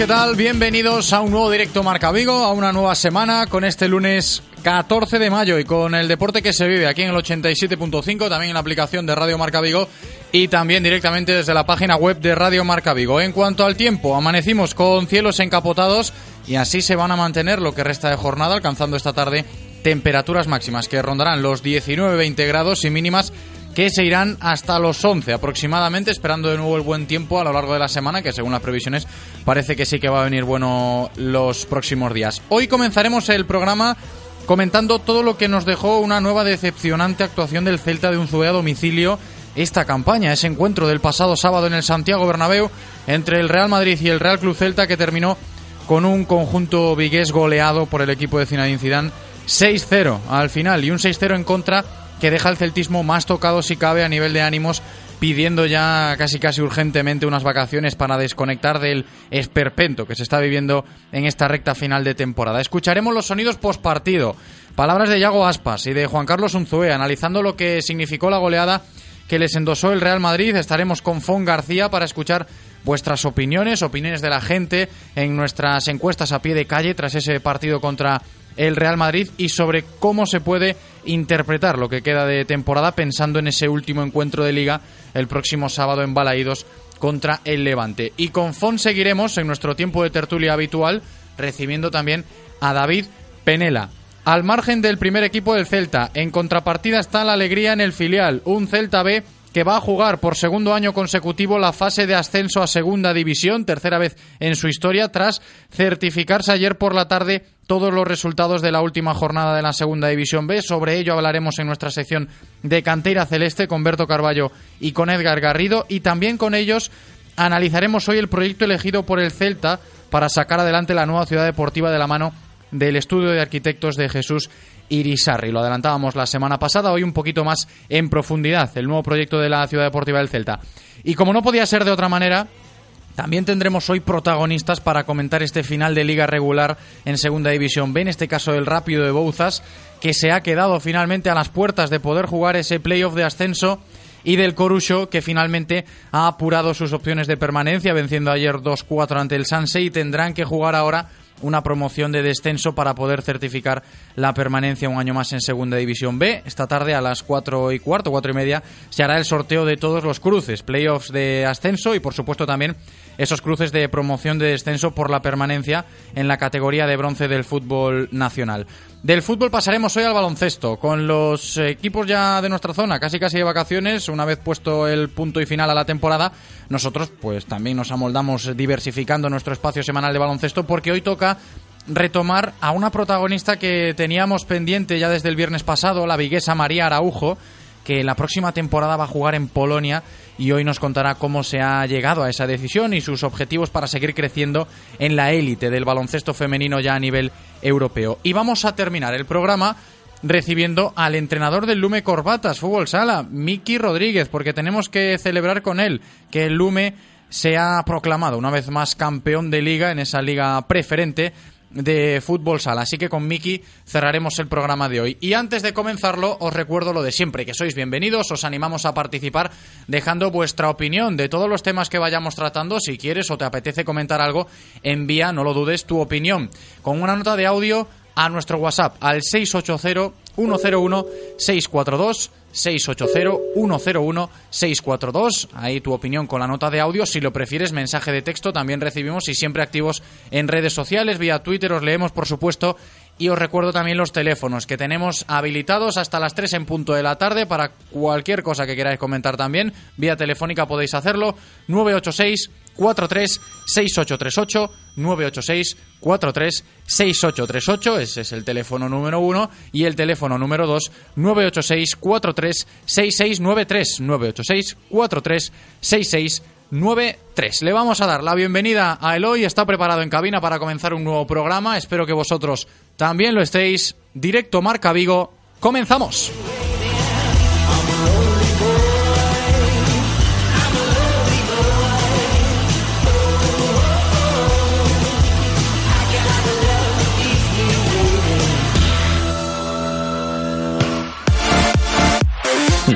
¿Qué tal? Bienvenidos a un nuevo directo Marca Vigo, a una nueva semana con este lunes 14 de mayo y con el deporte que se vive aquí en el 87.5, también en la aplicación de Radio Marca Vigo y también directamente desde la página web de Radio Marca Vigo. En cuanto al tiempo, amanecimos con cielos encapotados y así se van a mantener lo que resta de jornada, alcanzando esta tarde temperaturas máximas que rondarán los 19-20 grados y mínimas que se irán hasta los 11 aproximadamente, esperando de nuevo el buen tiempo a lo largo de la semana, que según las previsiones parece que sí que va a venir bueno los próximos días. Hoy comenzaremos el programa comentando todo lo que nos dejó una nueva decepcionante actuación del Celta de un a domicilio esta campaña, ese encuentro del pasado sábado en el Santiago Bernabéu entre el Real Madrid y el Real Club Celta que terminó con un conjunto vigués goleado por el equipo de Zinedine Zidane 6-0 al final y un 6-0 en contra que deja el celtismo más tocado si cabe a nivel de ánimos, pidiendo ya casi casi urgentemente unas vacaciones para desconectar del esperpento que se está viviendo en esta recta final de temporada. Escucharemos los sonidos post partido, palabras de Yago Aspas y de Juan Carlos Unzué, analizando lo que significó la goleada que les endosó el Real Madrid. Estaremos con Fon García para escuchar vuestras opiniones, opiniones de la gente en nuestras encuestas a pie de calle tras ese partido contra el Real Madrid y sobre cómo se puede interpretar lo que queda de temporada pensando en ese último encuentro de liga el próximo sábado en Balaídos contra el Levante. Y con Fon seguiremos en nuestro tiempo de tertulia habitual recibiendo también a David Penela. Al margen del primer equipo del Celta, en contrapartida está la alegría en el filial, un Celta B que va a jugar por segundo año consecutivo la fase de ascenso a segunda división, tercera vez en su historia, tras certificarse ayer por la tarde todos los resultados de la última jornada de la segunda división B. Sobre ello hablaremos en nuestra sección de Cantera Celeste con Berto Carballo y con Edgar Garrido y también con ellos analizaremos hoy el proyecto elegido por el Celta para sacar adelante la nueva ciudad deportiva de la mano del estudio de arquitectos de Jesús Irisarri. Lo adelantábamos la semana pasada, hoy un poquito más en profundidad, el nuevo proyecto de la Ciudad Deportiva del Celta. Y como no podía ser de otra manera, también tendremos hoy protagonistas para comentar este final de liga regular en Segunda División B, en este caso el Rápido de Bouzas, que se ha quedado finalmente a las puertas de poder jugar ese playoff de ascenso y del Corucho, que finalmente ha apurado sus opciones de permanencia, venciendo ayer 2-4 ante el Sanse y tendrán que jugar ahora una promoción de descenso para poder certificar la permanencia un año más en Segunda División B. Esta tarde a las 4 y cuarto, 4 y media, se hará el sorteo de todos los cruces, playoffs de ascenso y por supuesto también esos cruces de promoción de descenso por la permanencia en la categoría de bronce del fútbol nacional. Del fútbol pasaremos hoy al baloncesto, con los equipos ya de nuestra zona, casi casi de vacaciones, una vez puesto el punto y final a la temporada, nosotros pues también nos amoldamos diversificando nuestro espacio semanal de baloncesto porque hoy toca retomar a una protagonista que teníamos pendiente ya desde el viernes pasado, la viguesa María Araujo, que la próxima temporada va a jugar en Polonia y hoy nos contará cómo se ha llegado a esa decisión y sus objetivos para seguir creciendo en la élite del baloncesto femenino ya a nivel europeo. Y vamos a terminar el programa recibiendo al entrenador del Lume Corbatas Fútbol Sala, Miki Rodríguez, porque tenemos que celebrar con él que el Lume se ha proclamado una vez más campeón de liga en esa liga preferente de fútbol sala. Así que con Miki cerraremos el programa de hoy. Y antes de comenzarlo, os recuerdo lo de siempre, que sois bienvenidos, os animamos a participar dejando vuestra opinión de todos los temas que vayamos tratando. Si quieres o te apetece comentar algo, envía, no lo dudes, tu opinión con una nota de audio a nuestro WhatsApp al 680 101 642 680-101-642. Ahí tu opinión con la nota de audio. Si lo prefieres, mensaje de texto también recibimos y siempre activos en redes sociales, vía Twitter, os leemos por supuesto. Y os recuerdo también los teléfonos que tenemos habilitados hasta las 3 en punto de la tarde para cualquier cosa que queráis comentar también. Vía telefónica podéis hacerlo. 986 43 6838 986 43 6838 ese es el teléfono número uno y el teléfono número 2 986 43 6693 986 43 6693 le vamos a dar la bienvenida a Eloy está preparado en cabina para comenzar un nuevo programa espero que vosotros también lo estéis. Directo Marca Vigo comenzamos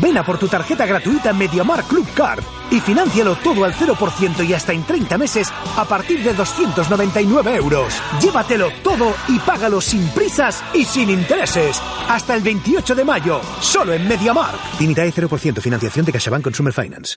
ven a por tu tarjeta gratuita MediaMar Club Card y financialo todo al 0% y hasta en 30 meses a partir de 299 euros. Llévatelo todo y págalo sin prisas y sin intereses. Hasta el 28 de mayo, solo en MediaMar. Limitae 0% financiación de CaixaBank Consumer Finance.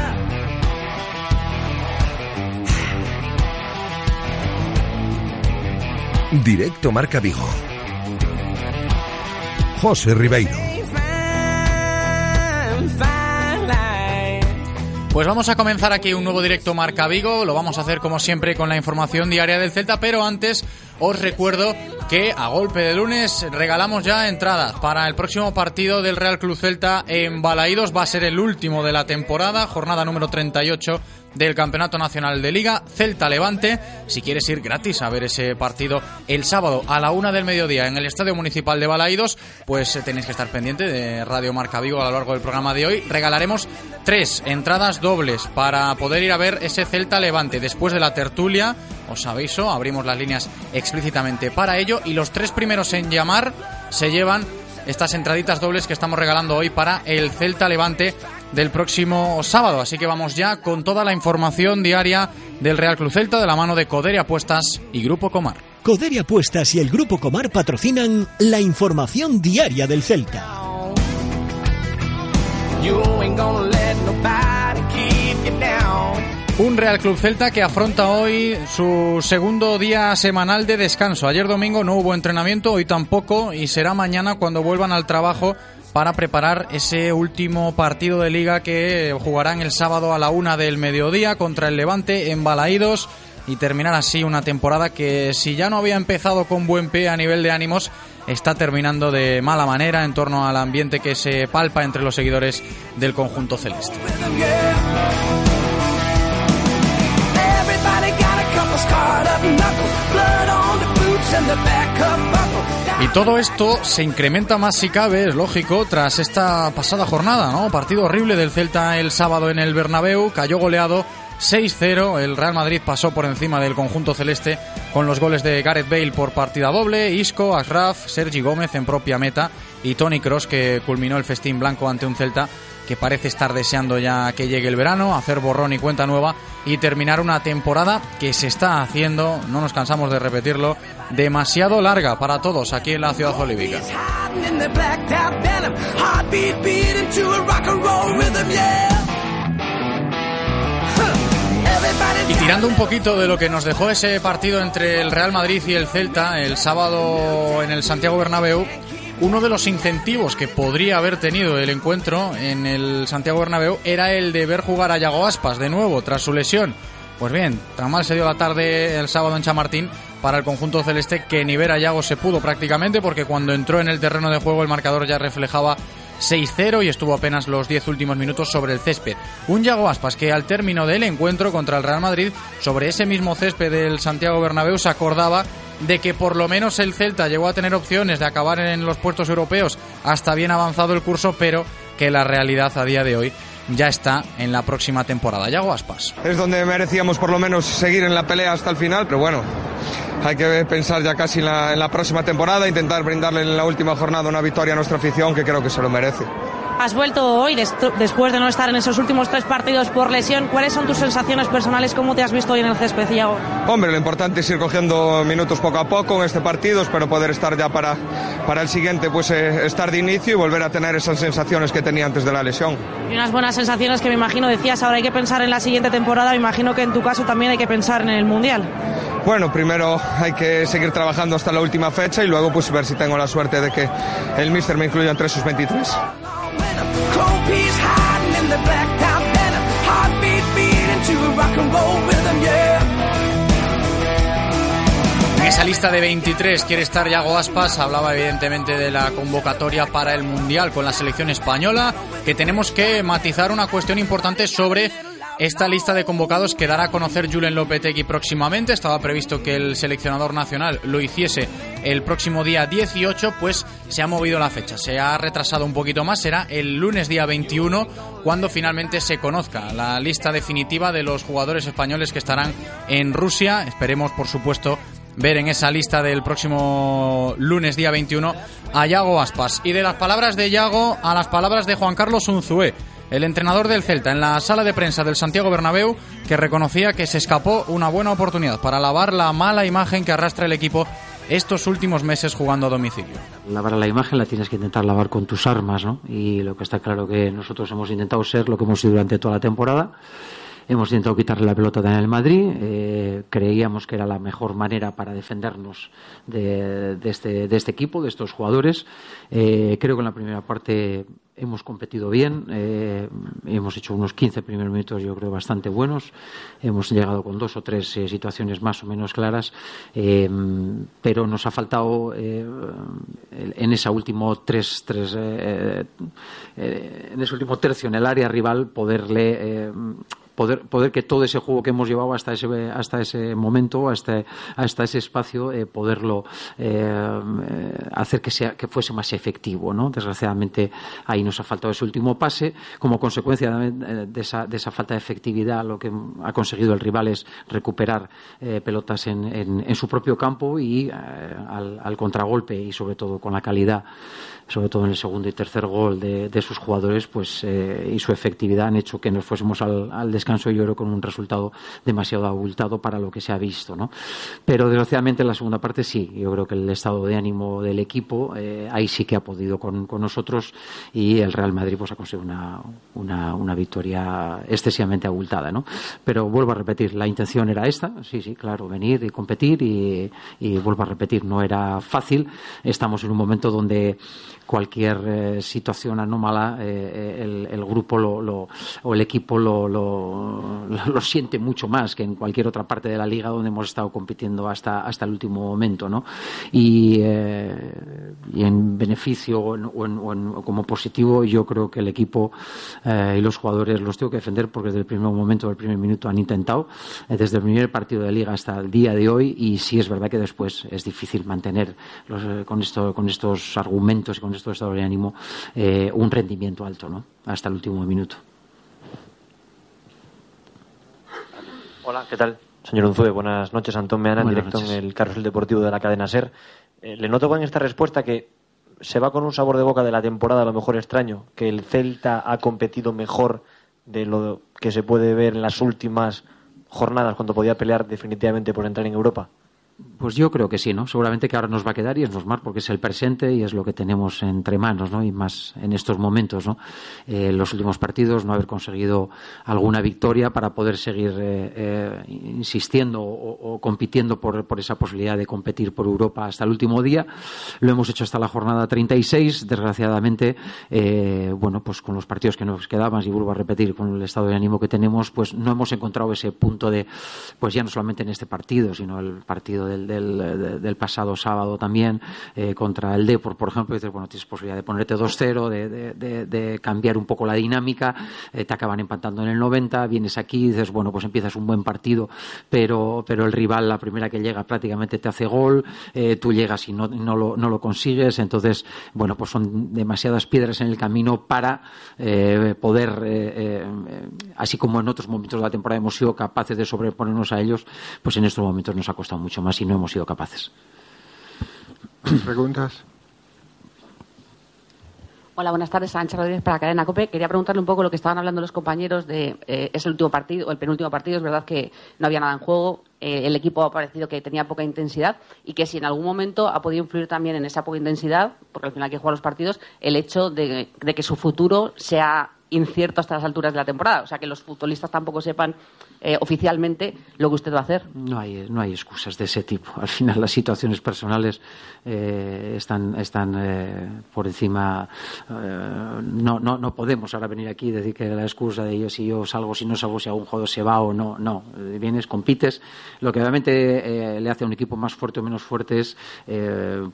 Directo Marca Vigo. José Ribeiro. Pues vamos a comenzar aquí un nuevo directo Marca Vigo. Lo vamos a hacer como siempre con la información diaria del Celta, pero antes os recuerdo que a golpe de lunes regalamos ya entradas para el próximo partido del Real Club Celta en Balaídos. Va a ser el último de la temporada, jornada número 38 del Campeonato Nacional de Liga, Celta Levante. Si quieres ir gratis a ver ese partido el sábado a la una del mediodía en el Estadio Municipal de Balaídos, pues eh, tenéis que estar pendiente de Radio Marca Vigo a lo largo del programa de hoy. Regalaremos tres entradas dobles para poder ir a ver ese Celta Levante. Después de la tertulia, os aviso, abrimos las líneas explícitamente para ello y los tres primeros en llamar se llevan estas entraditas dobles que estamos regalando hoy para el Celta Levante del próximo sábado. Así que vamos ya con toda la información diaria del Real Club Celta de la mano de Codere Apuestas y Grupo Comar. Codere Apuestas y el Grupo Comar patrocinan la información diaria del Celta. Un Real Club Celta que afronta hoy su segundo día semanal de descanso. Ayer domingo no hubo entrenamiento, hoy tampoco, y será mañana cuando vuelvan al trabajo para preparar ese último partido de liga que jugarán el sábado a la una del mediodía contra el Levante en Balaídos y terminar así una temporada que si ya no había empezado con buen pie a nivel de ánimos, está terminando de mala manera en torno al ambiente que se palpa entre los seguidores del conjunto celeste. Y todo esto se incrementa más si cabe, es lógico, tras esta pasada jornada, ¿no? Partido horrible del Celta el sábado en el Bernabéu, cayó goleado 6-0. El Real Madrid pasó por encima del conjunto celeste con los goles de Gareth Bale por partida doble, Isco, Ashraf, Sergi Gómez en propia meta y Tony Cross que culminó el festín blanco ante un Celta que parece estar deseando ya que llegue el verano, hacer borrón y cuenta nueva y terminar una temporada que se está haciendo, no nos cansamos de repetirlo, demasiado larga para todos aquí en la ciudad olímpica. Y tirando un poquito de lo que nos dejó ese partido entre el Real Madrid y el Celta el sábado en el Santiago Bernabéu, uno de los incentivos que podría haber tenido el encuentro en el Santiago Bernabéu era el de ver jugar a Yago Aspas de nuevo tras su lesión. Pues bien, tan mal se dio la tarde el sábado en Chamartín para el conjunto celeste que ni ver a Yago se pudo prácticamente porque cuando entró en el terreno de juego el marcador ya reflejaba 6-0 y estuvo apenas los 10 últimos minutos sobre el césped. Un Yago Aspas que al término del encuentro contra el Real Madrid, sobre ese mismo césped del Santiago Bernabéu, se acordaba de que por lo menos el Celta llegó a tener opciones de acabar en los puestos europeos hasta bien avanzado el curso, pero que la realidad a día de hoy ya está en la próxima temporada. Yago Aspas. Es donde merecíamos por lo menos seguir en la pelea hasta el final, pero bueno, hay que pensar ya casi en la, próxima temporada, intentar brindarle en la última jornada una victoria a nuestra afición que creo que se lo merece. Has vuelto hoy después de no estar en esos últimos tres partidos por lesión. ¿Cuáles son tus sensaciones personales? ¿Cómo te has visto hoy en el césped, Iago? Hombre, lo importante es ir cogiendo minutos poco a poco en este partido. Espero poder estar ya para, para el siguiente, pues eh, estar de inicio y volver a tener esas sensaciones que tenía antes de la lesión. Y unas buenas sensaciones que me imagino decías, ahora hay que pensar en la siguiente temporada. Me imagino que en tu caso también hay que pensar en el Mundial. Bueno, primero hay que seguir trabajando hasta la última fecha y luego pues ver si tengo la suerte de que el míster me incluya entre sus 23. En esa lista de 23 quiere estar Yago Aspas. Hablaba evidentemente de la convocatoria para el Mundial con la selección española. Que tenemos que matizar una cuestión importante sobre esta lista de convocados que dará a conocer Julen Lopetegui próximamente. Estaba previsto que el seleccionador nacional lo hiciese el próximo día 18, pues se ha movido la fecha. Se ha retrasado un poquito más. Será el lunes día 21 cuando finalmente se conozca la lista definitiva de los jugadores españoles que estarán en Rusia. Esperemos, por supuesto, ver en esa lista del próximo lunes día 21 a Yago Aspas. Y de las palabras de Yago a las palabras de Juan Carlos Unzué el entrenador del Celta en la sala de prensa del Santiago Bernabéu, que reconocía que se escapó una buena oportunidad para lavar la mala imagen que arrastra el equipo estos últimos meses jugando a domicilio. Lavar la imagen la tienes que intentar lavar con tus armas, ¿no? Y lo que está claro que nosotros hemos intentado ser lo que hemos sido durante toda la temporada Hemos intentado quitarle la pelota en el Madrid. Eh, creíamos que era la mejor manera para defendernos de, este, este, equipo, de estos jugadores. Eh, creo que en la primera parte hemos competido bien. Eh, hemos hecho unos 15 primeros minutos, yo creo, bastante buenos. Hemos llegado con dos o tres situaciones más o menos claras. pero nos ha faltado en ese último tres, tres en ese último tercio en el área rival poderle poder, poder que todo ese juego que hemos llevado hasta ese, hasta ese momento, hasta, hasta ese espacio, eh, poderlo eh, hacer que, sea, que fuese más efectivo. ¿no? Desgraciadamente ahí nos ha faltado ese último pase. Como consecuencia de esa, de esa falta de efectividad, lo que ha conseguido el rival es recuperar eh, pelotas en, en, su propio campo y al contragolpe y sobre todo con la calidad sobre todo en el segundo y tercer gol de, sus jugadores pues eh, y su efectividad han hecho que nos fuésemos al, descanso yo creo con un resultado demasiado abultado para lo que se ha visto ¿no? pero desgraciadamente en la segunda parte sí yo creo que el estado de ánimo del equipo eh, ahí sí que ha podido con, nosotros y el Real Madrid pues ha conseguido una, una, victoria excesivamente abultada ¿no? pero vuelvo a repetir la intención era esta sí sí claro venir y competir y, y vuelvo a repetir no era fácil estamos en un momento donde cualquier eh, situación anómala, eh, el, grupo lo, o el equipo lo, lo, siente mucho más que en cualquier otra parte de la liga donde hemos estado compitiendo hasta, hasta el último momento. ¿no? Y, eh, en beneficio o, como positivo, yo creo que el equipo eh, y los jugadores los tengo que defender porque desde el primer momento, del primer minuto, han intentado, eh, desde el primer partido de liga hasta el día de hoy, y sí es verdad que después es difícil mantener los, eh, con, esto, con estos argumentos y con estos estados de ánimo un rendimiento alto ¿no? hasta el último minuto. Hola, ¿qué tal? Señor Unzue, buenas noches. Antón Meana, en directo noches. en el Carrusel Deportivo de la cadena SER. Eh, le noto con esta respuesta que se va con un sabor de boca de la temporada, a lo mejor extraño, que el Celta ha competido mejor de lo que se puede ver en las últimas jornadas cuando podía pelear definitivamente por entrar en Europa. Pues yo creo que sí, ¿no? Seguramente que ahora nos va a quedar y es normal porque es el presente y es lo que tenemos entre manos, ¿no? Y más en estos momentos, ¿no? Eh, los últimos partidos, no haber conseguido alguna victoria para poder seguir eh, eh, insistiendo o, o, compitiendo por, por, esa posibilidad de competir por Europa hasta el último día. Lo hemos hecho hasta la jornada 36. Desgraciadamente, eh, bueno, pues con los partidos que nos quedaban, y vuelvo a repetir, con el estado de ánimo que tenemos, pues no hemos encontrado ese punto de, pues ya no solamente en este partido, sino el partido del, del, del pasado sábado también eh, contra el Depor, por ejemplo, dices, bueno, tienes posibilidad de ponerte 2-0, de, cambiar un poco la dinámica, eh, te acaban empatando en el 90, vienes aquí dices, bueno, pues empiezas un buen partido, pero, pero el rival, la primera que llega, prácticamente te hace gol, eh, tú llegas y no, no, lo, no lo consigues, entonces, bueno, pues son demasiadas piedras en el camino para poder, así como en otros momentos de la temporada hemos sido capaces de sobreponernos a ellos, pues en estos momentos nos ha costado mucho más y no hemos sido capaces. ¿Preguntas? Hola, buenas tardes. Sánchez Rodríguez para Cadena Cope. Quería preguntarle un poco lo que estaban hablando los compañeros de eh, es el último partido, o el penúltimo partido. Es verdad que no había nada en juego. Eh, el equipo ha parecido que tenía poca intensidad y que si en algún momento ha podido influir también en esa poca intensidad, porque al final hay que jugar los partidos, el hecho de, de que su futuro sea incierto hasta las alturas de la temporada. O sea, que los futbolistas tampoco sepan eh, oficialmente lo que usted va a hacer. No hay, no hay excusas de ese tipo. Al final las situaciones personales eh, están, están eh, por encima. Eh, no, no, no podemos ahora venir aquí y decir que la excusa de yo si yo salgo, si no salgo, si algún jugador se va o no. No, vienes, compites. Lo que realmente le hace a un equipo más fuerte o menos fuerte es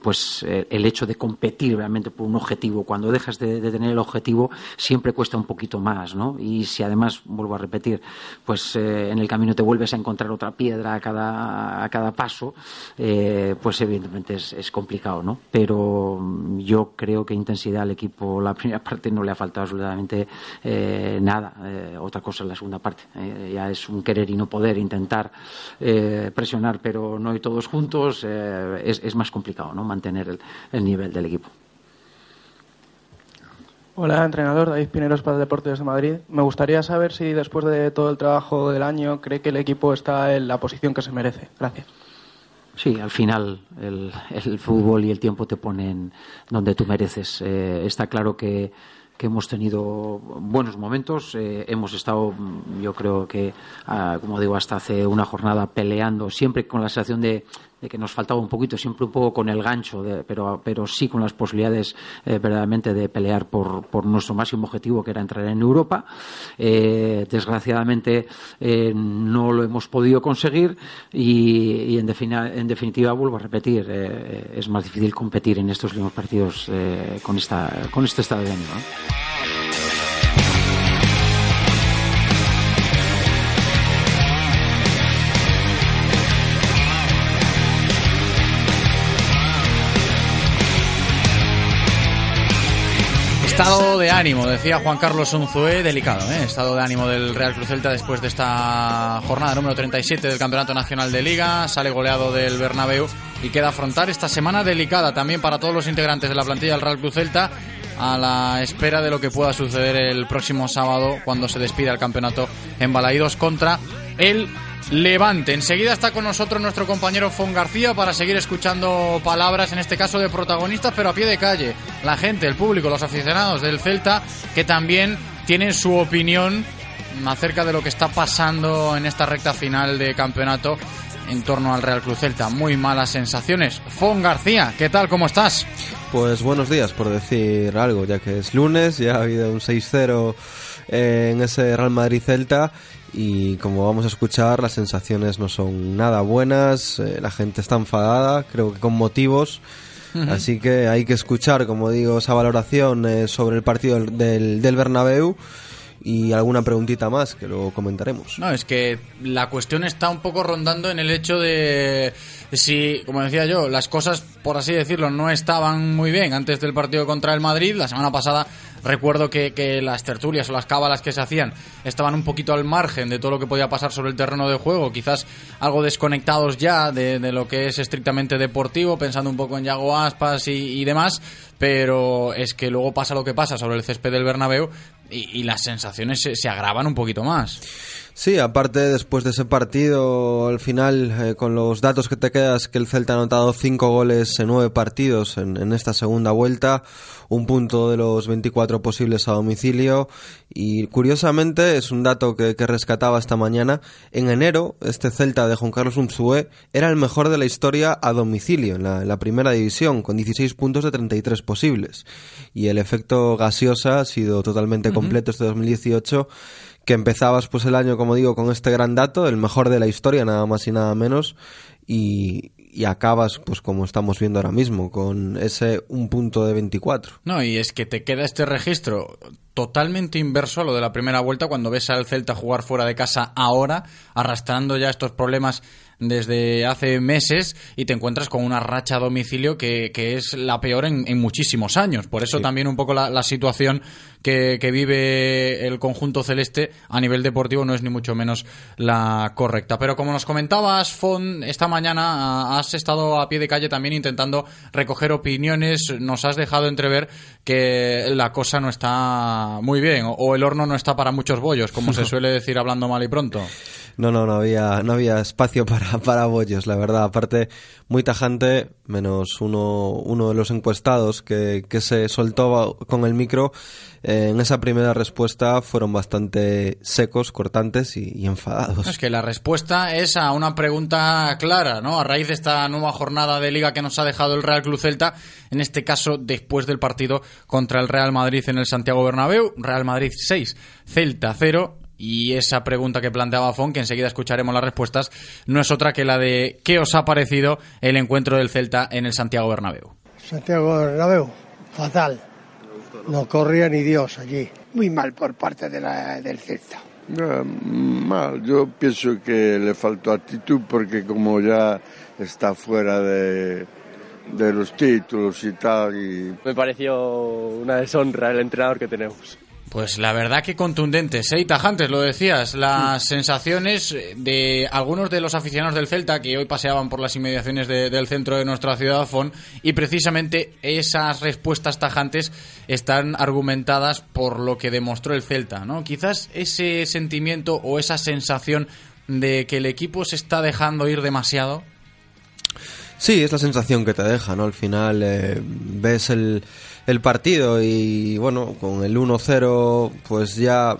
pues el hecho de competir realmente por un objetivo. Cuando dejas de, de tener el objetivo siempre cuesta un poquito más, ¿no? Y si además, vuelvo a repetir, pues eh, en el camino te vuelves a encontrar otra piedra a cada, a cada paso, eh, pues evidentemente es, es, complicado, ¿no? Pero yo creo que intensidad al equipo la primera parte no le ha faltado absolutamente eh, nada. otra cosa en la segunda parte. ya es un querer y no poder intentar presionar, pero no hay todos juntos. Es, es, más complicado, ¿no? Mantener el, el nivel del equipo. Hola, entrenador David Pineros para Deportes de Madrid. Me gustaría saber si después de todo el trabajo del año cree que el equipo está en la posición que se merece. Gracias. Sí, al final el, fútbol y el tiempo te ponen donde tú mereces. Eh, está claro que, que hemos tenido buenos momentos. Eh, hemos estado, yo creo que, ah, como digo, hasta hace una jornada peleando, siempre con la sensación de, de que nos faltaba un poquito, siempre un poco con el gancho, de, pero, pero sí con las posibilidades eh, verdaderamente de pelear por, por, nuestro máximo objetivo, que era entrar en Europa. Eh, desgraciadamente eh, no lo hemos podido conseguir y, y en, definitiva, en, definitiva, vuelvo a repetir, eh, es más difícil competir en estos últimos partidos eh, con, esta, con este estado de ánimo. Estado de ánimo, decía Juan Carlos Unzué, delicado, ¿eh? estado de ánimo del Real Cruz Celta después de esta jornada número 37 del Campeonato Nacional de Liga, sale goleado del Bernabéu y queda afrontar esta semana delicada también para todos los integrantes de la plantilla del Real Cruz Celta a la espera de lo que pueda suceder el próximo sábado cuando se despida el campeonato en Balaídos contra el Levante. Enseguida está con nosotros nuestro compañero Fon García para seguir escuchando palabras, en este caso de protagonistas, pero a pie de calle. La gente, el público, los aficionados del Celta, que también tienen su opinión acerca de lo que está pasando en esta recta final de campeonato en torno al Real Cruz Celta. Muy malas sensaciones. Fon García, ¿qué tal? ¿Cómo estás? Pues buenos días, por decir algo, ya que es lunes, ya ha habido un 6-0 eh, en ese Real Madrid Celta y como vamos a escuchar las sensaciones no son nada buenas, eh, la gente está enfadada, creo que con motivos. Así que hay que escuchar, como digo, esa valoración eh, sobre el partido del, del Bernabéu y alguna preguntita más que luego comentaremos. No, es que la cuestión está un poco rondando en el hecho de si, como decía yo, las cosas, por así decirlo, no estaban muy bien antes del partido contra el Madrid. La semana pasada recuerdo que, que las tertulias o las cábalas que se hacían estaban un poquito al margen de todo lo que podía pasar sobre el terreno de juego, quizás algo desconectados ya de, lo que es estrictamente deportivo, pensando un poco en Yago Aspas y, demás, pero es que luego pasa lo que pasa sobre el césped del Bernabéu y, las sensaciones se agravan un poquito más. Sí, aparte después de ese partido, al final, eh, con los datos que te quedas, que el Celta ha anotado cinco goles en nueve partidos en, esta segunda vuelta, un punto de los 24 posibles a domicilio y curiosamente es un dato que, rescataba esta mañana. En enero, este Celta de Juan Carlos Unzué era el mejor de la historia a domicilio en la, primera división, con 16 puntos de 33 posibles. Y el efecto gaseosa ha sido totalmente completo este 2018 que empezabas pues el año, como digo, con este gran dato, el mejor de la historia, nada más y nada menos, y, acabas, pues como estamos viendo ahora mismo, con ese un punto de 24. No, y es que te queda este registro totalmente inverso a lo de la primera vuelta cuando ves al Celta jugar fuera de casa ahora, arrastrando ya estos problemas desde hace meses y te encuentras con una racha a domicilio que, que es la peor en, muchísimos años. Por eso también un poco la, situación que, que, vive el conjunto celeste a nivel deportivo no es ni mucho menos la correcta. Pero como nos comentabas, Fon, esta mañana has estado a pie de calle también intentando recoger opiniones, nos has dejado entrever que la cosa no está muy bien o el horno no está para muchos bollos, como se suele decir hablando mal y pronto. No, no, no había, no había espacio para, para bollos, la verdad. Aparte, muy tajante, menos uno, uno de los encuestados que, que se soltó con el micro. Eh, en esa primera respuesta fueron bastante secos, cortantes y, enfadados. Es que la respuesta es a una pregunta clara, ¿no? A raíz de esta nueva jornada de liga que nos ha dejado el Real Club Celta, en este caso después del partido contra el Real Madrid en el Santiago Bernabéu, Real Madrid 6, Celta 0 y esa pregunta que planteaba Fon, que enseguida escucharemos las respuestas, no es otra que la de ¿qué os ha parecido el encuentro del Celta en el Santiago Bernabéu? Santiago Bernabéu, fatal. No corría ni Dios allí. Muy mal por parte de la, del Celta. mal, yo pienso que le faltó actitud porque como ya está fuera de, de los títulos y tal. Y... Me pareció una deshonra el entrenador que tenemos. Pues la verdad que contundentes ¿eh? tajantes, lo decías. Las sensaciones de algunos de los aficionados del Celta que hoy paseaban por las inmediaciones del centro de nuestra ciudad, Fon, y precisamente esas respuestas tajantes están argumentadas por lo que demostró el Celta, ¿no? Quizás ese sentimiento o esa sensación de que el equipo se está dejando ir demasiado. Sí, es la sensación que te deja, ¿no? Al final eh, ves el el partido y bueno, con el 1-0 pues ya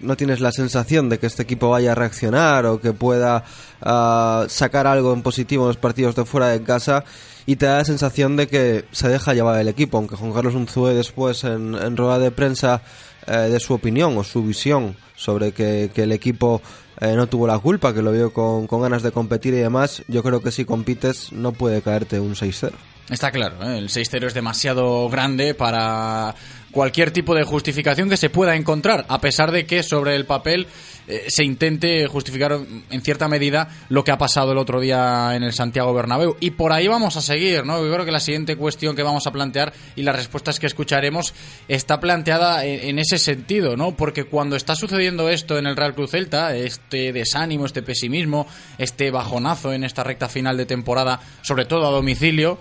no tienes la sensación de que este equipo vaya a reaccionar o que pueda ah, sacar algo en positivo en los partidos de fuera de casa y te da la sensación de que se deja llevar el equipo, aunque Juan Carlos Unzue después en, rueda de prensa eh, de su opinión o su visión sobre que, el equipo eh, no tuvo la culpa, que lo vio con, con ganas de competir y demás, yo creo que si compites no puede caerte un 6-0. Está claro, ¿eh? el 6-0 es demasiado grande para cualquier tipo de justificación que se pueda encontrar, a pesar de que sobre el papel eh, se intente justificar en cierta medida lo que ha pasado el otro día en el Santiago Bernabéu. Y por ahí vamos a seguir, ¿no? Yo creo que la siguiente cuestión que vamos a plantear y las respuestas que escucharemos está planteada en, en ese sentido, ¿no? Porque cuando está sucediendo esto en el Real Cruz Celta, este desánimo, este pesimismo, este bajonazo en esta recta final de temporada, sobre todo a domicilio,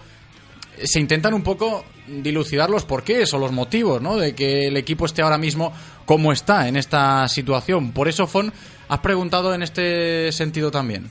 se intentan un poco dilucidar los porqués o los motivos, ¿no? De que el equipo esté ahora mismo como está en esta situación. Por eso, Fon, has preguntado en este sentido también.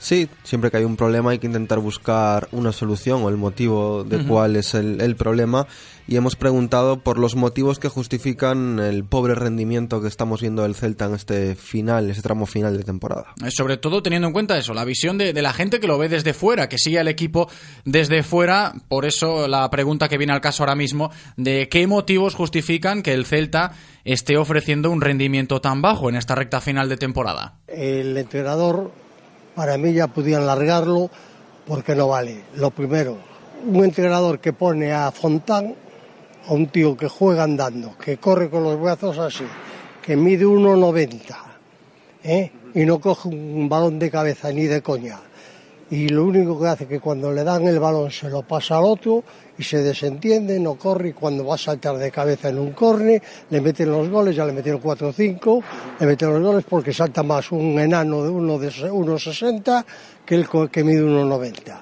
Sí, siempre que hay un problema hay que intentar buscar una solución o el motivo de cuál es el, el, problema y hemos preguntado por los motivos que justifican el pobre rendimiento que estamos viendo del Celta en este final, este tramo final de temporada. Eh, sobre todo teniendo en cuenta eso, la visión de, de la gente que lo ve desde fuera, que sigue al equipo desde fuera, por eso la pregunta que viene al caso ahora mismo de qué motivos justifican que el Celta esté ofreciendo un rendimiento tan bajo en esta recta final de temporada. El entrenador, para mí ya podían largarlo porque no vale. Lo primero, un entrenador que pone a Fontán, a un tío que juega andando, que corre con los brazos así, que mide 1,90 ¿eh? y no coge un balón de cabeza ni de coña. Y lo único que hace es que cuando le dan el balón se lo pasa al otro y se desentiende, no corre y cuando va a saltar de cabeza en un corne le meten los goles, ya le metieron 4 o 5, le meten los goles porque salta más un enano de 1,60 que el que mide 1,90.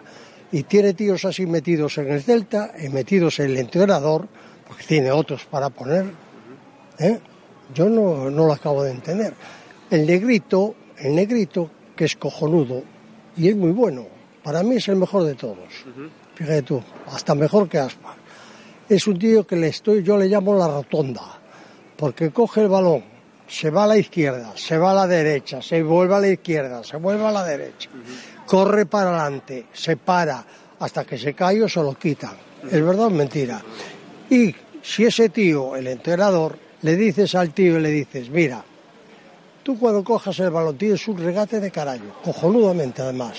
Y tiene tíos así metidos en el Celta y metidos en el entrenador, porque tiene otros para poner. ¿eh? Yo no, no lo acabo de entender. El negrito, el negrito, que es cojonudo y es muy bueno, para mí es el mejor de todos. Fíjate tú, hasta mejor que Aspa. Es un tío que le estoy, yo le llamo la rotonda, porque coge el balón, se va a la izquierda, se va a la derecha, se vuelve a la izquierda, se vuelve a la derecha, corre para adelante, se para, hasta que se cae o se lo quitan. ¿Es verdad o mentira? Y si ese tío, el entrenador, le dices al tío y le dices, mira, tú cuando cojas el balón tienes un regate de carajo, cojonudamente además,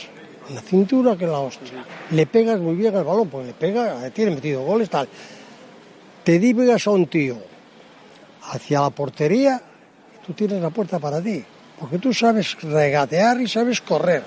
la cintura que la hostia. Le pegas muy bien al balón, porque le pega, tiene metido goles, tal. Te divigas a un tío hacia la portería, tú tienes la puerta para ti, porque tú sabes regatear y sabes correr,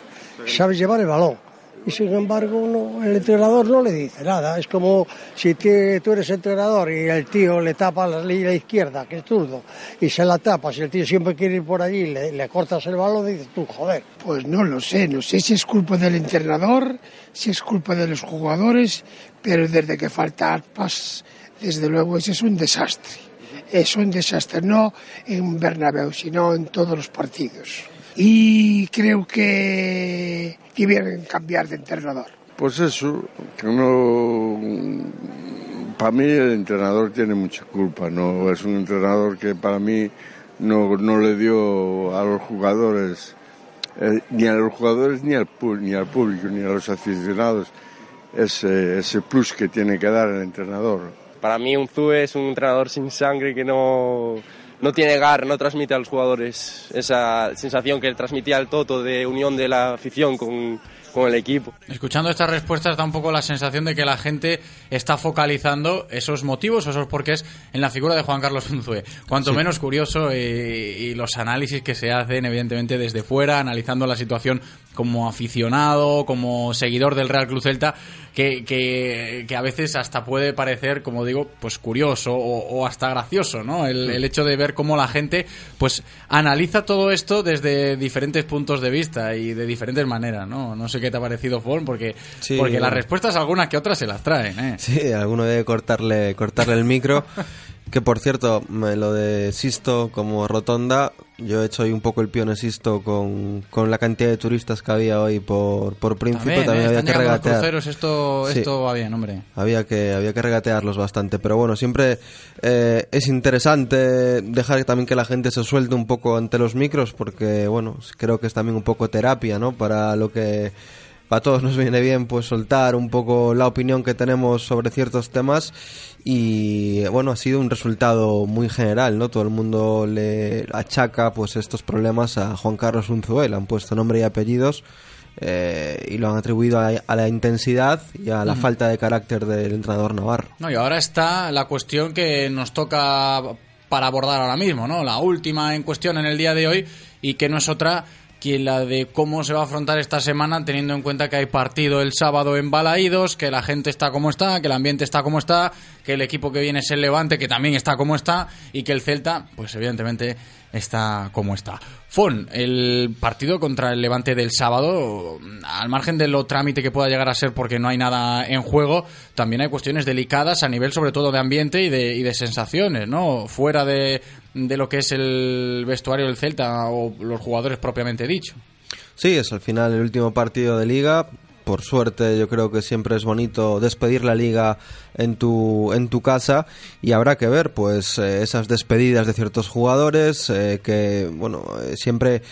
sabes llevar el balón. Y sin embargo, no, el entrenador no le dice nada. Es como si tú eres entrenador y el tío le tapa la línea izquierda, que es zurdo, y se la tapa. Si el tío siempre quiere ir por allí, le, le cortas el balón, dices tú, joder. Pues no lo sé, no sé si es culpa del entrenador, si es culpa de los jugadores, pero desde que falta Arpas, desde luego ese es un desastre. Es un desastre, no en Bernabéu, sino en todos los partidos. Y creo que debieron cambiar de entrenador. Pues eso, que uno, para mí el entrenador tiene mucha culpa, no es un entrenador que para mí no, no le dio a los jugadores, eh, ni a los jugadores ni al, ni al público, ni a los aficionados, ese, ese plus que tiene que dar el entrenador. Para mí un Zue es un entrenador sin sangre que no, no tiene gar, no transmite a los jugadores esa sensación que transmitía el Toto de unión de la afición con, con el equipo. Escuchando estas respuestas da un poco la sensación de que la gente está focalizando esos motivos o esos porqués en la figura de Juan Carlos Unzué. Cuanto Sí. menos curioso y, y los análisis que se hacen evidentemente desde fuera, analizando la situación como aficionado, como seguidor del Real Club Celta, que, que, que a veces hasta puede parecer, como digo, pues curioso o, o hasta gracioso, ¿no? El, el hecho de ver cómo la gente pues analiza todo esto desde diferentes puntos de vista y de diferentes maneras, ¿no? No sé qué te ha parecido, Fon, porque, Sí. porque las respuestas algunas que otras se las traen, ¿eh? Sí, alguno debe cortarle, cortarle el micro. Que por cierto, me- lo de Sisto como rotonda, yo he hecho hoy un poco el pione Sisto con, con la cantidad de turistas que había hoy por, por Príncipe, También, también, ¿eh? había que regatear. cruceros, esto, Sí. esto va bien, hombre. Había que, había que regatearlos bastante, pero bueno, siempre eh, es interesante dejar también que la gente se suelte un poco ante los micros, porque bueno, creo que es también un poco terapia, ¿no? Para lo que para todos nos viene bien, pues soltar un poco la opinión que tenemos sobre ciertos temas y bueno, ha sido un resultado muy general, ¿no? Todo el mundo le achaca pues estos problemas a Juan Carlos Unzué, le han puesto nombre y apellidos. eh, y lo han atribuido a, a la intensidad y a la falta de carácter del entrenador Navarro. No, y ahora está la cuestión que nos toca para abordar ahora mismo, ¿no? La última en cuestión en el día de hoy y que no es otra que la de cómo se va a afrontar esta semana teniendo en cuenta que hay partido el sábado en Balaídos, que la gente está como está, que el ambiente está como está, que el equipo que viene es el Levante, que también está como está y que el Celta, pues evidentemente está como está. Fon, el partido contra el Levante del sábado, al margen de lo trámite que pueda llegar a ser porque no hay nada en juego, también hay cuestiones delicadas a nivel sobre todo de ambiente y de, y de sensaciones, ¿no? Fuera de, de lo que es el vestuario del Celta o los jugadores propiamente dicho. Sí, es al final el último partido de liga. Por suerte, yo creo que siempre es bonito despedir la liga en tu, en tu casa y habrá que ver, pues, eh, esas despedidas de ciertos jugadores eh, que, bueno, eh, siempre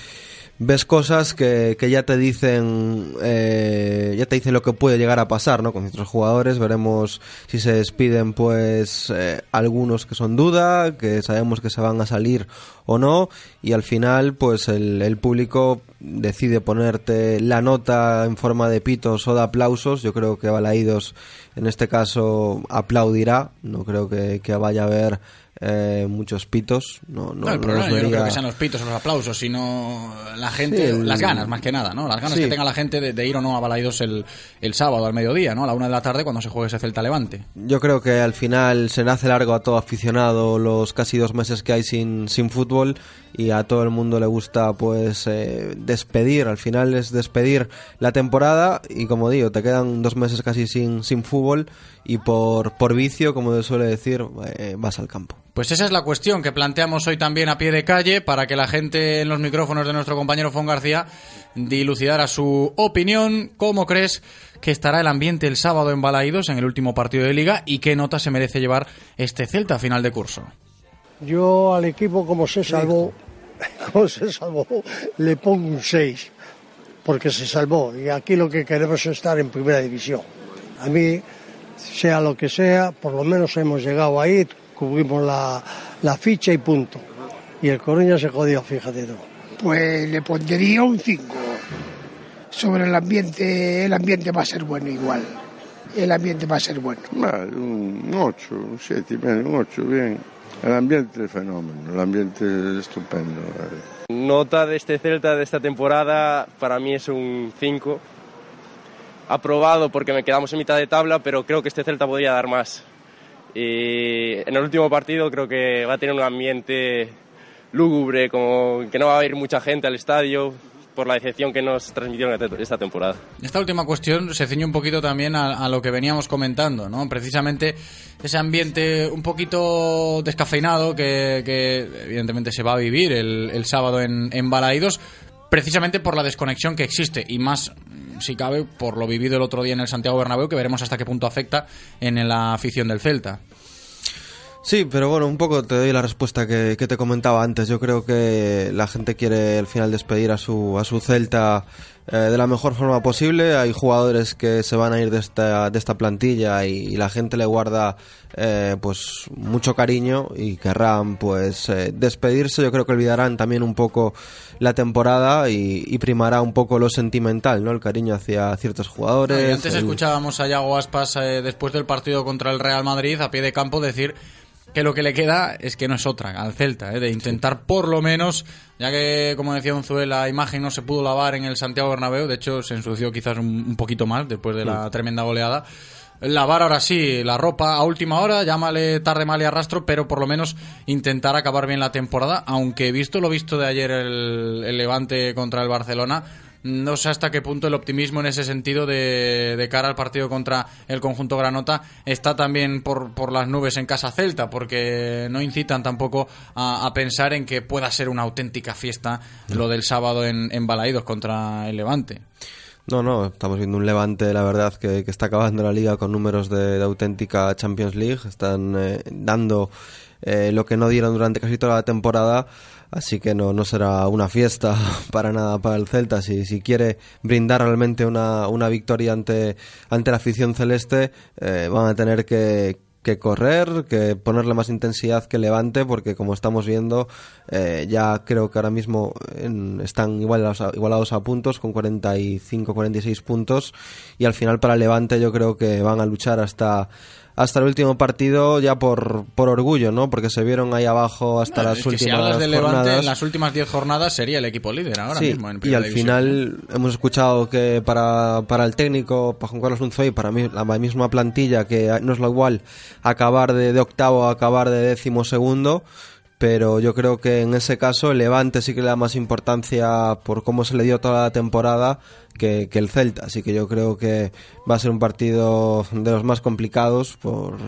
ves cosas que, que ya te dicen eh, ya te dicen lo que puede llegar a pasar ¿no? con ciertos jugadores veremos si se despiden pues eh, algunos que son duda que sabemos que se van a salir o no y al final pues el, el público decide ponerte la nota en forma de pitos o de aplausos yo creo que Balaídos en este caso aplaudirá no creo que, que vaya a haber eh, muchos pitos. No, no, No, el no problema yo no creo que sean los pitos o los aplausos, sino la gente, Sí, el- las ganas más que nada, ¿no? Las ganas Sí. que tenga la gente de, de ir o no a Balaidos el, el sábado al mediodía, ¿no? A la una de la tarde cuando se juegue ese Celta Levante. Yo creo que al final se le hace largo a todo aficionado los casi dos meses que hay sin, sin fútbol y a todo el mundo le gusta pues eh, despedir, al final es despedir la temporada y como digo, te quedan dos meses casi sin, sin fútbol y por, por vicio, como se suele decir, eh, vas al campo. Pues esa es la cuestión que planteamos hoy también a pie de calle para que la gente en los micrófonos de nuestro compañero Fon García dilucidara su opinión. ¿Cómo crees que estará el ambiente el sábado en Balaidos en el último partido de liga y qué nota se merece llevar este Celta a final de curso? Yo al equipo como se salvó, como se salvó, le pongo un 6, porque se salvó. Y aquí lo que queremos es estar en primera división. A mí, sea lo que sea, por lo menos hemos llegado ahí, cubrimos la, la ficha y punto. Y el Coruña se jodió, fíjate tú. Pues le pondría un 5. Sobre el ambiente, el ambiente va a ser bueno igual. El ambiente va a ser bueno. Vale, un 8, un 7 y medio, un 8, bien. El ambiente es fenómeno, el ambiente es estupendo. Nota de este Celta de esta temporada para mí es un 5. Aprobado porque me quedamos en mitad de tabla, pero creo que este Celta podría dar más. Y en el último partido creo que va a tener un ambiente lúgubre, como que no va a ir mucha gente al estadio por la decepción que nos transmitieron esta temporada. Esta última cuestión se ciñe un poquito también a, lo que veníamos comentando, ¿no? Precisamente ese ambiente un poquito descafeinado que, evidentemente se va a vivir el, el sábado en, en Balaídos, precisamente por la desconexión que existe y más, mm, si cabe, por lo vivido el otro día en el Santiago Bernabéu, que veremos hasta qué punto afecta en la afición del Celta. Sí, pero bueno, un poco te doy la respuesta que, que te comentaba antes. Yo creo que la gente quiere al final despedir a su, a su Celta eh, de la mejor forma posible. Hay jugadores que se van a ir de esta, de esta plantilla y, y la gente le guarda eh, pues mucho cariño y querrán pues eh, despedirse. Yo creo que olvidarán también un poco la temporada y, y primará un poco lo sentimental, ¿no? El cariño hacia ciertos jugadores. Y antes el- escuchábamos a Yago Aspas eh, después del partido contra el Real Madrid a pie de campo decir que lo que le queda es que no es otra al Celta, eh, de intentar por lo menos, ya que como decía Unzué, la imagen no se pudo lavar en el Santiago Bernabéu, de hecho se ensució quizás un, un poquito más después de la Mm. tremenda goleada. Lavar ahora sí la ropa a última hora, llámale tarde mal y arrastro, pero por lo menos intentar acabar bien la temporada, aunque visto lo visto de ayer el, el Levante contra el Barcelona, no sé hasta qué punto el optimismo en ese sentido de, cara al partido contra el conjunto Granota está también por, por las nubes en casa Celta, porque no incitan tampoco a, a pensar en que pueda ser una auténtica fiesta lo del sábado en, en Balaídos contra el Levante. No, no, estamos viendo un Levante, la verdad, que, que está acabando la liga con números de, de auténtica Champions League. Están eh, dando eh, lo que no dieron durante casi toda la temporada. Así que no, no será una fiesta para nada para el Celta. Si, si quiere brindar realmente una, una victoria ante, ante la afición celeste, eh, van a tener que, que correr, que ponerle más intensidad que Levante, porque como estamos viendo, eh, ya creo que ahora mismo en- están igualados a, igualados a puntos, con 45, 46 puntos, y al final para Levante yo creo que van a luchar hasta hasta el último partido ya por, por orgullo, ¿no? Porque se vieron ahí abajo hasta las Es que últimas si hablas del Levante, jornadas. en las últimas 10 jornadas sería el equipo líder ahora Sí, mismo. En y al división. final hemos escuchado que para, para el técnico, para Juan Carlos Unzoy, para mí, la misma plantilla, que no es lo igual acabar de, de octavo a acabar de décimo segundo, pero yo creo que en ese caso el Levante sí que le da más importancia por cómo se le dio toda la temporada que, el Celta, así que yo creo que va a ser un partido de los más complicados por,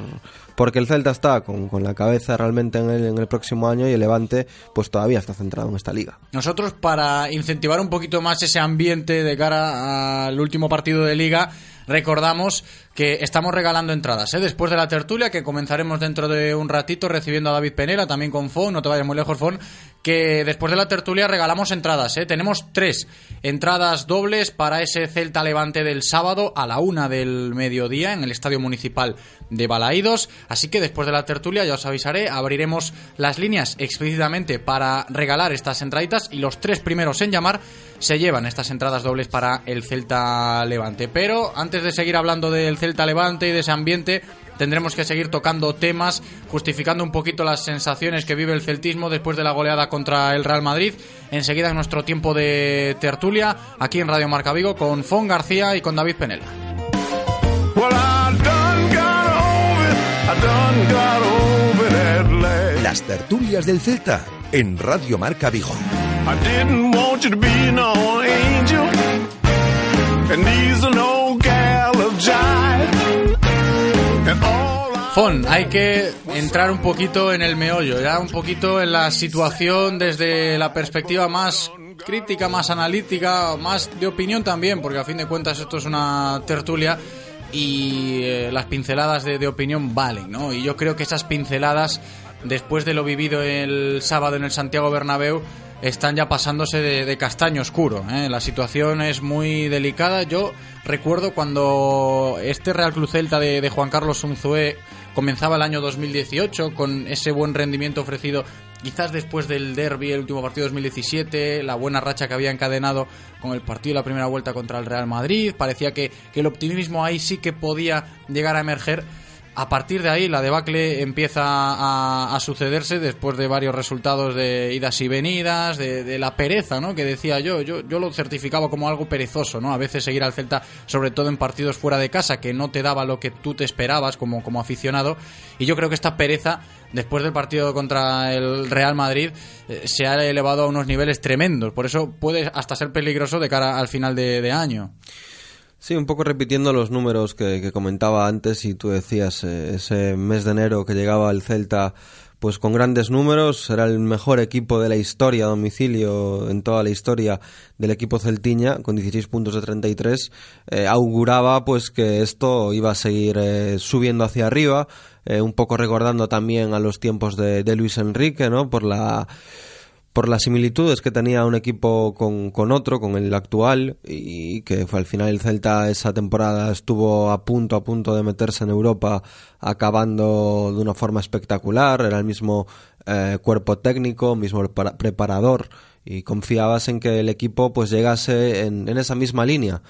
porque el Celta está con, la cabeza realmente en el, en el, próximo año y el Levante pues todavía está centrado en esta liga. Nosotros para incentivar un poquito más ese ambiente de cara al último partido de liga recordamos que estamos regalando entradas. ¿eh? Después de la tertulia, que comenzaremos dentro de un ratito recibiendo a David Penela, también con Fon, no te vayas muy lejos, Fon, que después de la tertulia regalamos entradas. ¿eh? Tenemos tres entradas dobles para ese Celta Levante del sábado a la una del mediodía en el Estadio Municipal de Balaídos. Así que después de la tertulia, ya os avisaré, abriremos las líneas explícitamente para regalar estas entraditas y los tres primeros en llamar se llevan estas entradas dobles para el Celta Levante. Pero antes de seguir hablando del Celta Levante y de ese ambiente, tendremos que seguir tocando temas, justificando un poquito las sensaciones que vive el celtismo después de la goleada contra el Real Madrid. Enseguida en nuestro tiempo de tertulia, aquí en Radio Marca Vigo, con Fon García y con David Penela. Las tertulias del Celta en Radio Marca Vigo. Fon, hay que entrar un poquito en el meollo, ya un poquito en la situación desde la perspectiva más crítica, más analítica, más de opinión también, porque a fin de cuentas esto es una tertulia y eh, las pinceladas de, de, opinión valen, ¿no? Y yo creo que esas pinceladas, después de lo vivido el sábado en el Santiago Bernabéu, están ya pasándose de, castaño oscuro. ¿eh? La situación es muy delicada. Yo recuerdo cuando este Real Club Celta de, Juan Carlos Unzué comenzaba el año 2018 con ese buen rendimiento ofrecido quizás después del derby, el último partido 2017, la buena racha que había encadenado con el partido de la primera vuelta contra el Real Madrid, parecía que, que el optimismo ahí sí que podía llegar a emerger a partir de ahí la debacle empieza a, sucederse después de varios resultados de idas y venidas, de, la pereza, ¿no? Que decía yo, yo, yo lo certificaba como algo perezoso, ¿no? A veces seguir al Celta, sobre todo en partidos fuera de casa, que no te daba lo que tú te esperabas como, como aficionado. Y yo creo que esta pereza, después del partido contra el Real Madrid, eh, se ha elevado a unos niveles tremendos. Por eso puede hasta ser peligroso de cara al final de año. Sí, un poco repitiendo los números que, comentaba antes y tú decías, eh, ese mes de enero que llegaba el Celta pues con grandes números, era el mejor equipo de la historia a domicilio, en toda la historia del equipo celtiña, con 16 puntos de 33, eh, auguraba pues que esto iba a seguir eh, subiendo hacia arriba, un poco recordando también a los tiempos de, de Luis Enrique, ¿no? Por la por las similitudes que tenía un equipo con, con, otro, con el actual, y que al final el Celta esa temporada estuvo a punto, a punto de meterse en Europa, acabando de una forma espectacular, era el mismo eh, cuerpo técnico, mismo preparador, y confiabas en que el equipo pues llegase en, en esa misma línea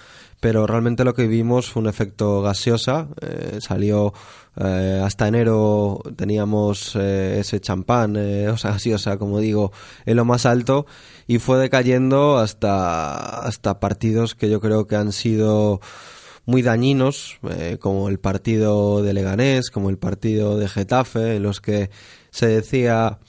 pero realmente lo que vimos fue un efecto gaseosa. Eh, salió eh, hasta enero teníamos eh, ese champán, o sea, gaseosa, como digo, en lo más alto y fue decayendo hasta, hasta partidos que yo creo que han sido muy dañinos, como el partido de Leganés, como el partido de Getafe, en los que se decía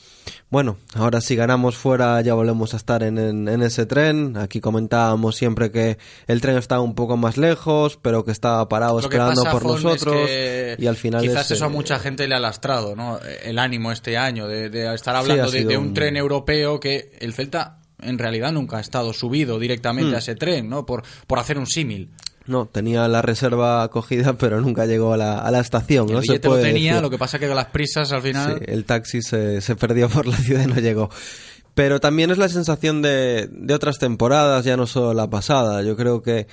bueno, ahora si ganamos fuera ya volvemos a estar en, ese tren. Aquí comentábamos siempre que el tren estaba un poco más lejos, pero que estaba parado esperando por nosotros. y al final quizás eso a mucha gente le ha lastrado, ¿no? El ánimo este año de, estar hablando de, un, tren europeo que el Celta en realidad nunca ha estado subido directamente hmm. a ese tren, ¿no? Por, por hacer un símil. No, tenía la reserva acogida, pero nunca llegó a la, a la estación. El ¿no? Se lo tenía, lo que pasa que con las prisas al final. Sí, el taxi se, se perdió por la ciudad y no llegó. Pero también es la sensación de, de otras temporadas, ya no solo la pasada. Yo creo que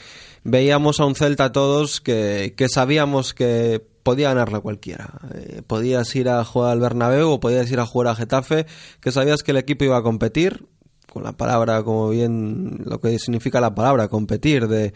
veíamos a un Celta todos que, que sabíamos que podía ganarla cualquiera. Eh, podías ir a jugar al Bernabéu o podías ir a jugar a Getafe, que sabías que el equipo iba a competir, con la palabra, como bien lo que significa la palabra, competir, de,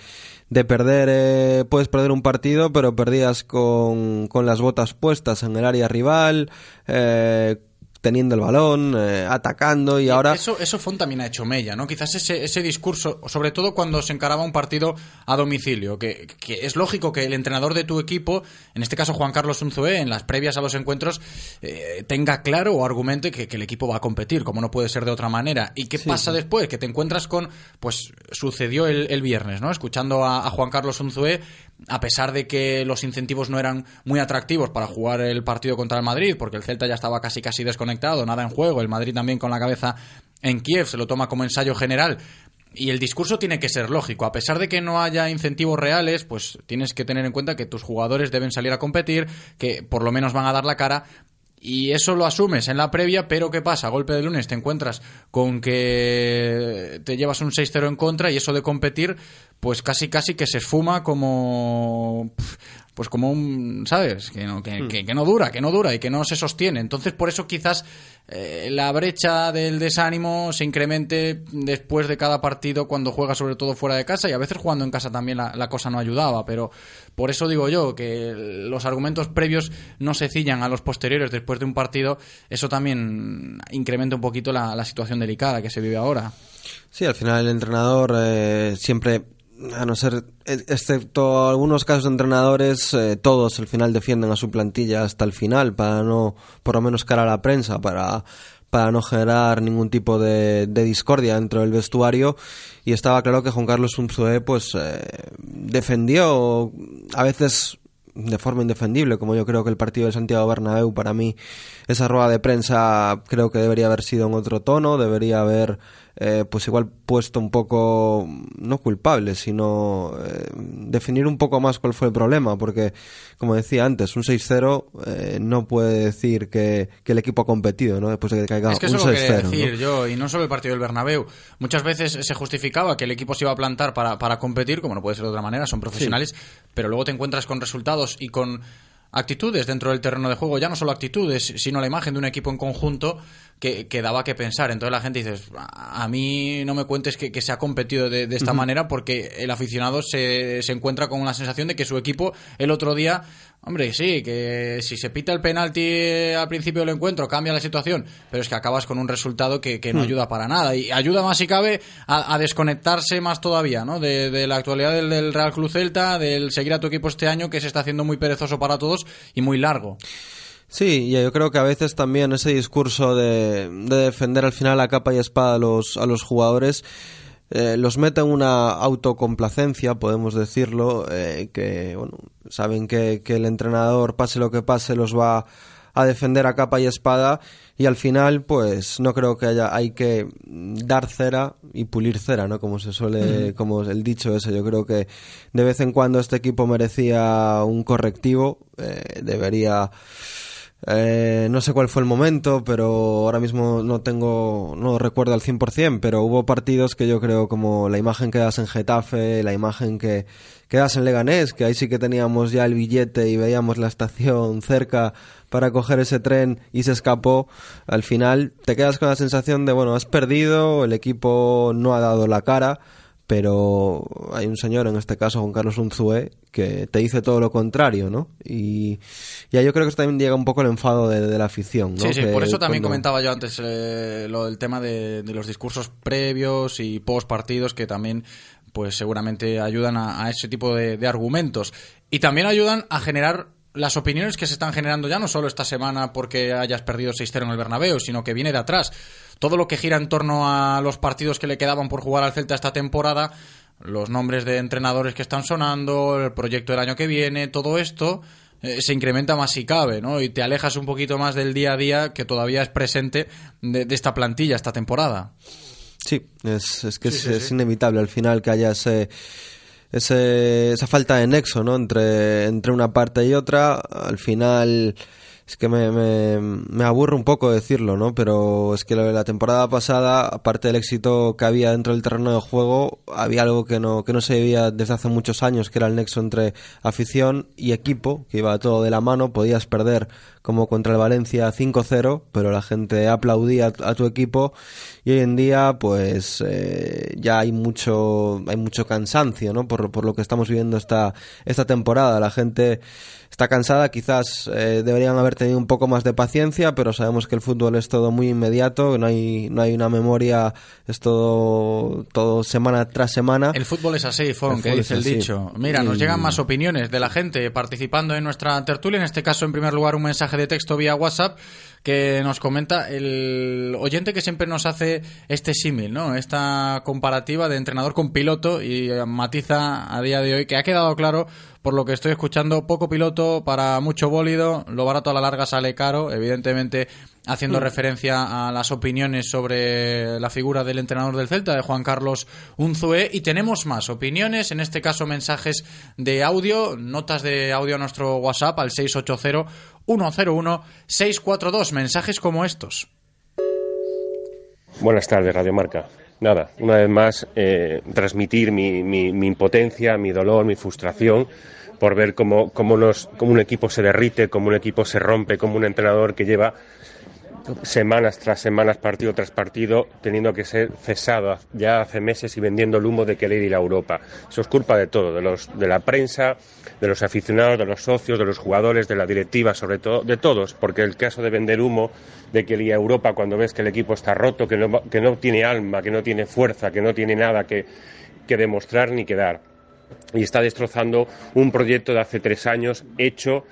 de perder, eh, puedes perder un partido, pero perdías con, con, las botas puestas en el área rival, eh, teniendo el balón, eh, atacando y, ahora... Eso, eso Font también ha hecho mella, ¿no? Quizás ese, ese discurso, sobre todo cuando se encaraba un partido a domicilio, que, que, es lógico que el entrenador de tu equipo, en este caso Juan Carlos Unzué, en las previas a los encuentros, eh, tenga claro o argumente que, que, el equipo va a competir, como no puede ser de otra manera. ¿Y qué pasa después? Que te encuentras con, pues sucedió el, el viernes, ¿no? Escuchando a, a Juan Carlos Unzué, a pesar de que los incentivos no eran muy atractivos para jugar el partido contra el Madrid, porque el Celta ya estaba casi casi desconectado, nada en juego, el Madrid también con la cabeza en Kiev se lo toma como ensayo general. Y el discurso tiene que ser lógico. A pesar de que no haya incentivos reales, pues tienes que tener en cuenta que tus jugadores deben salir a competir, que por lo menos van a dar la cara y eso lo asumes en la previa, pero ¿qué pasa? Golpe de lunes te encuentras con que te llevas un 6-0 en contra y eso de competir, pues casi casi que se esfuma como pues como un, ¿sabes? Que no, que, que, no dura, que no dura y que no se sostiene. Entonces, por eso quizás eh, la brecha del desánimo se incremente después de cada partido cuando juega sobre todo fuera de casa y a veces jugando en casa también la, la cosa no ayudaba, pero por eso digo yo que los argumentos previos no se cillan a los posteriores después de un partido, eso también incrementa un poquito la, la situación delicada que se vive ahora. Sí, al final el entrenador eh, siempre a no ser, excepto algunos casos de entrenadores, eh, todos al final defienden a su plantilla hasta el final para no, por lo menos cara a la prensa, para, para no generar ningún tipo de, de discordia dentro del vestuario. Y estaba claro que Juan Carlos Unzué, pues, eh, defendió a veces de forma indefendible, como yo creo que el partido de Santiago Bernabéu para mí esa rueda de prensa creo que debería haber sido en otro tono, debería haber eh, pues igual puesto un poco, no culpable, sino eh, definir un poco más cuál fue el problema, porque como decía antes, un 6-0 eh, no puede decir que, que, el equipo ha competido, ¿no? Después de que caiga es que un 6-0. decir ¿no? yo, y no solo el partido del Bernabéu, muchas veces se justificaba que el equipo se iba a plantar para, para competir, como no puede ser de otra manera, son profesionales, sí. pero luego te encuentras con resultados y con actitudes dentro del terreno de juego, ya no solo actitudes, sino la imagen de un equipo en conjunto que, que daba que pensar. Entonces la gente dice, a mí no me cuentes que, que se ha competido de, de esta uh -huh. manera porque el aficionado se, se encuentra con la sensación de que su equipo el otro día Hombre, sí, que si se pita el penalti al principio del encuentro cambia la situación, pero es que acabas con un resultado que, que no hmm. ayuda para nada y ayuda más si cabe a, a desconectarse más todavía, ¿no? De, de la actualidad del, del, Real Club Celta, del seguir a tu equipo este año que se está haciendo muy perezoso para todos y muy largo. Sí, y yo creo que a veces también ese discurso de, de defender al final a capa y espada a los, a los jugadores eh, los mete en una autocomplacencia, podemos decirlo, eh, que bueno, saben que, que, el entrenador, pase lo que pase, los va a defender a capa y espada y al final, pues no creo que haya, hay que dar cera y pulir cera, ¿no? Como se suele, mm. como el dicho ese, yo creo que de vez en cuando este equipo merecía un correctivo, eh, debería eh, no sé cuál fue el momento, pero ahora mismo no tengo, no recuerdo al 100%, pero hubo partidos que yo creo como la imagen que das en Getafe, la imagen que, que das en Leganés, que ahí sí que teníamos ya el billete y veíamos la estación cerca para coger ese tren y se escapó, al final te quedas con la sensación de, bueno, has perdido, el equipo no ha dado la cara, pero hay un señor, en este caso Juan Carlos Unzué, que te dice todo lo contrario, ¿no? Y ya yo creo que también llega un poco el enfado de, de la afición, ¿no? Sí, sí, que por eso también cuando... comentaba yo antes eh, lo del tema de, de, los discursos previos y post partidos que también pues seguramente ayudan a, a ese tipo de, de argumentos y también ayudan a generar las opiniones que se están generando ya no solo esta semana porque hayas perdido 6-0 en el Bernabéu, sino que viene de atrás. Todo lo que gira en torno a los partidos que le quedaban por jugar al Celta esta temporada, los nombres de entrenadores que están sonando, el proyecto del año que viene, todo esto eh, se incrementa más si cabe, ¿no? Y te alejas un poquito más del día a día que todavía es presente de, de esta plantilla esta temporada. Sí, es, es que sí, es, sí, es sí. inevitable al final que haya ese ese, esa falta de nexo ¿no? entre, entre una parte y otra, al final es que me, me, me aburre un poco decirlo, ¿no? Pero es que la temporada pasada, aparte del éxito que había dentro del terreno de juego, había algo que no, que no se veía desde hace muchos años, que era el nexo entre afición y equipo, que iba todo de la mano, podías perder como contra el Valencia 5-0, pero la gente aplaudía a tu equipo y hoy en día pues eh, ya hay mucho hay mucho cansancio, ¿no? Por, por lo que estamos viviendo esta esta temporada, la gente está cansada, quizás eh, deberían haber tenido un poco más de paciencia, pero sabemos que el fútbol es todo muy inmediato, no hay, no hay una memoria, es todo, todo semana tras semana. El fútbol es así, Fon, que dice el dicho. Mira, nos llegan más opiniones de la gente participando en nuestra tertulia, en este caso, en primer lugar, un mensaje de texto vía WhatsApp que nos comenta el oyente que siempre nos hace este símil, ¿no? Esta comparativa de entrenador con piloto y matiza a día de hoy que ha quedado claro por lo que estoy escuchando, poco piloto para mucho bólido, lo barato a la larga sale caro, evidentemente haciendo referencia a las opiniones sobre la figura del entrenador del Celta, de Juan Carlos Unzué, y tenemos más opiniones, en este caso mensajes de audio, notas de audio a nuestro WhatsApp al 680 101 642, mensajes como estos. Buenas tardes, Radio Marca. Nada, una vez más, eh, transmitir mi, mi, mi, impotencia, mi dolor, mi frustración por ver cómo, cómo, nos, cómo un equipo se derrite, cómo un equipo se rompe, cómo un entrenador que lleva semanas tras semanas, partido tras partido, teniendo que ser cesado ya hace meses y vendiendo el humo de querer ir a Europa. Eso es culpa de todo, de, los, de la prensa, de los aficionados, de los socios, de los jugadores, de la directiva, sobre todo, de todos, porque el caso de vender humo, de que ir a Europa cuando ves que el equipo está roto, que no, que no tiene alma, que no tiene fuerza, que no tiene nada que, que demostrar ni que dar. Y está destrozando un proyecto de hace tres años hecho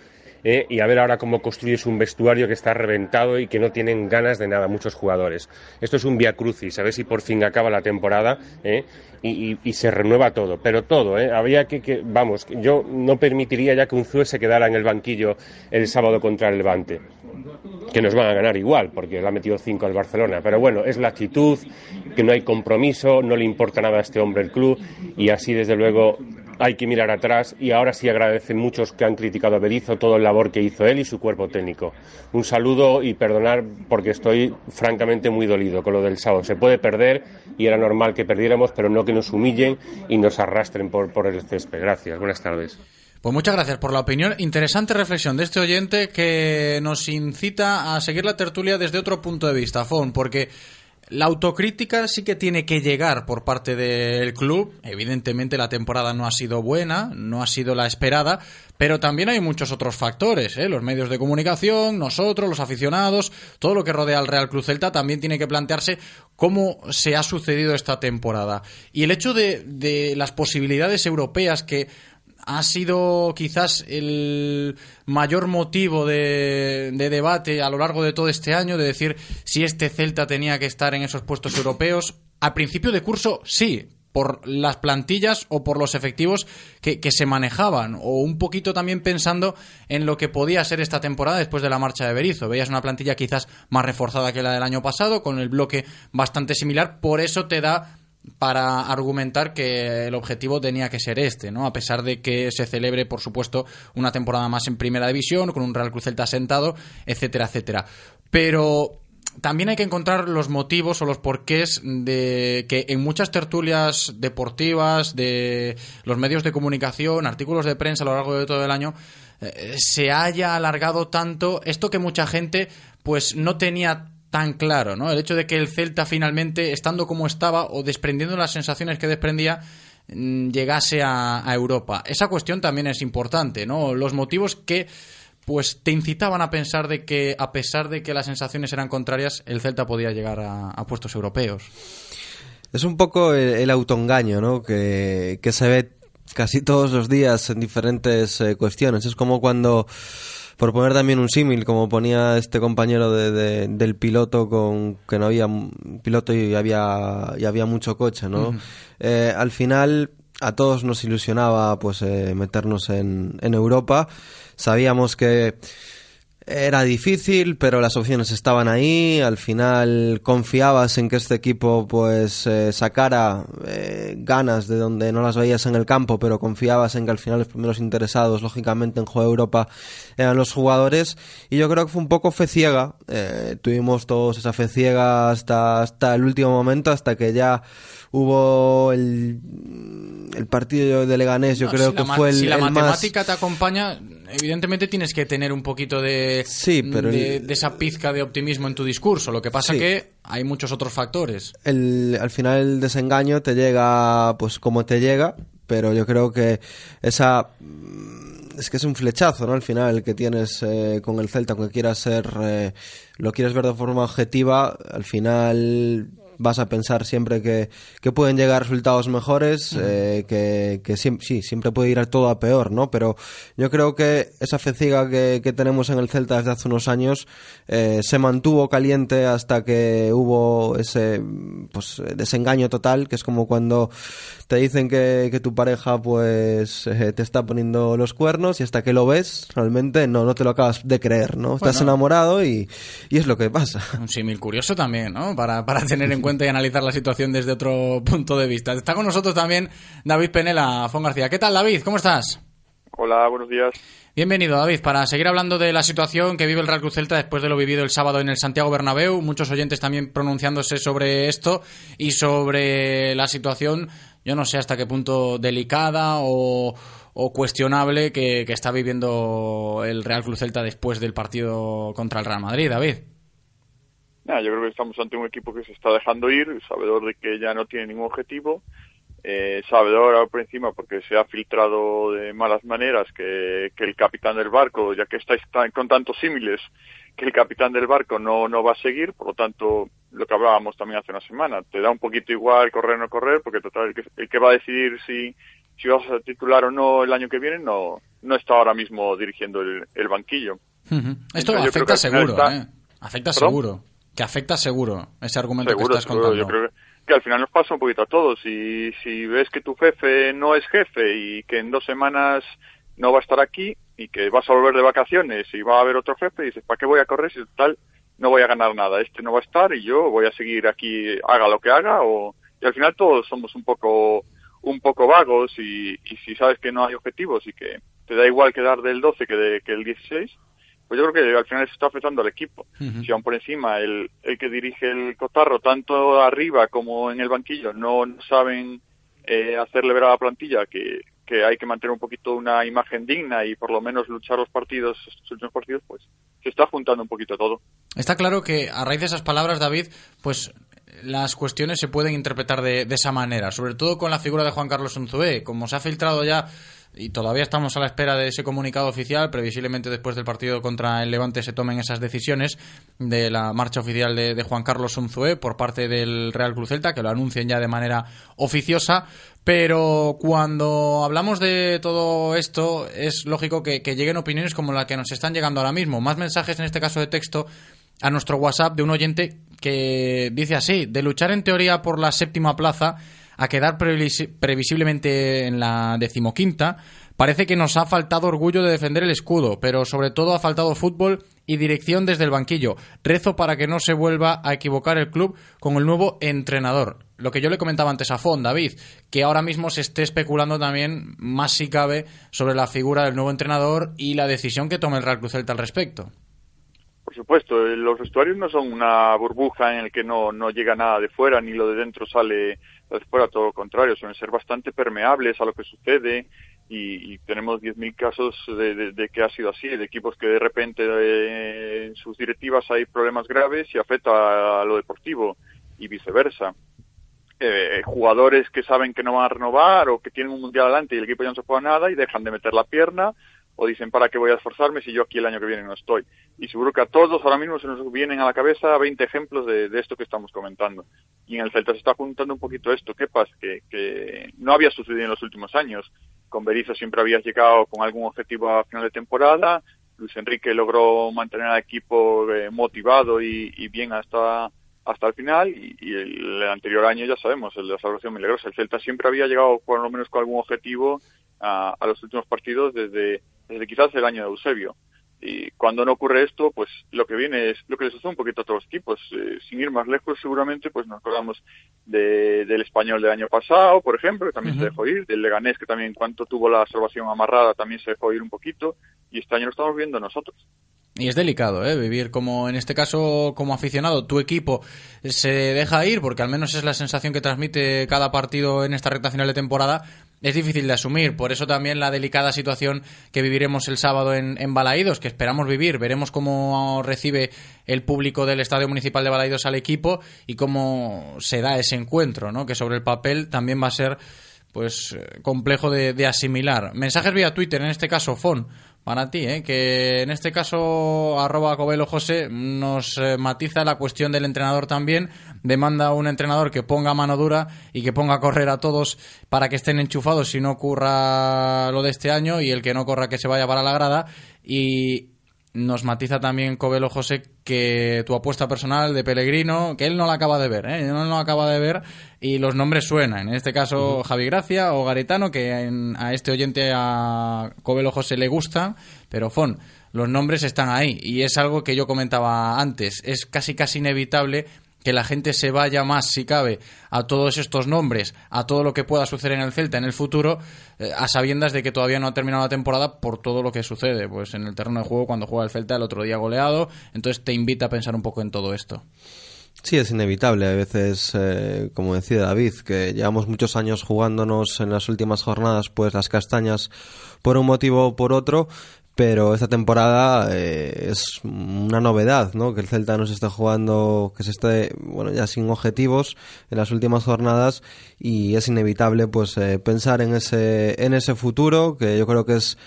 ¿eh? y a ver ahora cómo construyes un vestuario que está reventado y que no tienen ganas de nada muchos jugadores. Esto es un via crucis, a ver si por fin acaba la temporada ¿eh? y, se renueva todo, pero todo. ¿eh? Había que, que, vamos, yo no permitiría ya que un Zue se quedara en el banquillo el sábado contra el Levante que nos van a ganar igual, porque le ha metido cinco al Barcelona. Pero bueno, es la actitud, que no hay compromiso, no le importa nada a este hombre el club, y así desde luego hay que mirar atrás y ahora sí agradecen muchos que han criticado a Berizzo todo el labor que hizo él y su cuerpo técnico. Un saludo y perdonar porque estoy francamente muy dolido con lo del sábado. Se puede perder y era normal que perdiéramos, pero no que nos humillen y nos arrastren por, por el césped. Gracias. Buenas tardes. Pues muchas gracias por la opinión. Interesante reflexión de este oyente que nos incita a seguir la tertulia desde otro punto de vista, Fon, porque la autocrítica sí que tiene que llegar por parte del club. Evidentemente la temporada no ha sido buena, no ha sido la esperada, pero también hay muchos otros factores. ¿eh? Los medios de comunicación, nosotros, los aficionados, todo lo que rodea al Real Cruz Celta también tiene que plantearse cómo se ha sucedido esta temporada. Y el hecho de, de las posibilidades europeas que ha sido quizás el mayor motivo de, de, debate a lo largo de todo este año, de decir si este Celta tenía que estar en esos puestos europeos. A principio de curso, sí, por las plantillas o por los efectivos que, que, se manejaban, o un poquito también pensando en lo que podía ser esta temporada después de la marcha de Berizzo. Veías una plantilla quizás más reforzada que la del año pasado, con el bloque bastante similar, por eso te da para argumentar que el objetivo tenía que ser este, ¿no? A pesar de que se celebre, por supuesto, una temporada más en Primera División, con un Real Cruz Celta sentado, etcétera, etcétera. Pero también hay que encontrar los motivos o los porqués de que en muchas tertulias deportivas, de los medios de comunicación, artículos de prensa a lo largo de todo el año, eh, se haya alargado tanto esto que mucha gente pues no tenía tan claro, ¿no? El hecho de que el Celta finalmente, estando como estaba o desprendiendo las sensaciones que desprendía, mm, llegase a, Europa. Esa cuestión también es importante, ¿no? Los motivos que pues te incitaban a pensar de que a pesar de que las sensaciones eran contrarias, el Celta podía llegar a, puestos europeos. Es un poco el, el autoengaño, ¿no? Que, que, se ve casi todos los días en diferentes eh, cuestiones. Es como cuando por poner también un símil, como ponía este compañero de, de, del piloto con que no había piloto y había, y había mucho coche, ¿no? Uh -huh. eh, al final a todos nos ilusionaba pues eh, meternos en, en Europa. Sabíamos que era difícil, pero las opciones estaban ahí. Al final confiabas en que este equipo pues eh, sacara eh, ganas de donde no las veías en el campo, pero confiabas en que al final los primeros interesados, lógicamente en Juego Europa, eran los jugadores. Y yo creo que fue un poco fe ciega. Eh, tuvimos todos esa fe ciega hasta, hasta el último momento, hasta que ya hubo el, el partido de Leganés, yo no, creo si que fue el Si la el matemática más... te acompaña, evidentemente tienes que tener un poquito de, sí, pero de, el... de, esa pizca de optimismo en tu discurso. Lo que pasa sí. que hay muchos otros factores. El, al final el desengaño te llega pues como te llega, pero yo creo que esa es que es un flechazo, ¿no? Al final que tienes eh, con el Celta, aunque quieras ser, eh, lo quieres ver de forma objetiva, al final vas a pensar siempre que, que pueden llegar resultados mejores, eh, que, que siempre, sí, siempre puede ir todo a peor, ¿no? Pero yo creo que esa feciga que, que tenemos en el Celta desde hace unos años eh, se mantuvo caliente hasta que hubo ese pues, desengaño total, que es como cuando te dicen que, que tu pareja pues eh, te está poniendo los cuernos y hasta que lo ves, realmente no, no te lo acabas de creer, ¿no? Estás enamorado y, y es lo que pasa. Un símil curioso también, ¿no? Para, para tener en cuenta y analizar la situación desde otro punto de vista. Está con nosotros también David Penela, Fon García. ¿Qué tal, David? ¿Cómo estás? Hola, buenos días. Bienvenido, David, para seguir hablando de la situación que vive el Real Cruz Celta después de lo vivido el sábado en el Santiago Bernabéu. Muchos oyentes también pronunciándose sobre esto y sobre la situación, yo no sé hasta qué punto delicada o, o cuestionable que, que está viviendo el Real Cruz Celta después del partido contra el Real Madrid, David. Nada, yo creo que estamos ante un equipo que se está dejando ir, sabedor de que ya no tiene ningún objetivo, eh, sabedor por encima porque se ha filtrado de malas maneras que, que el capitán del barco, ya que estáis tan- con tantos símiles, que el capitán del barco no, no va a seguir, por lo tanto, lo que hablábamos también hace una semana, te da un poquito igual correr o no correr, porque total, el que, el que va a decidir si, si vas a titular o no el año que viene no, no está ahora mismo dirigiendo el, el banquillo. Esto Entonces, afecta seguro, está- ¿eh? Afecta ¿Perdón? seguro. Que afecta seguro ese argumento Seguro, que estás seguro. contando. Yo creo que, que al final nos pasa un poquito a todos. Y si ves que tu jefe no es jefe y que en dos semanas no va a estar aquí y que vas a volver de vacaciones y va a haber otro jefe, dices, ¿para qué voy a correr si tal no voy a ganar nada? Este no va a estar y yo voy a seguir aquí, haga lo que haga. O... Y al final todos somos un poco un poco vagos y, y si sabes que no hay objetivos y que te da igual quedar del 12 que, de, que el 16, pues yo creo que al final se está afectando al equipo. Si aún por encima el, el que dirige el cotarro, tanto arriba como en el banquillo, no, no saben eh, hacerle ver a la plantilla que, que hay que mantener un poquito una imagen digna y por lo menos luchar los partidos, estos últimos partidos, pues se está juntando un poquito todo. Está claro que a raíz de esas palabras, David, pues las cuestiones se pueden interpretar de, de esa manera, sobre todo con la figura de Juan Carlos Unzué. Como se ha filtrado ya y todavía estamos a la espera de ese comunicado oficial, previsiblemente después del partido contra el Levante se tomen esas decisiones de la marcha oficial de, Juan Carlos Unzué por parte del Real Cruz Celta, que lo anuncien ya de manera oficiosa. Pero cuando hablamos de todo esto, es lógico que, que lleguen opiniones como la que nos están llegando ahora mismo. Más mensajes, en este caso de texto, a nuestro WhatsApp de un oyente que dice así, de luchar en teoría por la séptima plaza a quedar previsi- previsiblemente en la decimoquinta, parece que nos ha faltado orgullo de defender el escudo, pero sobre todo ha faltado fútbol y dirección desde el banquillo. Rezo para que no se vuelva a equivocar el club con el nuevo entrenador. Lo que yo le comentaba antes a Fon, David, que ahora mismo se esté especulando también, más si cabe, sobre la figura del nuevo entrenador y la decisión que tome el Real Cruz Celta al respecto. Por supuesto, eh, los vestuarios no son una burbuja en el que no, no llega nada de fuera ni lo de dentro sale de fuera, todo lo contrario, suelen ser bastante permeables a lo que sucede y, y tenemos 10.000 casos de, que ha sido así, de equipos que de repente eh, en sus directivas hay problemas graves y afecta a lo deportivo y viceversa. Eh, jugadores que saben que no van a renovar o que tienen un mundial adelante y el equipo ya no se juega nada y dejan de meter la pierna o dicen para qué voy a esforzarme si yo aquí el año que viene no estoy. Y seguro que a todos ahora mismo se nos vienen a la cabeza 20 ejemplos de, esto que estamos comentando. Y en el Celta se está juntando un poquito esto. ¿Qué pasa? Que, que no había sucedido en los últimos años. Con Berizzo siempre había llegado con algún objetivo a final de temporada. Luis Enrique logró mantener al equipo eh, motivado y, bien hasta hasta el final y, y el, anterior año ya sabemos, el de la salvación milagrosa. El Celta siempre había llegado por lo menos con algún objetivo a los últimos partidos desde, desde quizás el año de Eusebio. Y cuando no ocurre esto, pues lo que viene es lo que les sucede un poquito a todos los equipos. Eh, sin ir más lejos, seguramente, pues nos acordamos de, del español del año pasado, por ejemplo, que también se dejó ir, del Leganés, que también en cuanto tuvo la salvación amarrada, también se dejó ir un poquito, y este año lo estamos viendo nosotros. Y es delicado, ¿eh? Vivir como, en este caso, como aficionado, tu equipo se deja ir, porque al menos es la sensación que transmite cada partido en esta recta final de temporada, es difícil de asumir. Por eso también la delicada situación que viviremos el sábado en, en Balaídos, que esperamos vivir. Veremos cómo recibe el público del Estadio Municipal de Balaídos al equipo y cómo se da ese encuentro, ¿no? Que sobre el papel también va a ser pues eh, complejo de, de asimilar. Mensajes vía Twitter, en este caso Fon, para ti, ¿eh? que en este caso arroba Covelo José nos eh, matiza la cuestión del entrenador también, demanda a un entrenador que ponga mano dura y que ponga a correr a todos para que estén enchufados si no ocurra lo de este año y el que no corra que se vaya para la grada y, nos matiza también Covelo José que tu apuesta personal de Pellegrino, que él no la acaba de ver, ¿eh? no la acaba de ver y los nombres suenan. En este caso, Javi Gracia o Garitano, que a este oyente a Covelo José le gusta, pero Fon, los nombres están ahí y es algo que yo comentaba antes. Es casi casi inevitable que la gente se vaya más, si cabe, a todos estos nombres, a todo lo que pueda suceder en el Celta en el futuro, eh, a sabiendas de que todavía no ha terminado la temporada por todo lo que sucede, pues en el terreno de juego cuando juega el Celta el otro día goleado, entonces te invita a pensar un poco en todo esto. Sí, es inevitable. A veces, eh, como decía David, que llevamos muchos años jugándonos en las últimas jornadas, pues las castañas por un motivo o por otro, pero esta temporada eh, es una novedad, ¿no? Que el Celta no se esté jugando, que se esté, bueno, ya sin objetivos en las últimas jornadas y es inevitable, pues, eh, pensar en ese, en ese futuro, que yo creo que es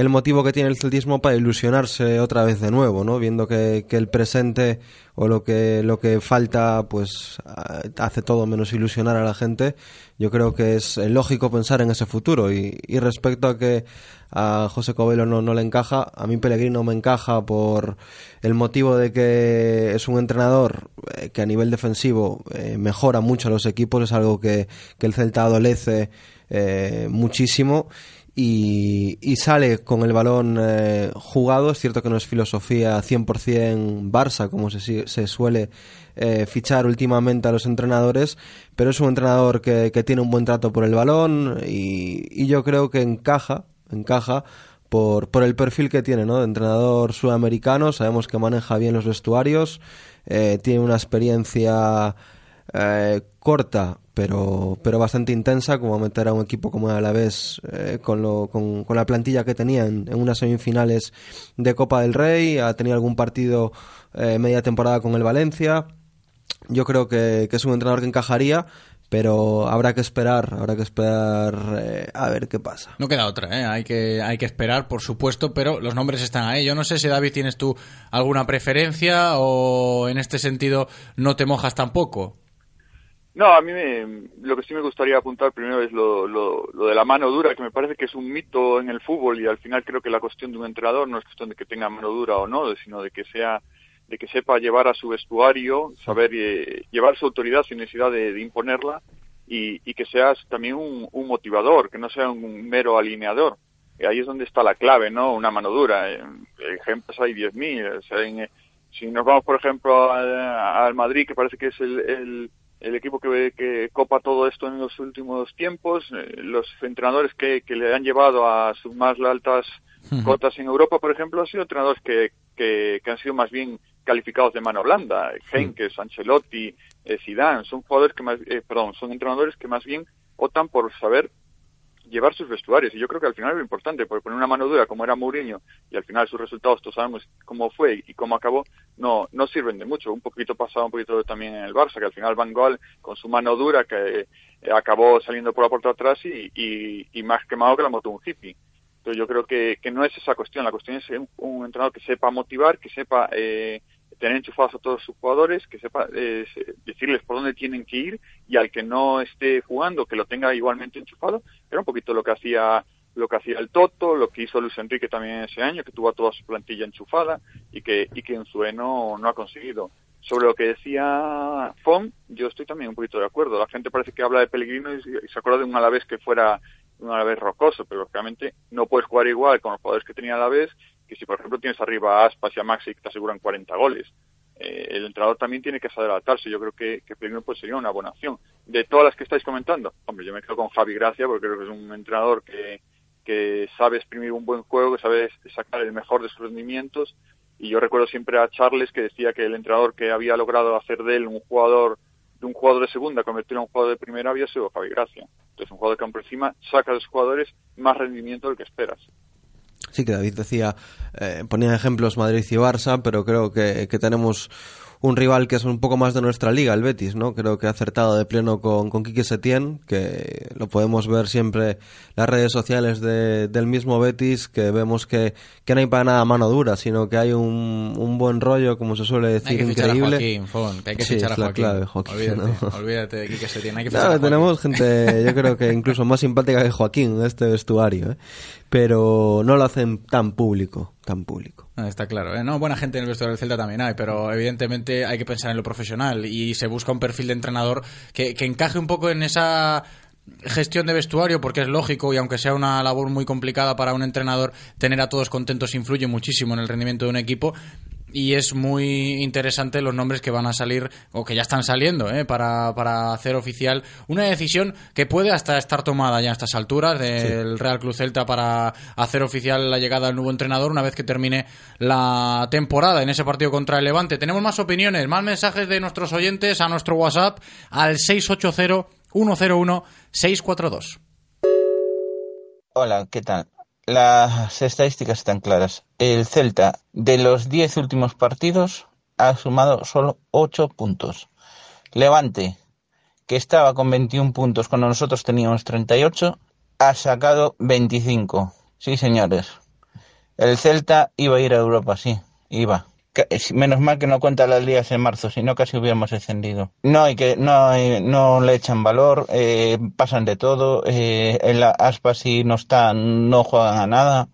el motivo que tiene el celtismo para ilusionarse otra vez de nuevo, ¿no? Viendo que, el presente o lo que, lo que falta, pues, hace todo menos ilusionar a la gente, yo creo que es lógico pensar en ese futuro. Y, y respecto a que a José Covelo no, no le encaja. A mí Pellegrino me encaja por el motivo de que es un entrenador eh, que a nivel defensivo eh, mejora mucho a los equipos, es algo que, que el Celta adolece eh, muchísimo. Y, sale con el balón jugado. Es cierto que no es filosofía 100% Barça, como se, se suele fichar últimamente a los entrenadores, pero es un entrenador que, que tiene un buen trato por el balón y, y, yo creo que encaja encaja por, por el perfil que tiene, ¿no? De entrenador sudamericano, sabemos que maneja bien los vestuarios, eh, tiene una experiencia eh, corta, pero, pero bastante intensa, como meter a un equipo como el Alavés eh, con, lo, con, con, la plantilla que tenía en, unas semifinales de Copa del Rey, ha tenido algún partido eh, media temporada con el Valencia. Yo creo que, que es un entrenador que encajaría, pero habrá que esperar, habrá que esperar eh, a ver qué pasa. No queda otra, ¿eh? hay, que, hay que esperar, por supuesto, pero los nombres están ahí. Yo no sé si, David, tienes tú alguna preferencia o en este sentido no te mojas tampoco. No, a mí me, lo que sí me gustaría apuntar primero es lo, lo, lo, de la mano dura, que me parece que es un mito en el fútbol y al final creo que la cuestión de un entrenador no es cuestión de que tenga mano dura o no, sino de que sea de que sepa llevar a su vestuario, saber eh, llevar su autoridad sin necesidad de, imponerla y, y, que seas también un, un, motivador, que no sea un mero alineador. Y ahí es donde está la clave, ¿no? Una mano dura. Ejemplos hay 10.000. O sea, si nos vamos, por ejemplo, al, Madrid, que parece que es el, el, el equipo que, que, copa todo esto en los últimos tiempos, eh, los entrenadores que, que, le han llevado a sus más altas cotas en Europa, por ejemplo, han sido entrenadores que, que, que han sido más bien calificados de mano blanda, Henkes, Ancelotti, eh, Zidane, son jugadores que más, eh, perdón, son entrenadores que más bien optan por saber llevar sus vestuarios y yo creo que al final lo importante, porque poner una mano dura como era Mourinho y al final sus resultados todos sabemos cómo fue y cómo acabó, no no sirven de mucho. Un poquito pasado un poquito también en el Barça, que al final Van Gaal con su mano dura que eh, acabó saliendo por la puerta atrás y, y, y más quemado que la moto un hippie. Entonces yo creo que, que no es esa cuestión, la cuestión es un, un entrenador que sepa motivar, que sepa eh, tener enchufados a todos sus jugadores, que sepa eh, decirles por dónde tienen que ir y al que no esté jugando que lo tenga igualmente enchufado. Era un poquito lo que hacía lo que hacía el Toto, lo que hizo Luis Enrique también ese año, que tuvo a toda su plantilla enchufada y que y que en su no, ha conseguido. Sobre lo que decía Fon, yo estoy también un poquito de acuerdo. La gente parece que habla de Pellegrino y, se acuerda de un Alavés que fuera un Alavés rocoso, pero lógicamente no puedes jugar igual con los jugadores que tenía Alavés que si por ejemplo tienes arriba a Aspas y a Maxi que te aseguran 40 goles. Eh, el entrenador también tiene que saber adaptarse. Yo creo que, que primero pues sería una buena opción. De todas las que estáis comentando, hombre, yo me quedo con Javi Gracia porque creo que es un entrenador que, que sabe exprimir un buen juego, que sabe sacar el mejor de sus rendimientos. Y yo recuerdo siempre a Charles que decía que el entrenador que había logrado hacer de él un jugador de un jugador de segunda convertirlo en un jugador de primera había sido Javi Gracia. Entonces un jugador que por encima saca de los jugadores más rendimiento del que esperas. Sí, que David decía, eh, ponía ejemplos Madrid y Barça, pero creo que, que tenemos un rival que es un poco más de nuestra liga, el Betis, ¿no? Creo que ha acertado de pleno con, con Quique Setién, que lo podemos ver siempre en las redes sociales de, del mismo Betis, que vemos que, que no hay para nada mano dura, sino que hay un, un buen rollo, como se suele decir, hay que increíble. Fichar a Joaquín, que hay que sí, fichar a Joaquín. clave, Joaquín olvídate, ¿no? olvídate de Quique Setién, hay que fichar a Joaquín. tenemos gente, yo creo que incluso más simpática que Joaquín en este vestuario, ¿eh? Pero no lo hacen tan público, tan público. Ah, Está claro, ¿eh? No, buena gente en el vestuario del Celta también hay, pero evidentemente hay que pensar en lo profesional y se busca un perfil de entrenador que, que encaje un poco en esa gestión de vestuario porque es lógico y aunque sea una labor muy complicada para un entrenador tener a todos contentos influye muchísimo en el rendimiento de un equipo y es muy interesante los nombres que van a salir o que ya están saliendo ¿eh? para, para hacer oficial una decisión que puede hasta estar tomada ya a estas alturas del Real Club Celta para hacer oficial la llegada del nuevo entrenador una vez que termine la temporada en ese partido contra el Levante. Tenemos más opiniones, más mensajes de nuestros oyentes a nuestro WhatsApp al 680 101 642. Hola, ¿qué tal? Las estadísticas están claras. El Celta, de los 10 últimos partidos, ha sumado solo 8 puntos. Levante, que estaba con 21 puntos cuando nosotros teníamos 38, ha sacado 25. Sí, señores. El Celta iba a ir a Europa, sí, iba. Menos mal que no cuenta las ligas en marzo, si no casi hubiéramos descendido. No hay que, no hay- no le echan valor, eh, pasan de todo, eh, en la aspa si no están, no juegan a nada,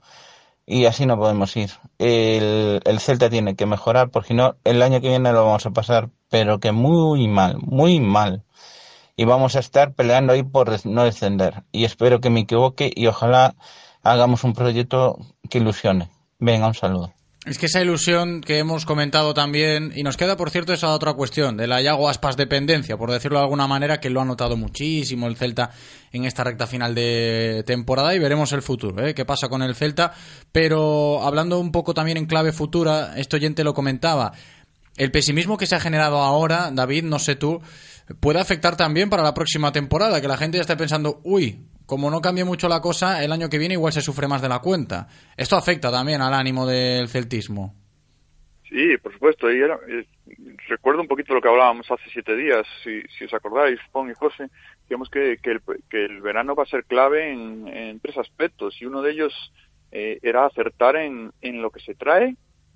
y así no podemos ir. El, el Celta tiene que mejorar, porque si no, el año que viene lo vamos a pasar, pero que muy mal, muy mal. Y vamos a estar peleando ahí por no descender. Y espero que me equivoque y ojalá hagamos un proyecto que ilusione. Venga, un saludo. Es que esa ilusión que hemos comentado también, y nos queda por cierto esa otra cuestión, de la Yago Aspas dependencia, por decirlo de alguna manera, que lo ha notado muchísimo el Celta en esta recta final de temporada y veremos el futuro, ¿eh? qué pasa con el Celta. Pero hablando un poco también en clave futura, este oyente lo comentaba, el pesimismo que se ha generado ahora, David, no sé tú, puede afectar también para la próxima temporada, que la gente ya esté pensando, uy, como no cambie mucho la cosa, el año que viene igual se sufre más de la cuenta. Esto afecta también al ánimo del celtismo. Sí, por supuesto. Y era- eh, recuerdo un poquito lo que hablábamos hace siete días, si, os acordáis, Pon y José, digamos que, que, el, que el verano va a ser clave en, tres aspectos y uno de ellos eh, era acertar en, en lo que se trae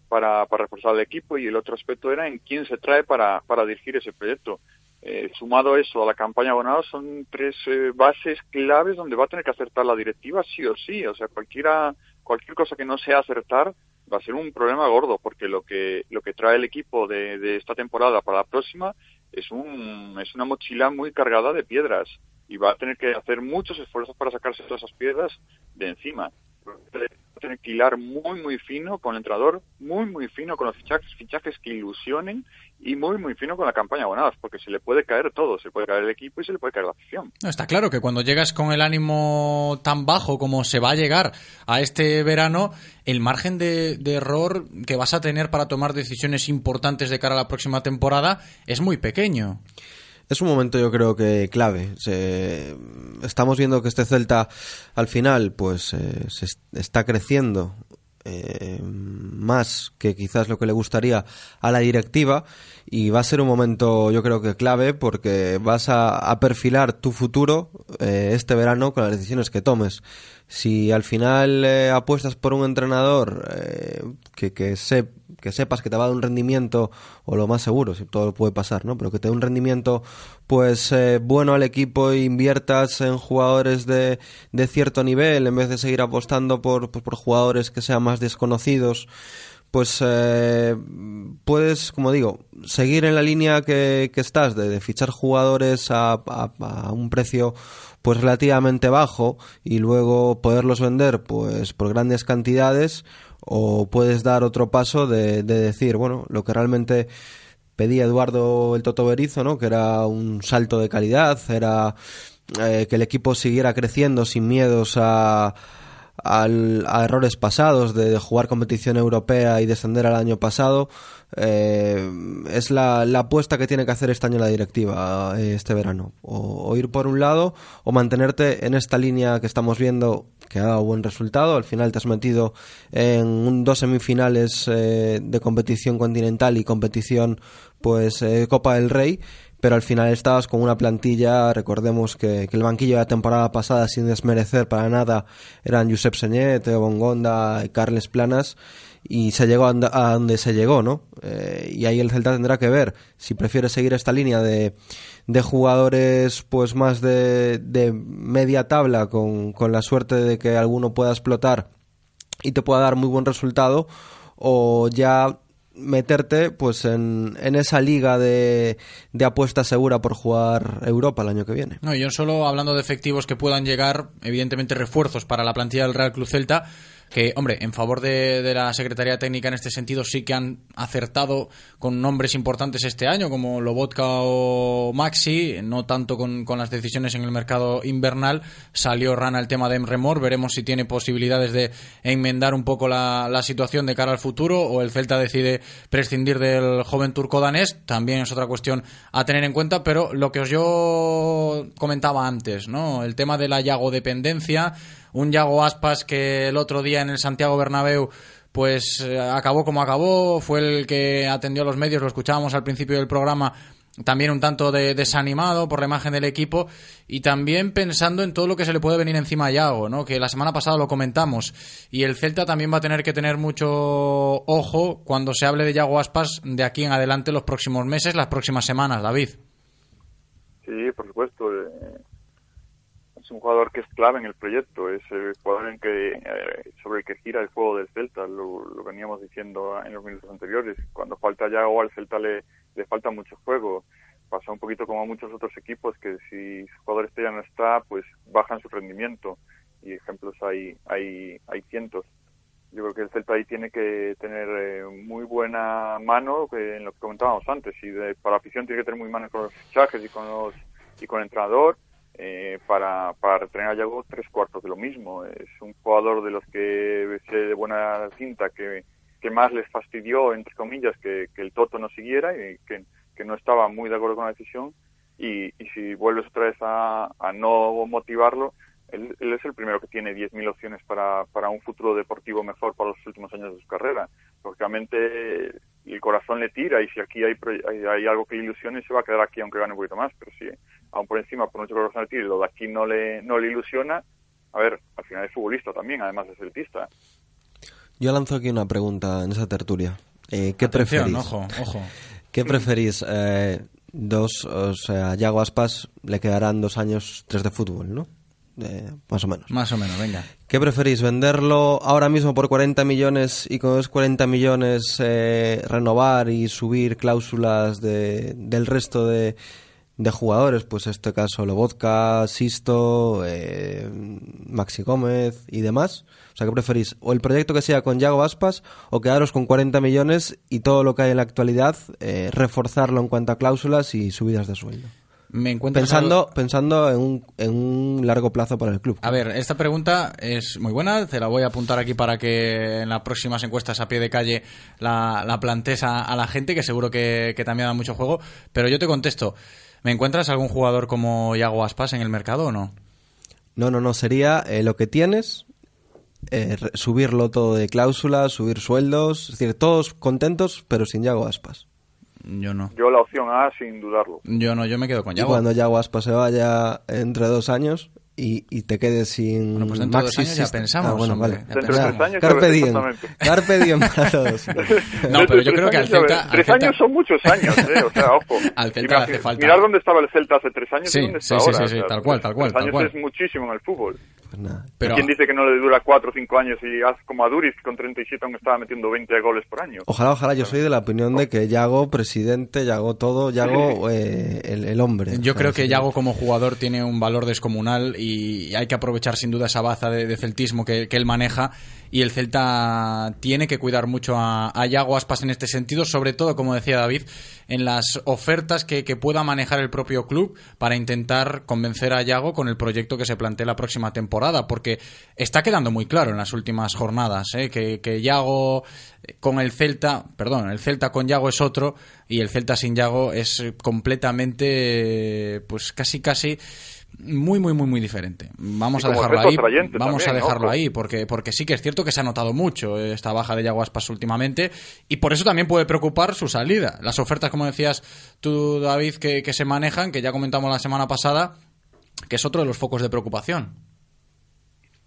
para, para reforzar el equipo y el otro aspecto era en quién se trae para, para dirigir ese proyecto. Eh, sumado eso a la campaña abonada son tres eh, bases claves donde va a tener que acertar la directiva sí o sí. O sea, cualquiera, cualquier cosa que no sea acertar va a ser un problema gordo porque lo que lo que trae el equipo de, de esta temporada para la próxima es un es una mochila muy cargada de piedras y va a tener que hacer muchos esfuerzos para sacarse todas esas piedras de encima tener que hilar muy muy fino con el entrenador muy muy fino con los fichajes fichajes que ilusionen y muy muy fino con la campaña abonadas porque se le puede caer todo se puede caer el equipo y se le puede caer la afición No, está claro que cuando llegas con el ánimo tan bajo como se va a llegar a este verano, el margen de, de error que vas a tener para tomar decisiones importantes de cara a la próxima temporada es muy pequeño. Es un momento yo creo que clave. Estamos viendo que este Celta al final pues eh, se est- está creciendo eh, más que quizás lo que le gustaría a la directiva y va a ser un momento yo creo que clave porque vas a, a perfilar tu futuro eh, este verano con las decisiones que tomes. Si al final eh, apuestas por un entrenador eh, que, que, se- que sepas que te va a dar un rendimiento, o lo más seguro, si todo puede pasar, ¿no? Pero que te dé un rendimiento pues eh, bueno al equipo e inviertas en jugadores de, de cierto nivel en vez de seguir apostando por, por, por jugadores que sean más desconocidos pues eh, puedes, como digo, seguir en la línea que, que estás de, de fichar jugadores a, a- a un precio pues relativamente bajo y luego poderlos vender pues por grandes cantidades o puedes dar otro paso de, de decir, bueno, lo que realmente pedía Eduardo el Toto Berizo, ¿no? Que era un salto de calidad, era eh, que el equipo siguiera creciendo sin miedos a, a errores pasados de jugar competición europea y descender al año pasado. Eh, es la, apuesta que tiene que hacer este año la directiva eh, este verano. O, ir por un lado o mantenerte en esta línea que estamos viendo que ha dado buen resultado. Al final te has metido en dos semifinales eh, de competición continental y competición pues Copa del Rey pero al final estabas con una plantilla, recordemos que, el banquillo de la temporada pasada, sin desmerecer para nada, eran Josep Señet, Teo Bongonda, Carles Planas, y se llegó a, donde se llegó, ¿no? Eh, y ahí el Celta tendrá que ver si prefiere seguir esta línea de, de jugadores pues más de, de media tabla con, con la suerte de que alguno pueda explotar y te pueda dar muy buen resultado o ya meterte pues en, en esa liga de, de, apuesta segura por jugar Europa el año que viene. No, yo solo hablando de efectivos que puedan llegar, evidentemente refuerzos para la plantilla del Real Club Celta, que, hombre, en favor de, de, la Secretaría Técnica en este sentido sí que han acertado con nombres importantes este año, como Lobotka o Maxi, no tanto con, con las decisiones en el mercado invernal. Salió rana el tema de Emremor, veremos si tiene posibilidades de enmendar un poco la, la situación de cara al futuro, o el Celta decide prescindir del joven turco danés, también es otra cuestión a tener en cuenta, pero lo que os yo comentaba antes, ¿no? El tema de la Yago dependencia un Yago Aspas que el otro día en el Santiago Bernabéu pues eh, acabó como acabó, fue el que atendió a los medios, lo escuchábamos al principio del programa, también un tanto de, desanimado por la imagen del equipo y también pensando en todo lo que se le puede venir encima a Yago, ¿no? que la semana pasada lo comentamos y el Celta también va a tener que tener mucho ojo cuando se hable de Yago Aspas de aquí en adelante los próximos meses, las próximas semanas, David. Sí, por supuesto. Eh, un jugador que es clave en el proyecto, es el jugador en que, eh, sobre el que gira el juego del Celta, lo, veníamos diciendo en los minutos anteriores. Cuando falta o al Celta le, le falta mucho juego. Pasa un poquito como a muchos otros equipos que si su jugador este ya no está, pues bajan su rendimiento. Y ejemplos hay, hay, hay cientos. Yo creo que el Celta ahí tiene que tener eh, muy buena mano en lo que comentábamos antes. Y de, para afición tiene que tener muy mano con los fichajes y con los y con el entrenador eh, para, para retener a Yago tres cuartos de lo mismo. Es un jugador de los que sé de buena cinta que, que más les fastidió, entre comillas, que, que el Toto no siguiera y que, que, no estaba muy de acuerdo con la decisión. Y, y si vuelves otra vez a, a no motivarlo, él, él, es el primero que tiene 10.000 opciones para, para un futuro deportivo mejor para los últimos años de su carrera. Lógicamente, el corazón le tira y si aquí hay, hay, hay algo que ilusione, se va a quedar aquí aunque gane un poquito más. Pero si aún por encima, por mucho corazón le tire, lo de aquí no le, no le ilusiona, a ver, al final es futbolista también, además de celtista. Yo lanzo aquí una pregunta en esa tertulia. Eh, ¿Qué preferís? Ojo, ojo. ¿Qué preferís? Eh, dos, o sea, Yago Aspas le quedarán dos años, tres de fútbol, ¿no? Más o menos. Más o menos, venga. ¿Qué preferís? ¿Venderlo ahora mismo por 40 millones y con esos 40 millones eh, renovar y subir cláusulas de, del resto de, de jugadores? Pues en este caso Lobotka, Sisto, eh, Maxi Gómez y demás. O sea, ¿qué preferís? ¿O el proyecto que sea con Yago Aspas o quedaros con 40 millones y todo lo que hay en la actualidad eh, reforzarlo en cuanto a cláusulas y subidas de sueldo? Me pensando pensando en un, en un largo plazo para el club. A ver, esta pregunta es muy buena, te la voy a apuntar aquí para que en las próximas encuestas a pie de calle la, la plantes a, la gente, que seguro que, también da mucho juego, pero yo te contesto, ¿me encuentras algún jugador como Iago Aspas en el mercado o no? No, no, no, sería eh, lo que tienes, eh, subirlo todo de cláusulas, subir sueldos, es decir, todos contentos, pero sin Yago Aspas. Yo no. Yo la opción A sin dudarlo. Yo no, yo me quedo con Yago. Y cuando Yago Aspas se vaya entre dos años y, y te quedes sin bueno, pues dentro de dos años ya pensamos. Ah, bueno, vale. Dentro de tres años. Carpe diem. Carpe diem para todos. no, pero yo creo que al Celta... Tres Celta... años son muchos años, ¿eh? O sea, ojo. al Celta hace falta. Mirar dónde estaba el Celta hace tres años sí, y dónde sí, está sí, ahora. Sí, sí, o sea, tal cual, tal cual. Tres tal años cual. es muchísimo en el fútbol. Pues nada. Pero... ¿Quién dice que no le dura cuatro o cinco años y hace como a Duris con 37 aún estaba metiendo 20 goles por año? Ojalá, ojalá. Yo soy de la opinión de que Yago, presidente, Yago todo, Yago eh, el, el, hombre. Yo creo que Yago como jugador tiene un valor descomunal y hay que aprovechar sin duda esa baza de, de celtismo que, que, él maneja y el Celta tiene que cuidar mucho a, Yago Aspas en este sentido, sobre todo, como decía David, en las ofertas que, que, pueda manejar el propio club para intentar convencer a Yago con el proyecto que se plantea la próxima temporada, porque está quedando muy claro en las últimas jornadas ¿eh? que, que Yago con el Celta, perdón, el Celta con Yago es otro y el Celta sin Yago es completamente, pues casi casi muy, muy, muy, muy diferente. Vamos Y a dejarlo ahí. Vamos también, a dejarlo ojo. ahí, porque, porque sí que es cierto que se ha notado mucho esta baja de Yago Aspas últimamente, y por eso también puede preocupar su salida. Las ofertas, como decías tú, David, que, que se manejan, que ya comentamos la semana pasada, que es otro de los focos de preocupación.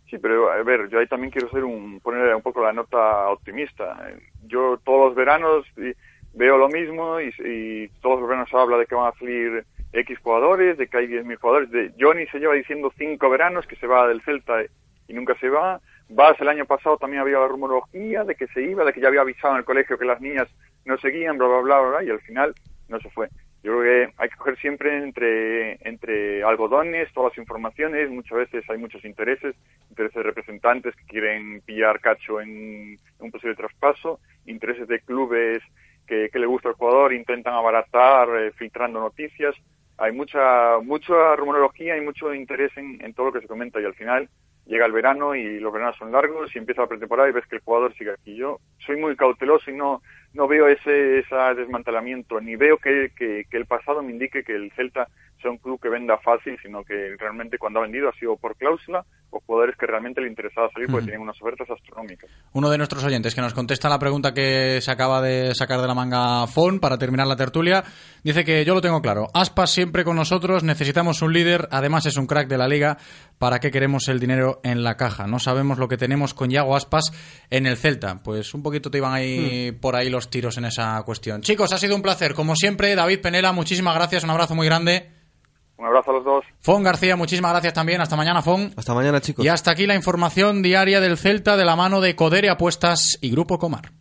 Sí, pero a ver, yo ahí también quiero ser un, poner un poco la nota optimista. Yo todos los veranos y- veo lo mismo y, y todos los veranos habla de que van a salir X jugadores, de que hay 10.000 jugadores. De, Johnny se lleva diciendo cinco veranos que se va del Celta y nunca se va. Vas el año pasado también había la rumorología de que se iba, de que ya había avisado en el colegio que las niñas no seguían, bla, bla, bla, bla, y al final no se fue. Yo creo que hay que coger siempre entre, entre algodones todas las informaciones, muchas veces hay muchos intereses, intereses de representantes que quieren pillar cacho en un posible traspaso, intereses de clubes que, que le gusta al jugador, intentan abaratar eh, filtrando noticias. Hay mucha mucha rumorología y mucho interés en, en todo lo que se comenta y al final llega el verano y los veranos son largos y empieza la pretemporada y ves que el jugador sigue aquí. Yo soy muy cauteloso y no no veo ese, ese desmantelamiento, ni veo que, que, que el pasado me indique que el Celta sea un club que venda fácil, sino que realmente cuando ha vendido ha sido por cláusula o jugadores que realmente le interesaba salir porque tienen unas ofertas astronómicas. Uno de nuestros oyentes que nos contesta la pregunta que se acaba de sacar de la manga Fon para terminar la tertulia, dice que yo lo tengo claro. Aspas siempre con nosotros, necesitamos un líder, además es un crack de la liga. ¿Para qué queremos el dinero en la caja? No sabemos lo que tenemos con Yago Aspas en el Celta. Pues un poquito te iban ahí por ahí los tiros en esa cuestión. Chicos, ha sido un placer. Como siempre, David Penela, muchísimas gracias. Un abrazo muy grande. Un abrazo a los dos. Fon García, muchísimas gracias también. Hasta mañana, Fon. Hasta mañana, chicos. Y hasta aquí la información diaria del Celta de la mano de Codere Apuestas y Grupo Comar.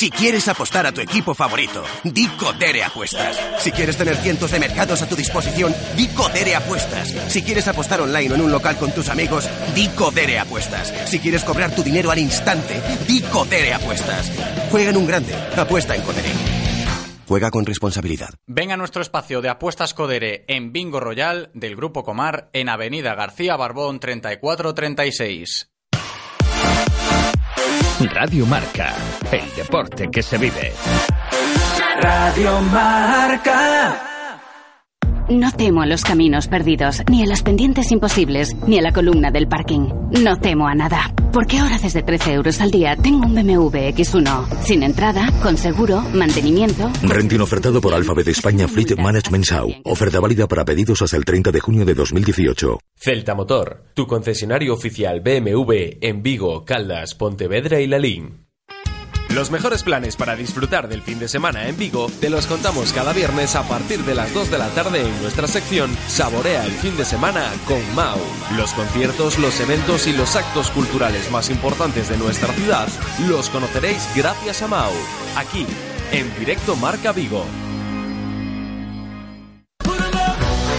Si quieres apostar a tu equipo favorito, di Codere Apuestas. Si quieres tener cientos de mercados a tu disposición, di Codere Apuestas. Si quieres apostar online o en un local con tus amigos, di Codere Apuestas. Si quieres cobrar tu dinero al instante, di Codere Apuestas. Juega en un grande, apuesta en Codere. Juega con responsabilidad. Venga a nuestro espacio de apuestas Codere en Bingo Royal del Grupo Comar en Avenida García Barbón 3436. Radio Marca, el deporte que se vive. Radio Marca. No temo a los caminos perdidos, ni a las pendientes imposibles, ni a la columna del parking. No temo a nada. Porque ahora desde 13 euros al día tengo un BMW X1. Sin entrada, con seguro, mantenimiento. Renting ofertado por Alphabet España Fleet Management Sau. Oferta válida para pedidos hasta el 30 de junio de 2018. Celta Motor, tu concesionario oficial BMW en Vigo, Caldas, Pontevedra y Lalín. Los mejores planes para disfrutar del fin de semana en Vigo te los contamos cada viernes a partir de las 2 de la tarde en nuestra sección Saborea el fin de semana con Mau. Los conciertos, los eventos y los actos culturales más importantes de nuestra ciudad los conoceréis gracias a Mau. Aquí, en directo Marca Vigo.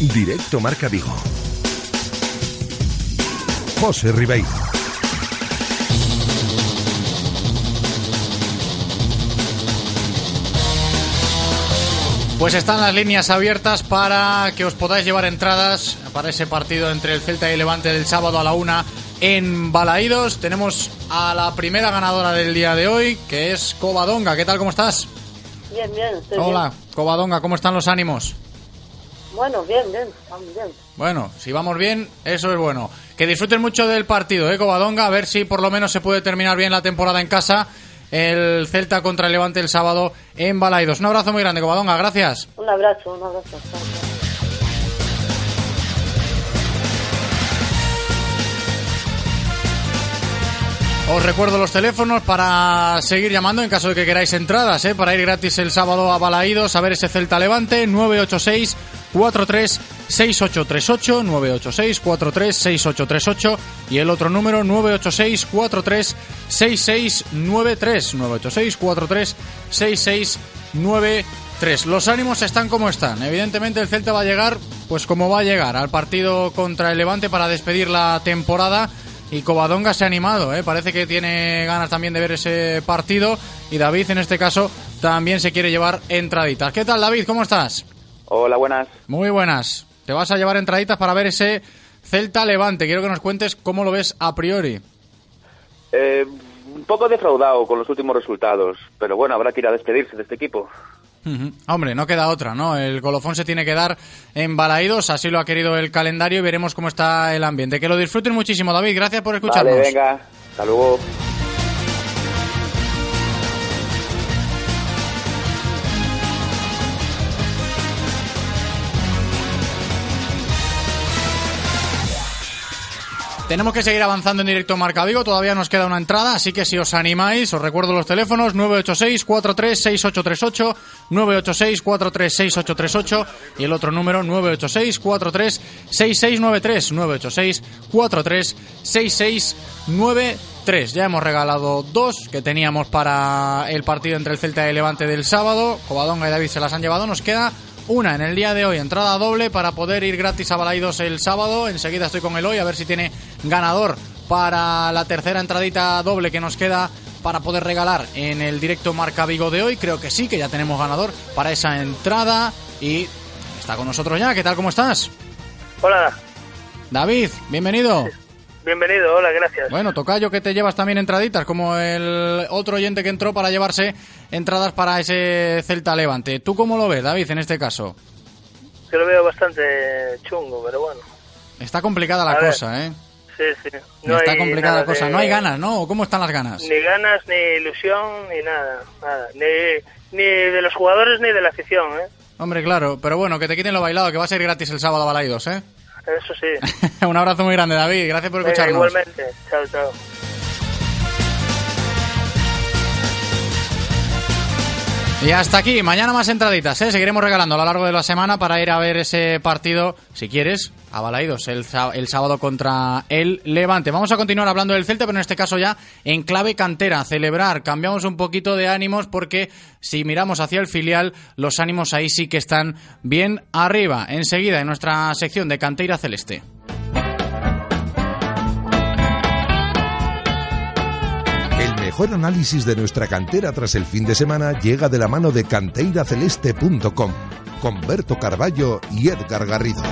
Directo Marca Vigo. José Ribeiro. Pues están las líneas abiertas para que os podáis llevar entradas para ese partido entre el Celta y el Levante del sábado a la una en Balaídos. Tenemos a la primera ganadora del día de hoy, que es Covadonga. ¿Qué tal? ¿Cómo estás? Bien, bien, estoy Hola, Covadonga, ¿cómo están los ánimos? Bueno, bien, bien, estamos bien. Bueno, si vamos bien, eso es bueno. Que disfruten mucho del partido, ¿eh, Covadonga? A ver si por lo menos se puede terminar bien la temporada en casa. El Celta contra el Levante el sábado en Balaidos. Un abrazo muy grande, Covadonga. Gracias. Un abrazo, un abrazo. Os recuerdo los teléfonos para seguir llamando en caso de que queráis entradas, ¿eh? para ir gratis el sábado a Balaídos a ver ese Celta Levante 986 43 6838 986 43 6838 y el otro número 986 43 6693 986 43 6693 3. Los ánimos están como están. Evidentemente el Celta va a llegar, pues como va a llegar, al partido contra el Levante para despedir la temporada. Y Covadonga se ha animado, ¿eh? parece que tiene ganas también de ver ese partido. Y David, en este caso, también se quiere llevar entraditas. ¿Qué tal, David? ¿Cómo estás? Hola, buenas. Muy buenas. Te vas a llevar entraditas para ver ese Celta Levante. Quiero que nos cuentes cómo lo ves a priori. Eh, un poco defraudado con los últimos resultados, pero bueno, habrá que ir a despedirse de este equipo. Hombre, no queda otra, ¿no? El colofón se tiene que dar en Balaídos, así lo ha querido el calendario y veremos cómo está el ambiente. Que lo disfruten muchísimo, David. Gracias por escucharnos. Vale, venga, hasta luego. Tenemos que seguir avanzando en directo Marca Vigo, todavía nos queda una entrada, así que si os animáis, os recuerdo los teléfonos 986-436838, 986-436838 y el otro número 986-436693, 986-436693. Ya hemos regalado dos que teníamos para el partido entre el Celta y el Levante del sábado, Covadonga y David se las han llevado, nos queda una en el día de hoy, entrada doble para poder ir gratis a Balaidos el sábado. Enseguida estoy con Eloy a ver si tiene ganador para la tercera entradita doble que nos queda para poder regalar en el directo Marca Vigo de hoy. Creo que sí, que ya tenemos ganador para esa entrada y está con nosotros ya. ¿Qué tal? ¿Cómo estás? Hola, David, bienvenido. Bienvenido, hola, gracias. Bueno, Tocayo, que te llevas también entraditas, como el otro oyente que entró para llevarse entradas para ese Celta Levante. ¿Tú cómo lo ves, David, en este caso? Yo lo veo bastante chungo, pero bueno. Está complicada la A ver. cosa, ¿eh? Sí, sí. No Está complicada la cosa. de- No hay ganas, ¿no? ¿O ¿Cómo están las ganas? Ni ganas, ni ilusión, ni nada. nada. Ni, ni de los jugadores ni de la afición, ¿eh? Hombre, claro. Pero bueno, que te quiten lo bailado, que va a ser gratis el sábado a Balaidos, ¿eh? Eso sí. Un abrazo muy grande, David. Gracias por Venga, escucharnos. igualmente. Chao, chao. Y hasta aquí, mañana más entraditas, ¿eh? Seguiremos regalando a lo largo de la semana para ir a ver ese partido, si quieres, a el, el sábado contra el Levante. Vamos a continuar hablando del Celta, pero en este caso ya en clave cantera, celebrar. Cambiamos un poquito de ánimos porque si miramos hacia el filial, los ánimos ahí sí que están bien arriba. Enseguida, en nuestra sección de Canteira Celeste. Mejor análisis de nuestra cantera tras el fin de semana llega de la mano de canteiraceleste.com con Berto Carballo y Edgar Garrido.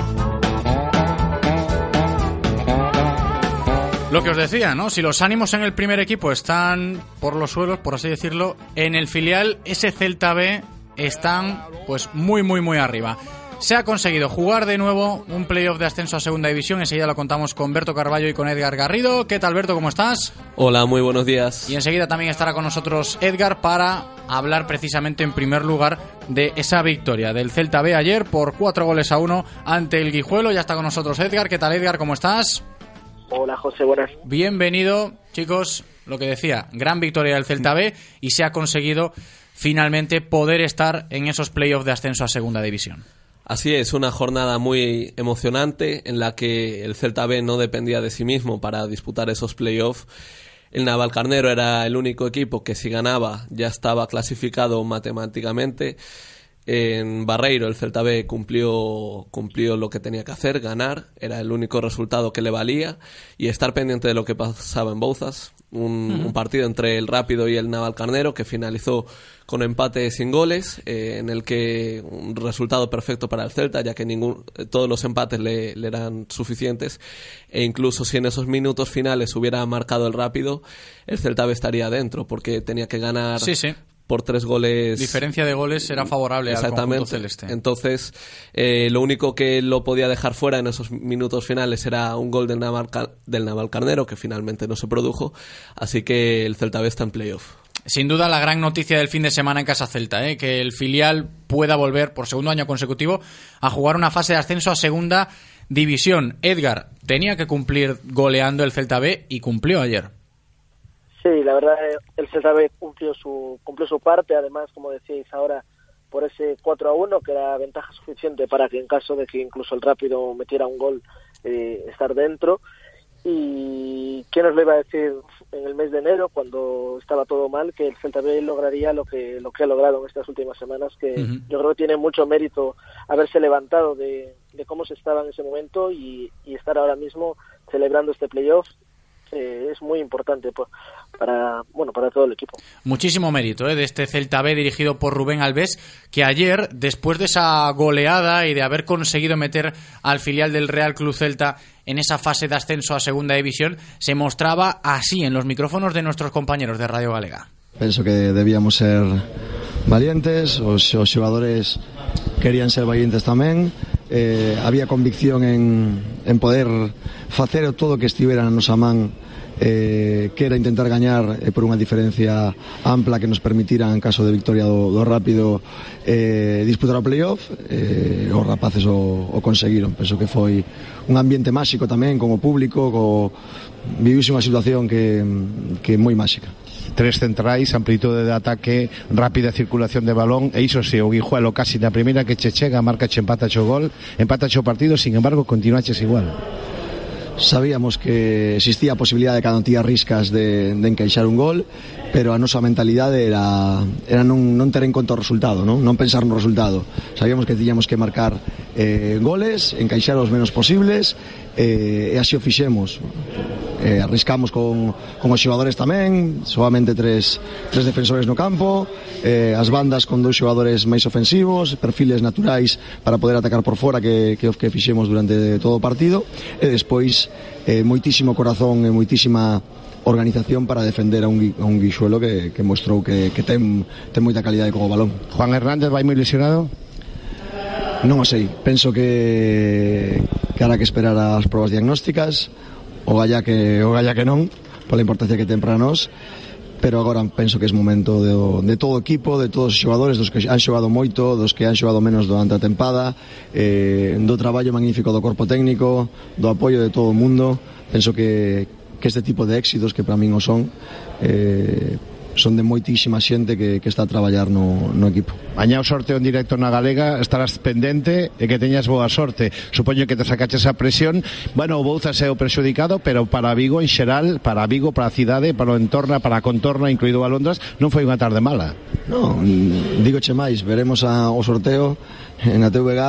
Lo que os decía, ¿no? Si los ánimos en el primer equipo están por los suelos, por así decirlo, en el filial ese Celta B están pues muy muy muy arriba. Se ha conseguido jugar de nuevo un playoff de ascenso a segunda división. Enseguida lo contamos con Berto Carballo y con Edgar Garrido. ¿Qué tal, Berto? ¿Cómo estás? Hola, muy buenos días. Y enseguida también estará con nosotros Edgar para hablar precisamente en primer lugar de esa victoria del Celta B ayer por cuatro goles a uno ante el Guijuelo. Ya está con nosotros Edgar. ¿Qué tal, Edgar? ¿Cómo estás? Hola, José, buenas. Bienvenido, chicos. Lo que decía, gran victoria del Celta B y se ha conseguido finalmente poder estar en esos playoffs de ascenso a segunda división. Así es, una jornada muy emocionante en la que el Celta B no dependía de sí mismo para disputar esos playoffs. El Navalcarnero era el único equipo que si ganaba ya estaba clasificado matemáticamente. En Barreiro el Celta B cumplió, cumplió lo que tenía que hacer, ganar, era el único resultado que le valía. Y estar pendiente de lo que pasaba en Bouzas, un, partido entre el Rápido y el Navalcarnero que finalizó con empate sin goles, eh, en el que un resultado perfecto para el Celta, ya que ningún, todos los empates le, le eran suficientes. E incluso si en esos minutos finales hubiera marcado el Rápido, el Celta B estaría dentro porque tenía que ganar Sí, sí. Por tres goles. Diferencia de goles era favorable al Exactamente. celeste. Entonces, eh, lo único que lo podía dejar fuera en esos minutos finales era un gol del Naval, del Navalcarnero, que finalmente no se produjo. Así que el Celta B está en playoff. Sin duda la gran noticia del fin de semana en Casa Celta, ¿eh? que el filial pueda volver por segundo año consecutivo a jugar una fase de ascenso a segunda división. Edgar tenía que cumplir goleando el Celta B y cumplió ayer. Sí, la verdad, eh, el Celta B cumplió su, cumplió su parte, además, como decíais ahora, por ese 4 a 1, que era ventaja suficiente para que en caso de que incluso el Rápido metiera un gol, eh, estar dentro. y quién nos lo iba a decir en el mes de enero cuando estaba todo mal que el Celta B lograría lo que lo que ha logrado en estas últimas semanas que yo creo que tiene mucho mérito haberse levantado de, de cómo se estaba en ese momento y, y estar ahora mismo celebrando este playoff eh, es muy importante. Pues, para bueno para todo el equipo Muchísimo mérito ¿eh? de este Celta B dirigido por Rubén Alves, que ayer, después de esa goleada y de haber conseguido meter al filial del Real Club Celta en esa fase de ascenso a Segunda División, se mostraba así en los micrófonos de nuestros compañeros de Radio Galega. Penso que debíamos ser valientes, os, os xogadores querían ser valientes tamén, eh, había convicción en, en poder facer todo o que estivera na nosa man eh, que era intentar gañar eh, por unha diferencia ampla que nos permitira en caso de victoria do, do Rápido eh, disputar o playoff eh, os rapaces o, o conseguiron penso que foi un ambiente máxico tamén con o público co... viviuse unha situación que, que moi máxica tres centrais, amplitude de ataque, rápida circulación de balón e iso se o Guijuelo casi na primeira que che chega, marca che empata o gol, empata o partido, sin embargo, continuaches igual. Sabíamos que existía a posibilidade de non tía riscas de, de encaixar un gol, pero a nosa mentalidade era, era non, non ter en conta o resultado, non, non pensar no resultado. Sabíamos que tiñamos que marcar eh, goles, encaixar os menos posibles eh, e así o fixemos eh, arriscamos con, con os xogadores tamén, solamente tres, tres defensores no campo, eh, as bandas con dous xogadores máis ofensivos, perfiles naturais para poder atacar por fora que, que, que fixemos durante todo o partido, e despois eh, moitísimo corazón e moitísima organización para defender a un, a un guixuelo que, que mostrou que, que ten, ten moita calidade como balón. Juan Hernández vai moi lesionado? Non o sei, penso que que hará que esperar as probas diagnósticas, o galla que o galla que non, pola importancia que ten para nós, pero agora penso que é momento de, de todo o equipo, de todos os xogadores, dos que han xogado moito, dos que han xogado menos durante a tempada, eh, do traballo magnífico do corpo técnico, do apoio de todo o mundo, penso que, que este tipo de éxitos que para min o son eh, son de moitísima xente que, que está a traballar no, no equipo. Mañá o sorteo en directo na Galega, estarás pendente e que teñas boa sorte. Supoño que te sacaches a presión. Bueno, o Bouzas é o prexudicado, pero para Vigo en xeral, para Vigo, para a cidade, para o entorno, para a contorna, incluído a Londres, non foi unha tarde mala. No, digo che máis, veremos a, o sorteo na TVG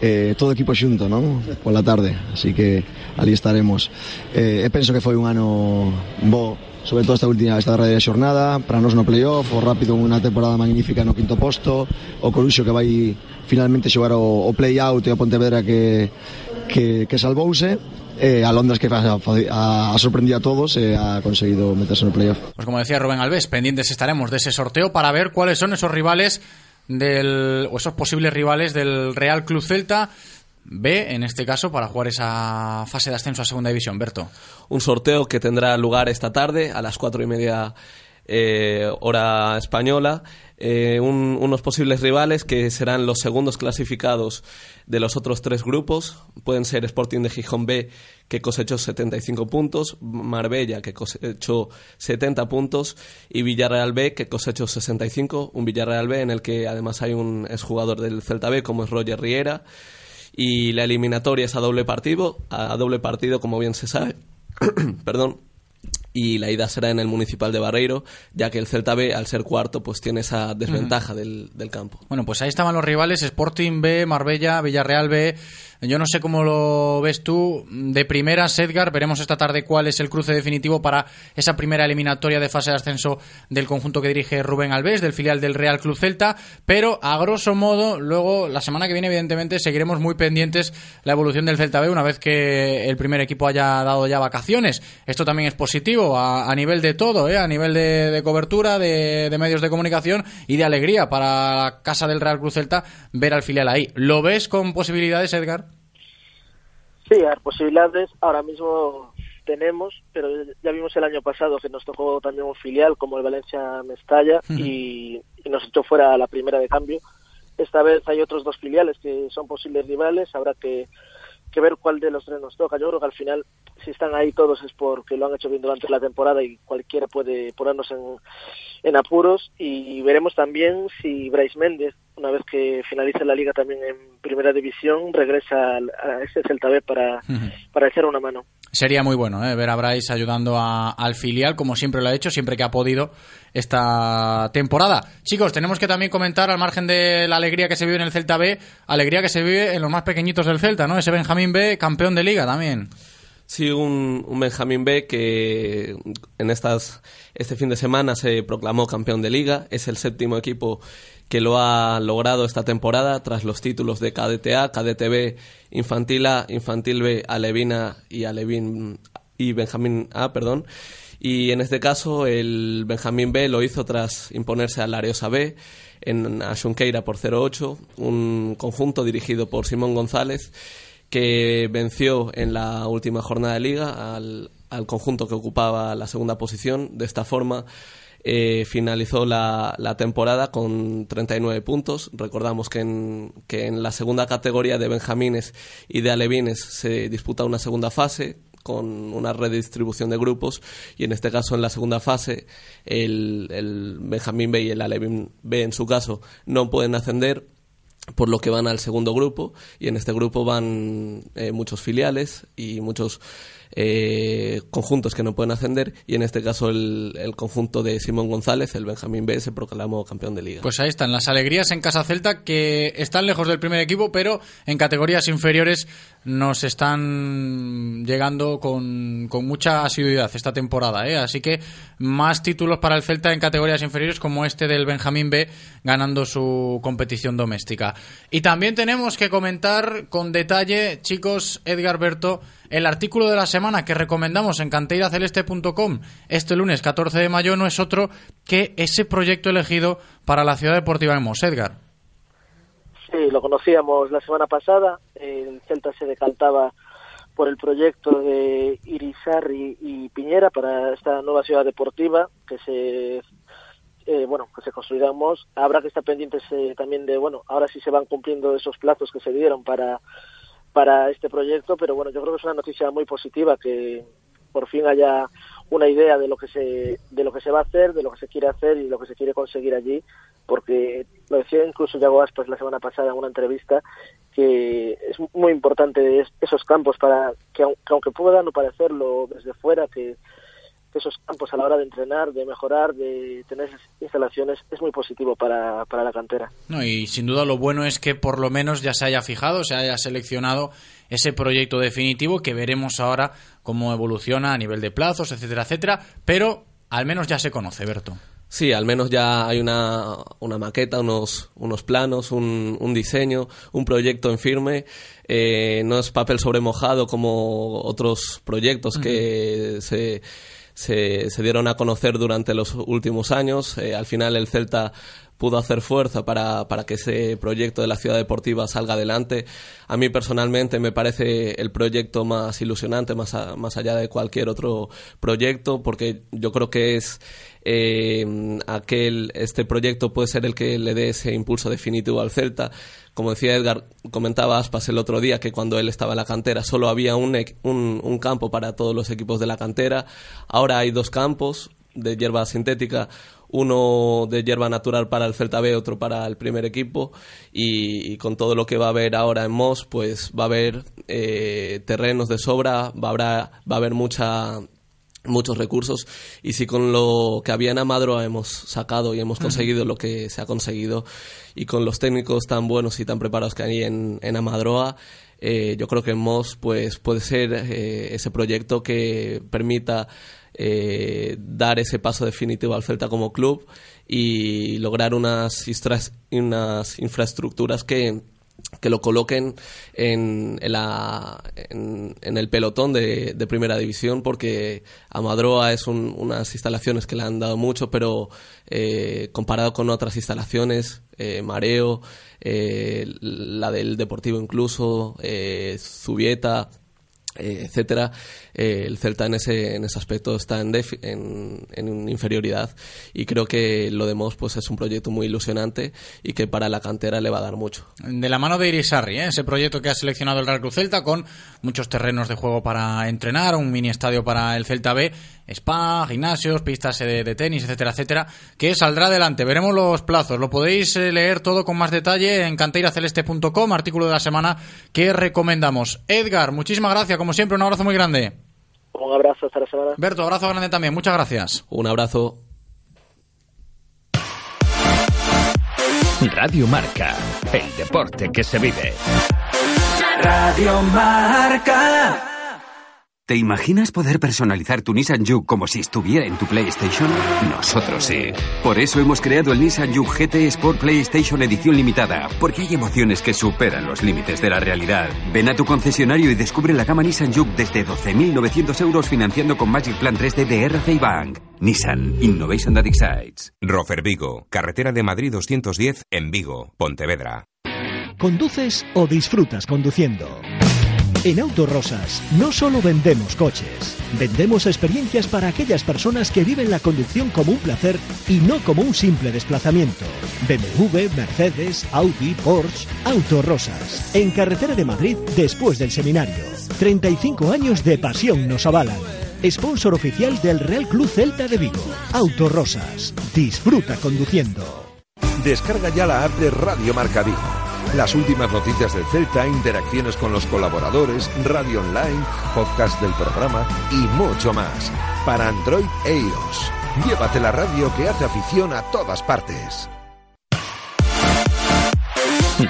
eh, todo equipo xunto, non? Pola tarde, así que ali estaremos. Eh, e penso que foi un ano bo sobre todo esta última esta derradeira xornada, para nos no playoff, o rápido unha temporada magnífica no quinto posto, o Coruxo que vai finalmente xogar o, o play-out e o Pontevedra que, que, que salvouse, eh, a Londres que ha, sorprendido a todos e eh, ha conseguido meterse no playoff. Pues como decía Rubén Alves, pendientes estaremos de ese sorteo para ver cuáles son esos rivales del, o esos posibles rivales del Real Club Celta B, en este caso, para jugar esa fase de ascenso a Segunda División. Berto. Un sorteo que tendrá lugar esta tarde a las cuatro y media eh, hora española. Eh, un- unos posibles rivales que serán los segundos clasificados de los otros tres grupos. Pueden ser Sporting de Gijón B, que cosechó 75 puntos, Marbella, que cosechó 70 puntos, y Villarreal B, que cosechó 65. Un Villarreal B en el que además hay un exjugador del Celta B, como es Roger Riera. Y la eliminatoria es a doble partido, a doble partido, como bien se sabe. Perdón y la ida será en el Municipal de Barreiro, ya que el Celta B, al ser cuarto, pues tiene esa desventaja del, del campo. Bueno, pues ahí estaban los rivales, Sporting B, Marbella, Villarreal B. Yo no sé cómo lo ves tú. De primeras, Edgar, veremos esta tarde cuál es el cruce definitivo para esa primera eliminatoria de fase de ascenso del conjunto que dirige Rubén Alves, del filial del Real Club Celta. Pero, a grosso modo, luego, la semana que viene, evidentemente, seguiremos muy pendientes la evolución del Celta B una vez que el primer equipo haya dado ya vacaciones. Esto también es positivo a, a nivel de todo, ¿eh? a nivel de, cobertura, de, de medios de comunicación y de alegría para la casa del Real Club Celta ver al filial ahí. ¿Lo ves con posibilidades, Edgar? Sí, ver, posibilidades ahora mismo tenemos, pero ya vimos el año pasado que nos tocó también un filial como el Valencia Mestalla y, y nos echó fuera a la primera de cambio. Esta vez hay otros dos filiales que son posibles rivales, habrá que, que ver cuál de los tres nos toca. Yo creo que al final, si están ahí todos es porque lo han hecho bien durante la temporada y cualquiera puede ponernos en, en apuros. Y veremos también si Bryce Méndez, una vez que finalice la liga también en primera división, regresa al- a ese Celta B para, para echar una mano. Sería muy bueno ¿eh? ver a Bryce ayudando a- al filial, como siempre lo ha hecho, siempre que ha podido esta temporada. Chicos, tenemos que también comentar, al margen de la alegría que se vive en el Celta B, alegría que se vive en los más pequeñitos del Celta, ¿no? Ese Benjamín B, campeón de liga también. Sí, un, un Benjamín B que en estas este fin de semana se proclamó campeón de liga. Es el séptimo equipo que lo ha logrado esta temporada tras los títulos de KDTA, KDTB, Infantil A, Infantil B, Alevina y y Benjamín A, perdón. Y en este caso el Benjamín B lo hizo tras imponerse al Ariosa B en Asunqueira por 0-8, un conjunto dirigido por Simón González que venció en la última jornada de liga al conjunto que ocupaba la segunda posición. De esta forma eh, finalizó la, temporada con 39 puntos. Recordamos que en, que en la segunda categoría de Benjamines y de Alevines se disputa una segunda fase con una redistribución de grupos y en este caso en la segunda fase el, el Benjamín B y el Alevín B en su caso no pueden ascender por lo que van al segundo grupo y en este grupo van eh, muchos filiales y muchos eh, conjuntos que no pueden ascender y en este caso el, el conjunto de Simón González, el Benjamín B, se proclamó campeón de liga. Pues ahí están las alegrías en Casa Celta que están lejos del primer equipo, pero en categorías inferiores nos están llegando con, con mucha asiduidad esta temporada. ¿eh? Así que más títulos para el Celta en categorías inferiores como este del Benjamín B ganando su competición doméstica. Y también tenemos que comentar con detalle, chicos, Edgar Berto, el artículo de la semana que recomendamos en canteiraceleste.com este lunes 14 de mayo no es otro que ese proyecto elegido para la Ciudad Deportiva de Mos, Edgar. Sí, lo conocíamos la semana pasada. El Celta se decantaba por el proyecto de Irizarri y Piñera para esta nueva ciudad deportiva que se eh, bueno que se construirá en Mos. Habrá que estar pendientes eh, también de bueno ahora sí se van cumpliendo esos plazos que se dieron para para este proyecto, pero bueno yo creo que es una noticia muy positiva que por fin haya una idea de lo que se de lo que se va a hacer, de lo que se quiere hacer y lo que se quiere conseguir allí, porque lo decía incluso Yago Aspas la semana pasada en una entrevista que es muy importante es- esos campos para que, au- que aunque pueda no parecerlo desde fuera que, esos campos a la hora de entrenar, de mejorar, de tener instalaciones es muy positivo para, para la cantera. No, y sin duda lo bueno es que por lo menos ya se haya fijado, se haya seleccionado ese proyecto definitivo que veremos ahora cómo evoluciona a nivel de plazos, etcétera, etcétera, pero al menos ya se conoce, Berto. Sí, al menos ya hay una, una maqueta, unos, unos planos, un, un diseño, un proyecto en firme. Eh, no es papel sobre mojado como otros proyectos que se, se, se dieron a conocer durante los últimos años. Eh, al final el Celta pudo hacer fuerza para, para que ese proyecto de la ciudad deportiva salga adelante. A mí personalmente me parece el proyecto más ilusionante, más, más allá de cualquier otro proyecto, porque yo creo que es eh, aquel, este proyecto puede ser el que le dé ese impulso definitivo al Celta. Como decía Edgar, comentaba Aspas el otro día que cuando él estaba en la cantera solo había un, un campo para todos los equipos de la cantera. Ahora hay dos campos de hierba sintética, uno de hierba natural para el Celta B, otro para el primer equipo. Y, y con todo lo que va a haber ahora en Moss, pues va a haber eh, terrenos de sobra, va a, habrá, va a haber mucha muchos recursos y si con lo que había en Amadroa hemos sacado y hemos conseguido lo que se ha conseguido y con los técnicos tan buenos y tan preparados que hay en, en Amadroa eh, yo creo que en Moss pues puede ser eh, ese proyecto que permita eh, dar ese paso definitivo al Celta como club y lograr unas, unas infraestructuras que que lo coloquen en, en el pelotón de, primera división porque Amadroa es un- unas instalaciones que le han dado mucho pero eh, comparado con otras instalaciones eh, Mareo eh, la del Deportivo incluso Zubieta etcétera eh, el Celta en ese en ese aspecto está en, defi- en, en inferioridad y creo que lo de Mos pues es un proyecto muy ilusionante y que para la cantera le va a dar mucho De la mano de Irisarri, ¿eh? ese proyecto que ha seleccionado el Real Cruz Celta con muchos terrenos de juego para entrenar, un mini estadio para el Celta B, spa, gimnasios, pistas de, de tenis, etcétera, etcétera, que saldrá adelante. Veremos los plazos. Lo podéis eh, leer todo con más detalle en canteiraceleste.com, artículo de la semana que recomendamos. Edgar, muchísimas gracias, como siempre, un abrazo muy grande. Un abrazo, hasta la semana. Berto, abrazo grande también, muchas gracias. Un abrazo. Radio Marca, el deporte que se vive. Radio Marca. ¿Te imaginas poder personalizar tu Nissan Juke como si estuviera en tu PlayStation? Nosotros sí. Por eso hemos creado el Nissan Juke GT Sport PlayStation Edición Limitada, porque hay emociones que superan los límites de la realidad. Ven a tu concesionario y descubre la gama Nissan Juke desde 12.900 euros financiando con Magic Plan 3D de RCI Bank. Nissan Innovation that excites. Rofer Vigo, carretera de Madrid 210 en Vigo, Pontevedra. ¿Conduces o disfrutas conduciendo? En Autorosas no solo vendemos coches, vendemos experiencias para aquellas personas que viven la conducción como un placer y no como un simple desplazamiento. BMW, Mercedes, Audi, Porsche, Autorosas. En carretera de Madrid después del seminario. 35 años de pasión nos avalan. Sponsor oficial del Real Club Celta de Vigo. Autorosas. Disfruta conduciendo. Descarga ya la app de Radio Marca Vigo. Las últimas noticias del Celta, interacciones con los colaboradores, radio online, podcast del programa y mucho más. Para Android e iOS. Llévate la radio que hace afición a todas partes.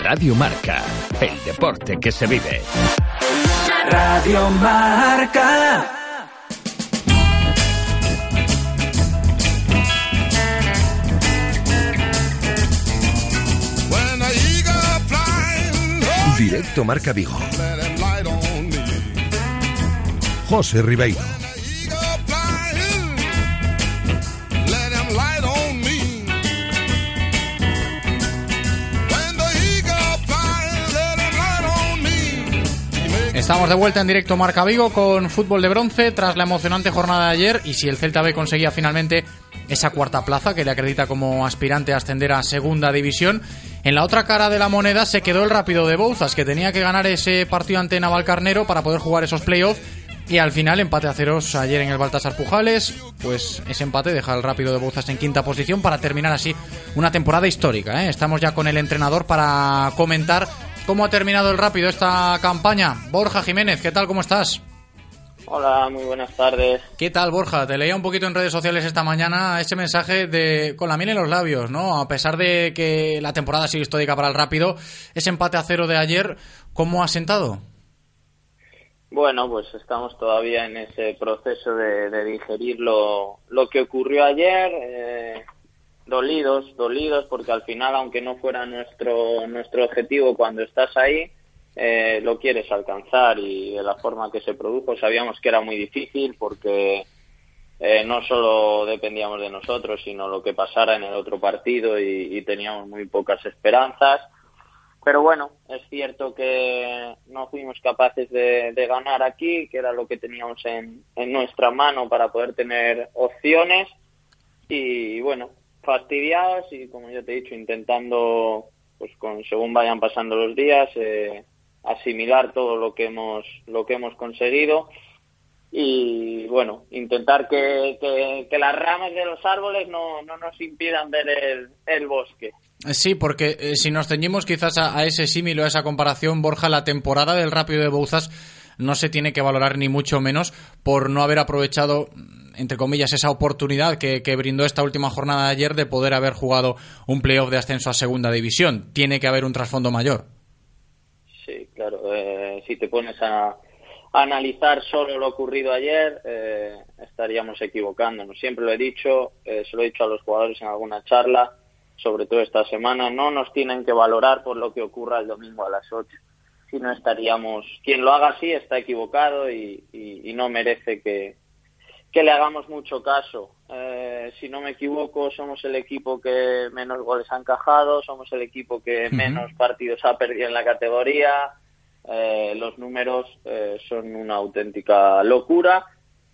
Radio Marca, el deporte que se vive. Radio Marca. Directo Marca Vigo. José Ribeiro. Estamos de vuelta en directo Marca Vigo con fútbol de bronce tras la emocionante jornada de ayer y si el Celta B conseguía finalmente esa cuarta plaza que le acredita como aspirante a ascender a segunda división. En la otra cara de la moneda se quedó el rápido de Bouzas que tenía que ganar ese partido ante Navalcarnero para poder jugar esos playoffs y al final empate a ceros ayer en el Baltasar Pujales, pues ese empate deja al rápido de Bouzas en quinta posición para terminar así una temporada histórica. ¿eh? Estamos ya con el entrenador para comentar cómo ha terminado el rápido esta campaña. Borja Jiménez, ¿qué tal? ¿Cómo estás? Hola, muy buenas tardes. ¿Qué tal, Borja? Te leía un poquito en redes sociales esta mañana ese mensaje de con la miel en los labios, ¿no? A pesar de que la temporada sigue histórica para el rápido, ese empate a cero de ayer, ¿cómo ha sentado? Bueno, pues estamos todavía en ese proceso de, de digerir lo, lo, que ocurrió ayer. Eh, dolidos, dolidos, porque al final, aunque no fuera nuestro, nuestro objetivo cuando estás ahí, eh, lo quieres alcanzar y de la forma que se produjo sabíamos que era muy difícil porque eh, no solo dependíamos de nosotros, sino lo que pasara en el otro partido y, y, teníamos muy pocas esperanzas. Pero bueno, es cierto que no fuimos capaces de, ganar aquí, que era lo que teníamos en, en, nuestra mano para poder tener opciones. Y bueno, fastidiados y como yo te he dicho, intentando, pues con, según vayan pasando los días, eh, asimilar todo lo que hemos lo que hemos conseguido y bueno intentar que, que, las ramas de los árboles no, no nos impidan ver el, el bosque Sí, porque eh, si nos ceñimos quizás a, ese símil o a esa comparación, Borja, la temporada del Rápido de Bouzas no se tiene que valorar ni mucho menos por no haber aprovechado entre comillas, esa oportunidad que, que, brindó esta última jornada de ayer de poder haber jugado un playoff de ascenso a segunda división. Tiene que haber un trasfondo mayor. Sí, claro. Eh, si te pones a, analizar solo lo ocurrido ayer, eh, estaríamos equivocándonos. Siempre lo he dicho, eh, se lo he dicho a los jugadores en alguna charla, sobre todo esta semana, no nos tienen que valorar por lo que ocurra el domingo a las 8. Si no estaríamos, quien lo haga así está equivocado y, y no merece que, que le hagamos mucho caso. Eh, si no me equivoco, somos el equipo que menos goles ha encajado, somos el equipo que menos partidos ha perdido en la categoría. Eh, los números eh, son una auténtica locura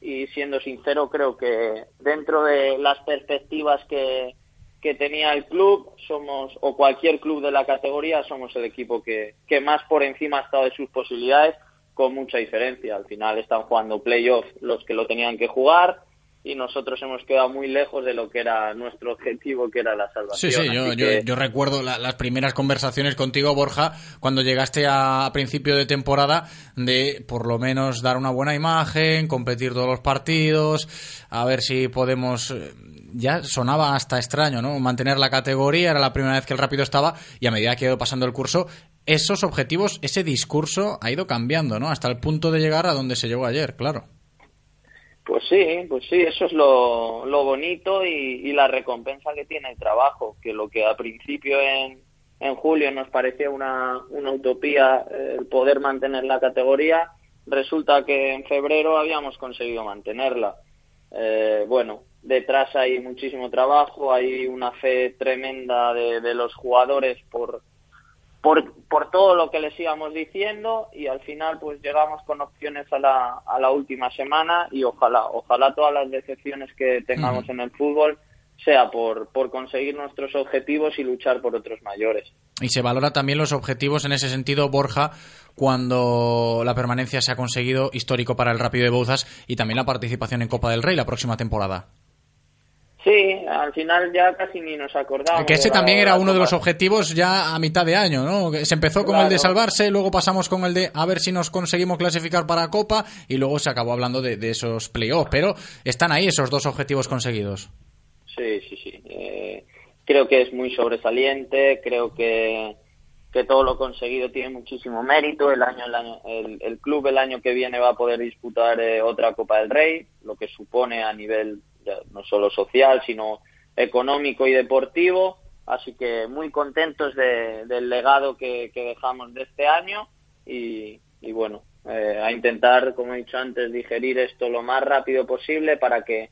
y siendo sincero creo que dentro de las perspectivas que, que tenía el club somos o cualquier club de la categoría somos el equipo que, que más por encima ha estado de sus posibilidades con mucha diferencia. Al final están jugando playoff los que lo tenían que jugar y nosotros hemos quedado muy lejos de lo que era nuestro objetivo, que era la salvación. Sí, sí, yo, yo, yo recuerdo la- las primeras conversaciones contigo, Borja, cuando llegaste a, a principio de temporada, de por lo menos dar una buena imagen, competir todos los partidos, a ver si podemos. eh, Ya sonaba hasta extraño, ¿no? Mantener la categoría, era la primera vez que el rápido estaba, y a medida que ha ido pasando el curso, esos objetivos, ese discurso ha ido cambiando, ¿no? Hasta el punto de llegar a donde se llegó ayer, claro. Pues sí, pues sí, eso es lo, lo bonito y, y la recompensa que tiene el trabajo, que lo que a principio en, en julio nos parecía una, una utopía eh, el poder mantener la categoría, resulta que en febrero habíamos conseguido mantenerla. Eh, bueno, detrás hay muchísimo trabajo, hay una fe tremenda de, de los jugadores por, por, por todo lo que les íbamos diciendo y al final pues llegamos con opciones a la, a la última semana y ojalá, ojalá todas las decepciones que tengamos en el fútbol sea por, por conseguir nuestros objetivos y luchar por otros mayores. Y se valora también los objetivos en ese sentido, Borja, cuando la permanencia se ha conseguido histórico para el Rápido de Bouzas y también la participación en Copa del Rey la próxima temporada. Sí, al final ya casi ni nos acordamos. Que ese también era uno de los objetivos ya a mitad de año, ¿no? Se empezó con el de salvarse, luego pasamos con el de a ver si nos conseguimos clasificar para Copa y luego se acabó hablando de, de esos playoffs. Pero están ahí esos dos objetivos conseguidos. Sí, sí, sí. Eh, creo que es muy sobresaliente, creo que, que todo lo conseguido tiene muchísimo mérito. El, año, el, año, el, el club el año que viene va a poder disputar eh, otra Copa del Rey, lo que supone a nivel ya no solo social, sino económico y deportivo. Así que muy contentos de- del legado que, que dejamos de este año y, y bueno, eh, a intentar, como he dicho antes, digerir esto lo más rápido posible para que,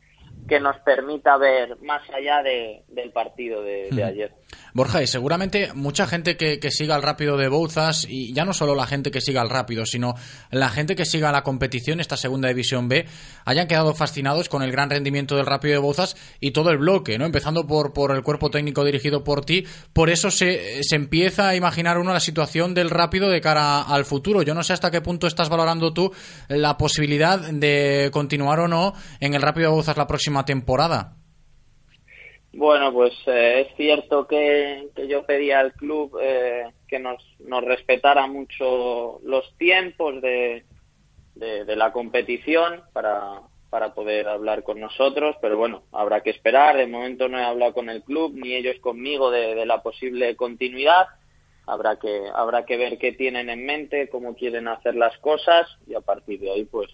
que nos permita ver más allá de- del partido de, de Hmm. ayer. Borja, y seguramente mucha gente que, que siga el rápido de Bouzas, y ya no solo la gente que siga el rápido, sino la gente que siga la competición, esta segunda división B, hayan quedado fascinados con el gran rendimiento del rápido de Bouzas y todo el bloque, ¿no? Empezando por, por el cuerpo técnico dirigido por ti. Por eso se, se empieza a imaginar uno la situación del rápido de cara al futuro. Yo no sé hasta qué punto estás valorando tú la posibilidad de continuar o no en el rápido de Bouzas la próxima temporada. Bueno, pues eh, es cierto que, yo pedía al club eh, que nos, nos respetara mucho los tiempos de, de, la competición para, para poder hablar con nosotros, pero bueno, habrá que esperar. De momento no he hablado con el club ni ellos conmigo de, de la posible continuidad. Habrá que, habrá que ver qué tienen en mente, cómo quieren hacer las cosas y a partir de ahí pues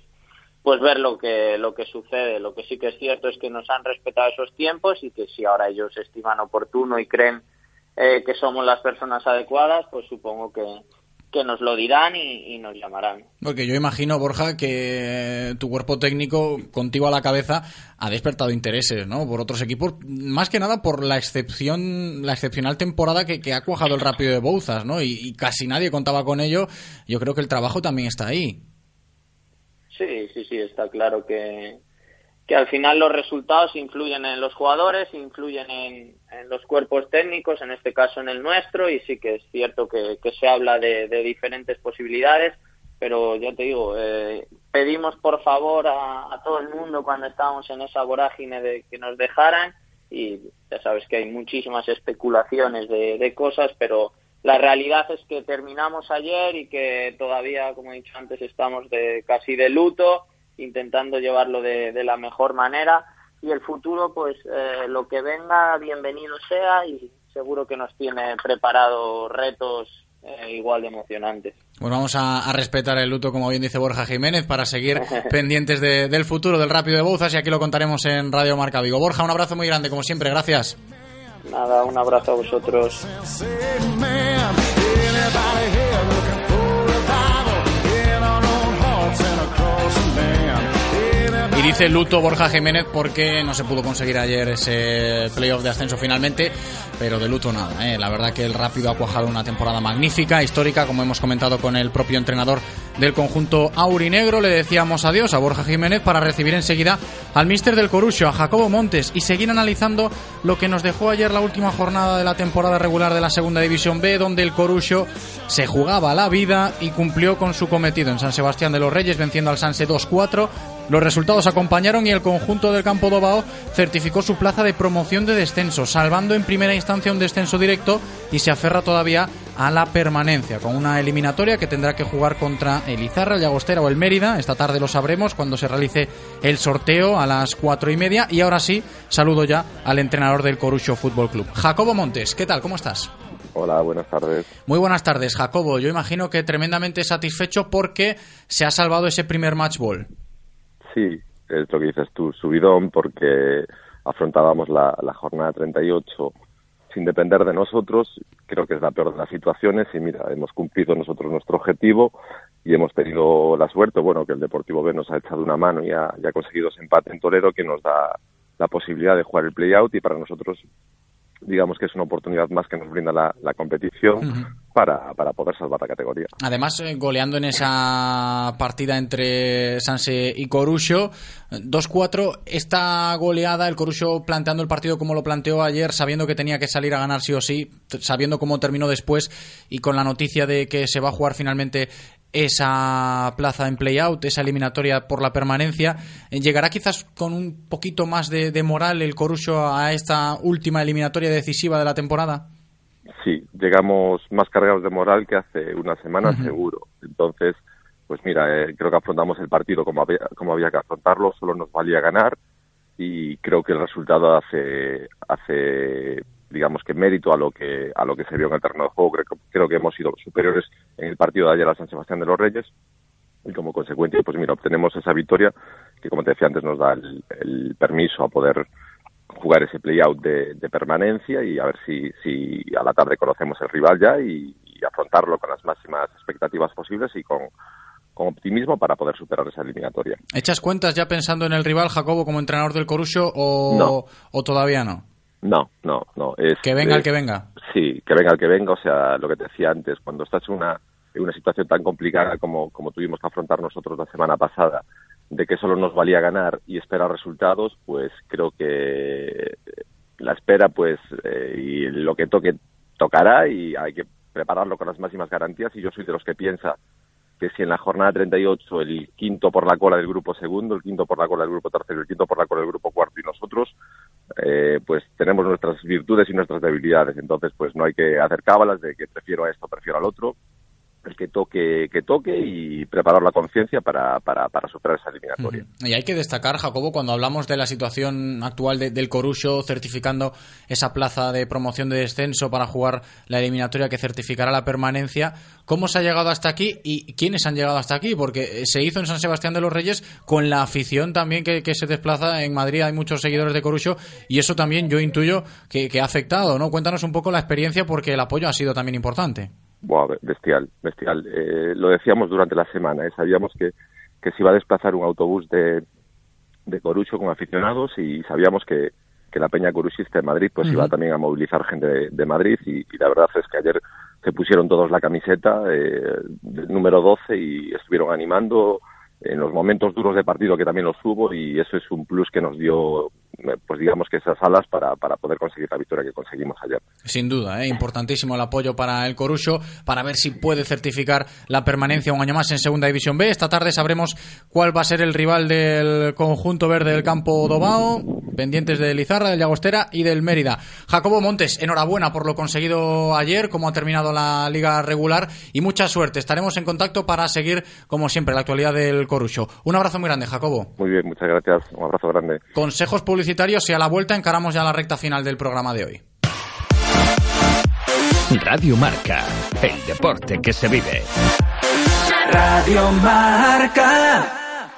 pues ver lo que lo que sucede. Lo que sí que es cierto es que nos han respetado esos tiempos y que si ahora ellos estiman oportuno y creen eh, que somos las personas adecuadas, pues supongo que, que nos lo dirán y, nos llamarán. Porque yo imagino, Borja, que tu cuerpo técnico, contigo a la cabeza, ha despertado intereses, ¿no? Por otros equipos, más que nada por la excepción, la excepcional temporada que, que ha cuajado el rápido de Bouzas, ¿no? Y casi nadie contaba con ello. Yo creo que el trabajo también está ahí. Sí, sí, sí, está claro que, que al final los resultados influyen en los jugadores, influyen en, los cuerpos técnicos, en este caso en el nuestro, y sí que es cierto que, que se habla de, diferentes posibilidades, pero ya te digo, eh, pedimos por favor a, todo el mundo cuando estábamos en esa vorágine de que nos dejaran, y ya sabes que hay muchísimas especulaciones de cosas, pero la realidad es que terminamos ayer y que todavía, como he dicho antes, estamos de casi de luto, intentando llevarlo de, de la mejor manera y el futuro, pues eh, lo que venga, bienvenido sea y seguro que nos tiene preparado retos eh, igual de emocionantes. Pues vamos a, a respetar el luto, como bien dice Borja Jiménez, para seguir pendientes de- del futuro del rápido de Bouzas y aquí lo contaremos en Radio Marca Vigo. Borja, un abrazo muy grande, como siempre, gracias. Nada, un abrazo a vosotros. Dice luto Borja Jiménez porque no se pudo conseguir ayer ese playoff de ascenso finalmente, pero de luto nada. ¿eh? La verdad que el Rápido ha cuajado una temporada magnífica, histórica, como hemos comentado con el propio entrenador del conjunto aurinegro. Le decíamos adiós a Borja Jiménez para recibir enseguida al míster del Corusio, a Jacobo Montes, y seguir analizando lo que nos dejó ayer la última jornada de la temporada regular de la Segunda División B, donde el Corusio se jugaba la vida y cumplió con su cometido en San Sebastián de los Reyes, venciendo al Sanse 2-4 Los resultados acompañaron y el conjunto del Campo Dobao certificó su plaza de promoción de descenso, salvando en primera instancia un descenso directo y se aferra todavía a la permanencia, con una eliminatoria que tendrá que jugar contra el Izarra, el Llagostera o el Mérida. Esta tarde lo sabremos cuando se realice el sorteo a las cuatro y media. Y ahora sí, saludo ya al entrenador del Corucho Fútbol Club. Jacobo Montes, ¿qué tal? ¿Cómo estás? Hola, buenas tardes. Muy buenas tardes, Jacobo. Yo imagino que tremendamente satisfecho porque se ha salvado ese primer match ball. Sí, es lo que dices tú, subidón, porque afrontábamos la, la jornada 38 sin depender de nosotros. Creo que es la peor de las situaciones y mira, hemos cumplido nosotros nuestro objetivo y hemos tenido la suerte, bueno, que el Deportivo B nos ha echado una mano y ha, conseguido ese empate en Torero que nos da la posibilidad de jugar el play-out y para nosotros digamos que es una oportunidad más que nos brinda la competición para, para poder salvar la categoría. Además, eh, goleando en esa partida entre Sanse y Corucho, 2-4, esta goleada, el Corucho planteando el partido como lo planteó ayer, sabiendo que tenía que salir a ganar sí o sí, sabiendo cómo terminó después y con la noticia de que se va a jugar finalmente esa plaza en play-out, esa eliminatoria por la permanencia, eh, ¿llegará quizás con un poquito más de, de moral el Corucho a esta última eliminatoria decisiva de la temporada? Sí, llegamos más cargados de moral que hace una semana seguro. Entonces, pues mira, eh, creo que afrontamos el partido como había, como había que afrontarlo, solo nos valía ganar y creo que el resultado hace, hace digamos que mérito a lo que a lo que se vio en el terreno de juego. Creo, que- creo que hemos sido superiores en el partido de ayer a San Sebastián de los Reyes y como consecuencia, pues mira, obtenemos esa victoria que, como te decía antes, nos da el, el permiso a poder jugar ese play-out de, de permanencia y a ver si, si a la tarde conocemos el rival ya y, y afrontarlo con las máximas expectativas posibles y con, con optimismo para poder superar esa eliminatoria. ¿Echas cuentas ya pensando en el rival, Jacobo, como entrenador del Corucho o, No. o todavía no? No, no, no. Es, Que venga el que venga. Sí, que venga el que venga. O sea, lo que te decía antes, cuando estás en una, en una situación tan complicada como, como tuvimos que afrontar nosotros la semana pasada, de que solo nos valía ganar y esperar resultados, pues creo que la espera, pues, eh, y lo que toque, tocará y hay que prepararlo con las máximas garantías. Y yo soy de los que piensa que si en la jornada 38 el quinto por la cola del grupo segundo, el quinto por la cola del grupo tercero, el quinto por la cola del grupo cuarto y nosotros, eh, pues tenemos nuestras virtudes y nuestras debilidades. Entonces, pues no hay que hacer cábalas de que prefiero a esto, prefiero al otro. El que toque, que toque y preparar la conciencia para, para, para superar esa eliminatoria. Y hay que destacar, Jacobo, cuando hablamos de la situación actual de- del Corucho certificando esa plaza de promoción de descenso para jugar la eliminatoria que certificará la permanencia, ¿cómo se ha llegado hasta aquí y quiénes han llegado hasta aquí? Porque se hizo en San Sebastián de los Reyes con la afición también que, que se desplaza en Madrid. Hay muchos seguidores de Corucho y eso también yo intuyo que, que ha afectado, ¿no? Cuéntanos un poco la experiencia porque el apoyo ha sido también importante. Be- bestial, bestial. Eh, lo decíamos durante la semana, ¿eh? sabíamos que, que se iba a desplazar un autobús de, de Corucho con aficionados y sabíamos que, que la Peña Coruchista de Madrid pues iba también a movilizar gente de, de Madrid y, y la verdad es que ayer se pusieron todos la camiseta eh, del número 12 y estuvieron animando en los momentos duros de partido que también los hubo y eso es un plus que nos dio pues digamos que esas alas para, para poder conseguir la victoria que conseguimos ayer. Sin duda, ¿eh? importantísimo el apoyo para el Corucho para ver si puede certificar la permanencia un año más en Segunda División B. Esta tarde sabremos cuál va a ser el rival del conjunto verde del campo Dobao, pendientes de Lizarra, del Llagostera y del Mérida. Jacobo Montes, enhorabuena por lo conseguido ayer, cómo ha terminado la liga regular y mucha suerte. Estaremos en contacto para seguir, como siempre, la actualidad del Corucho. Un abrazo muy grande, Jacobo. Muy bien, muchas gracias, un abrazo grande. Consejos publicitarios y a la vuelta encaramos ya la recta final del programa de hoy. Radio Marca, el deporte que se vive. Radio Marca.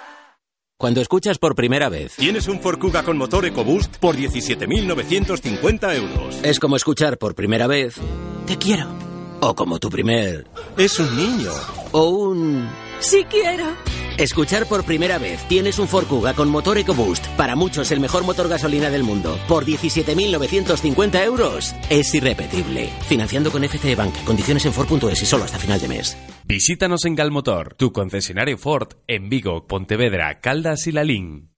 Cuando escuchas por primera vez, Tienes un Ford Kuga con motor EcoBoost por 17.950 euros. es como escuchar por primera vez Te quiero. O como tu primer... Es un niño. O un... Sí quiero. Escuchar por primera vez tienes un Ford Kuga con motor EcoBoost, para muchos el mejor motor gasolina del mundo, por 17.950 euros, es irrepetible. Financiando con FCE Bank, condiciones en Ford.es y solo hasta final de mes. Visítanos en Galmotor, tu concesionario Ford en Vigo, Pontevedra, Caldas y Lalín.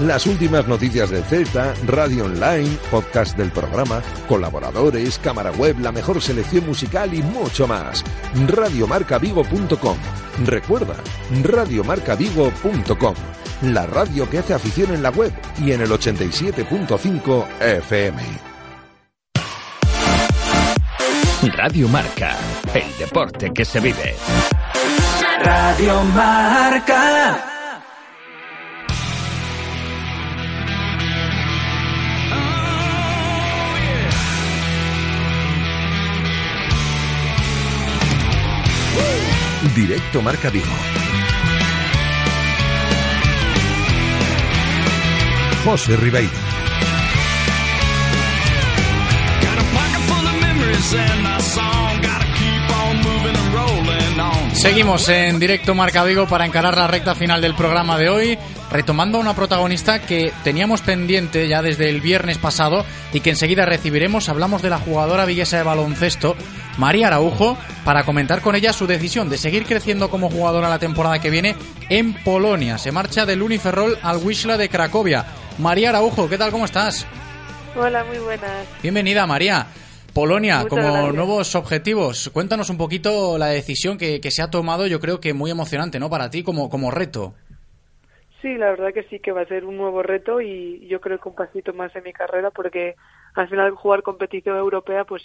Las últimas noticias del Celta, radio online, podcast del programa, colaboradores, cámara web, la mejor selección musical y mucho más. Radiomarcavigo.com. Recuerda, radiomarcavigo.com. La radio que hace afición en la web y en el 87.5 FM. Radio Marca, el deporte que se vive. Radio Marca. Directo Marca Vigo. José Ribeiro. Seguimos en directo Marca Vigo para encarar la recta final del programa de hoy, retomando a una protagonista que teníamos pendiente ya desde el viernes pasado y que enseguida recibiremos. Hablamos de la jugadora viguesa de baloncesto, María Araujo, para comentar con ella su decisión de seguir creciendo como jugadora la temporada que viene en Polonia. Se marcha del Uniferrol al Wisla de Cracovia. María Araujo, ¿qué tal? ¿Cómo estás? Hola, muy buenas. Bienvenida, María. Polonia, Muchas como gracias. nuevos objetivos. Cuéntanos un poquito la decisión que, que se ha tomado, yo creo que muy emocionante, ¿no? Para ti como, como reto. Sí, la verdad que sí que va a ser un nuevo reto y yo creo que un pasito más en mi carrera porque al final jugar competición europea pues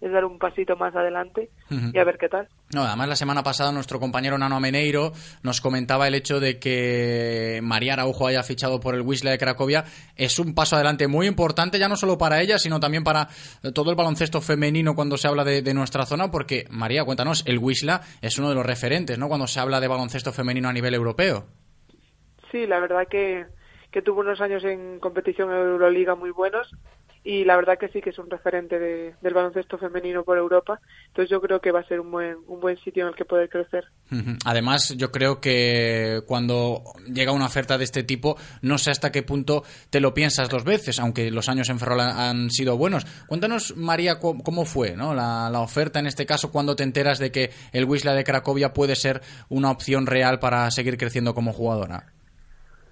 es dar un pasito más adelante y a ver qué tal. No, además la semana pasada nuestro compañero Nano Ameneiro nos comentaba el hecho de que María Araujo haya fichado por el Wisla de Cracovia. Es un paso adelante muy importante, ya no solo para ella, sino también para todo el baloncesto femenino cuando se habla de, de nuestra zona, porque María, cuéntanos, el Wisla es uno de los referentes, ¿no? Cuando se habla de baloncesto femenino a nivel europeo. Sí, la verdad que, que tuvo unos años en competición en Euroliga muy buenos y la verdad que sí que es un referente de- del baloncesto femenino por Europa. Entonces yo creo que va a ser un buen, un buen sitio en el que poder crecer. Además, yo creo que cuando llega una oferta de este tipo, no sé hasta qué punto te lo piensas dos veces, aunque los años en Ferrol han sido buenos. Cuéntanos, María, cómo fue ¿no? la, la oferta en este caso, cuando te enteras de que el Wisla de Cracovia puede ser una opción real para seguir creciendo como jugadora.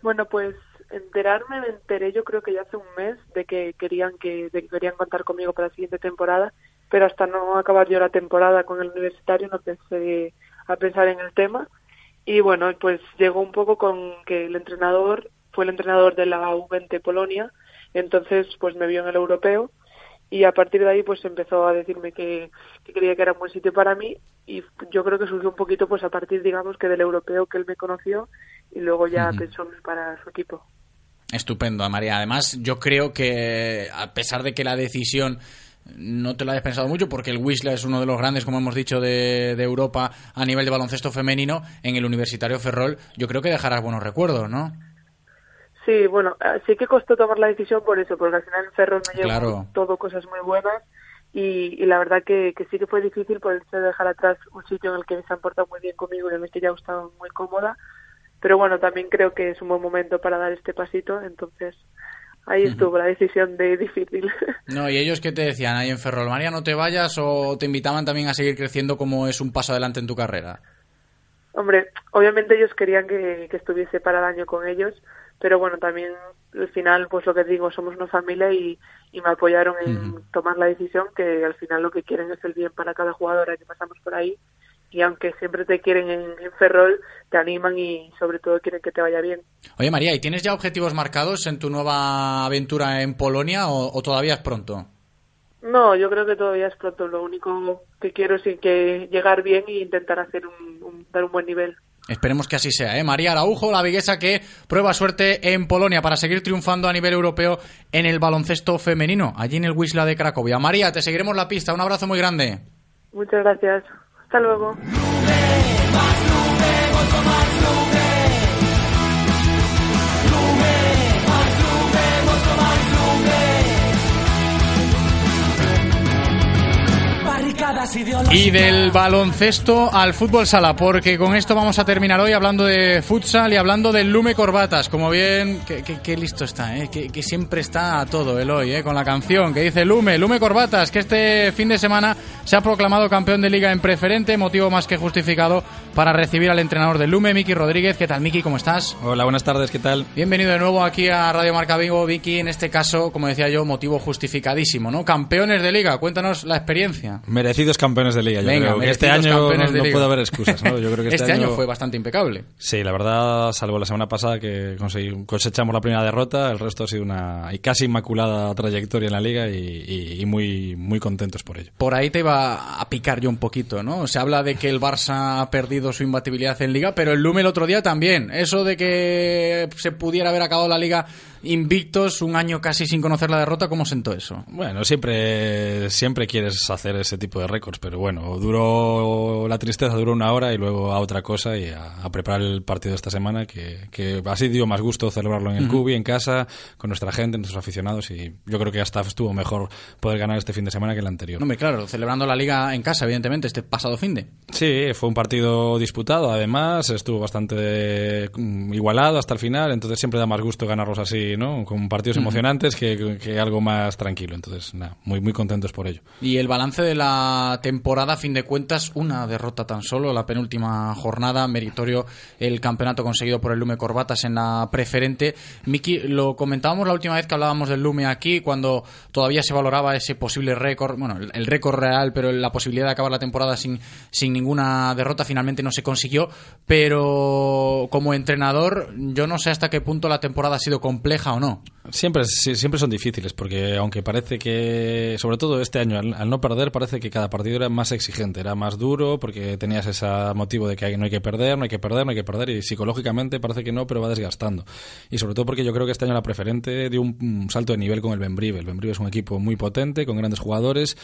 Bueno, pues enterarme me enteré yo creo que ya hace un mes de que querían que, de que querían contar conmigo para la siguiente temporada, pero hasta no acabar yo la temporada con el universitario no pensé a pensar en el tema. Y bueno, pues llegó un poco con que el entrenador fue el entrenador de la U20 Polonia, entonces pues me vio en el europeo y a partir de ahí pues empezó a decirme que, que creía que era un buen sitio para mí y yo creo que surgió un poquito pues a partir digamos que del europeo que él me conoció y luego ya Ujú. pensó para su equipo. Estupendo, María. Además, yo creo que a pesar de que la decisión no te la hayas pensado mucho, porque el Wisla es uno de los grandes, como hemos dicho, de, de Europa a nivel de baloncesto femenino, en el Universitario Ferrol, yo creo que dejarás buenos recuerdos, ¿no? Sí, bueno, eh, sí que costó tomar la decisión por eso, porque al final en Ferrol me llevó Claro. todo cosas muy buenas y, y la verdad que, que sí que fue difícil por de dejar atrás un sitio en el que se han portado muy bien conmigo y en el que ya estaba muy cómoda. Pero bueno, también creo que es un buen momento para dar este pasito, entonces ahí estuvo la decisión de difícil. No, y ellos qué te decían ahí en Ferrol, María, no te vayas o te invitaban también a seguir creciendo como es un paso adelante en tu carrera. Hombre, obviamente ellos querían que, que estuviese para el año con ellos, pero bueno, también al final, pues lo que digo, somos una familia y, y me apoyaron en tomar la decisión que al final lo que quieren es el bien para cada jugadora que pasamos por ahí y aunque siempre te quieren en, en Ferrol, te animan y sobre todo quieren que te vaya bien. Oye, María, ¿y tienes ya objetivos marcados en tu nueva aventura en Polonia o, o todavía es pronto? No, yo creo que todavía es pronto. Lo único que quiero es que llegar bien e intentar hacer un, un- dar un buen nivel. Esperemos que así sea, ¿eh? María Araujo, la viguesa que prueba suerte en Polonia para seguir triunfando a nivel europeo en el baloncesto femenino, allí en el Wisla de Cracovia. María, te seguiremos la pista. Un abrazo muy grande. Muchas gracias. Hasta luego. Y del baloncesto al fútbol sala, porque con esto vamos a terminar hoy hablando de futsal y hablando del Lume Corbatas. Como bien, que, listo está, ¿eh? que, siempre está a todo el hoy, ¿eh? con la canción que dice Lume, Lume Corbatas, que este fin de semana se ha proclamado campeón de liga en preferente, motivo más que justificado para recibir al entrenador del Lume, Miki Rodríguez. ¿Qué tal, Miki? ¿Cómo estás? Hola, buenas tardes, ¿qué tal? Bienvenido de nuevo aquí a Radio Marca Vigo, Vicky. En este caso, como decía yo, motivo justificadísimo, ¿no? Campeones de liga, cuéntanos la experiencia. Merecidos campeones de liga. Yo creo que este año no, no puede haber excusas. ¿no? Yo creo que este, este año... fue bastante impecable. Sí, la verdad, salvo la semana pasada que cosechamos la primera derrota, el resto ha sido una casi inmaculada trayectoria en la liga y, muy, muy contentos por ello. Por ahí te iba a picar yo un poquito, ¿no? Se habla de que el Barça ha perdido su imbatibilidad en liga, pero el Lume el otro día también. Eso de que se pudiera haber acabado la liga invictos, un año casi sin conocer la derrota, ¿cómo sentó eso? Bueno, siempre, siempre quieres hacer ese tipo de récords, pero bueno, duró la tristeza, duró una hora y luego a otra cosa y a, preparar el partido de esta semana, que, que así dio más gusto celebrarlo en el Cubi, en casa, con nuestra gente, nuestros aficionados y yo creo que hasta estuvo mejor poder ganar este fin de semana que el anterior. No, me claro, celebrando la liga en casa, evidentemente, este pasado fin de. Sí, fue un partido disputado, además, estuvo bastante mm, igualado hasta el final, entonces siempre da más gusto ganarlos así con partidos emocionantes que, algo más tranquilo. Entonces, nada, muy, muy contentos por ello. Y el balance de la temporada, a fin de cuentas, una derrota tan solo, la penúltima jornada, meritorio el campeonato conseguido por el Lume Corbatas en la preferente. Miki, lo comentábamos la última vez que hablábamos del Lume aquí, cuando todavía se valoraba ese posible récord, bueno, el, récord real, pero la posibilidad de acabar la temporada sin, sin ninguna derrota finalmente no se consiguió. Pero como entrenador, yo no sé hasta qué punto la temporada ha sido compleja o no. Siempre, siempre son difíciles, porque aunque parece que, sobre todo este año, al, no perder, parece que cada partido era más exigente, era más duro, porque tenías ese motivo de que no hay que perder, no hay que perder, no hay que perder, y psicológicamente parece que no, pero va desgastando. Y sobre todo porque yo creo que este año la preferente dio un, salto de nivel con el Benbrive. El Benbrive es un equipo muy potente, con grandes jugadores,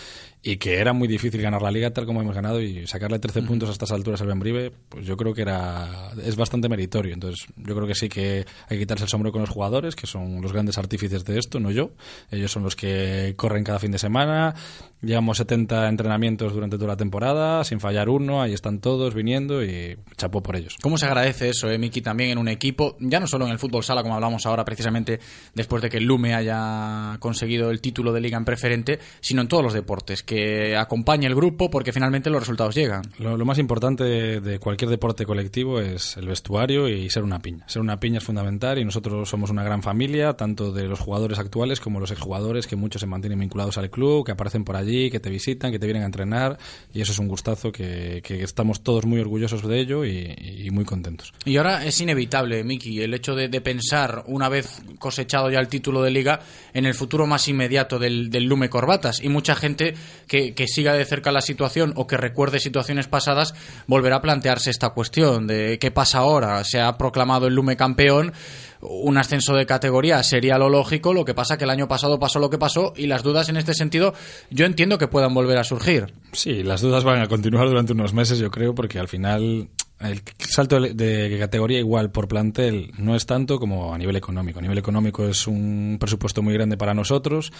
y que era muy difícil ganar la liga tal como hemos ganado, y sacarle 13 puntos a estas alturas al Benbrive, pues yo creo que era es bastante meritorio. Entonces, yo creo que sí que hay que quitarse el sombrero con los jugadores, que son los grandes artífices de esto, no yo. Ellos son los que corren cada fin de semana. Llevamos 70 entrenamientos durante toda la temporada, sin fallar uno. Ahí están todos viniendo y chapó por ellos. ¿Cómo se agradece eso, eh, Miki, también en un equipo? Ya no solo en el fútbol sala, como hablamos ahora precisamente después de que el Lume haya conseguido el título de liga en preferente, sino en todos los deportes, que acompañe el grupo porque finalmente los resultados llegan. Lo, lo más importante de cualquier deporte colectivo es el vestuario y ser una piña. Ser una piña es fundamental y nosotros somos una gran familia familia, tanto de los jugadores actuales como los exjugadores, que muchos se mantienen vinculados al club, que aparecen por allí, que te visitan, que te vienen a entrenar, y eso es un gustazo que, estamos todos muy orgullosos de ello y, muy contentos. Y ahora es inevitable, Miki, el hecho de, pensar, una vez cosechado ya el título de liga, en el futuro más inmediato del, Lume Corbatas, y mucha gente que, que siga de cerca la situación o que recuerde situaciones pasadas, volverá a plantearse esta cuestión de qué pasa ahora. Se ha proclamado el Lume campeón, un ascenso de categoría sería lo lógico, lo que pasa que el año pasado pasó lo que pasó y las dudas en este sentido yo entiendo que puedan volver a surgir. Sí, las dudas van a continuar durante unos meses yo creo porque al final el salto de categoría igual por plantel no es tanto como a nivel económico. A nivel económico es un presupuesto muy grande para nosotros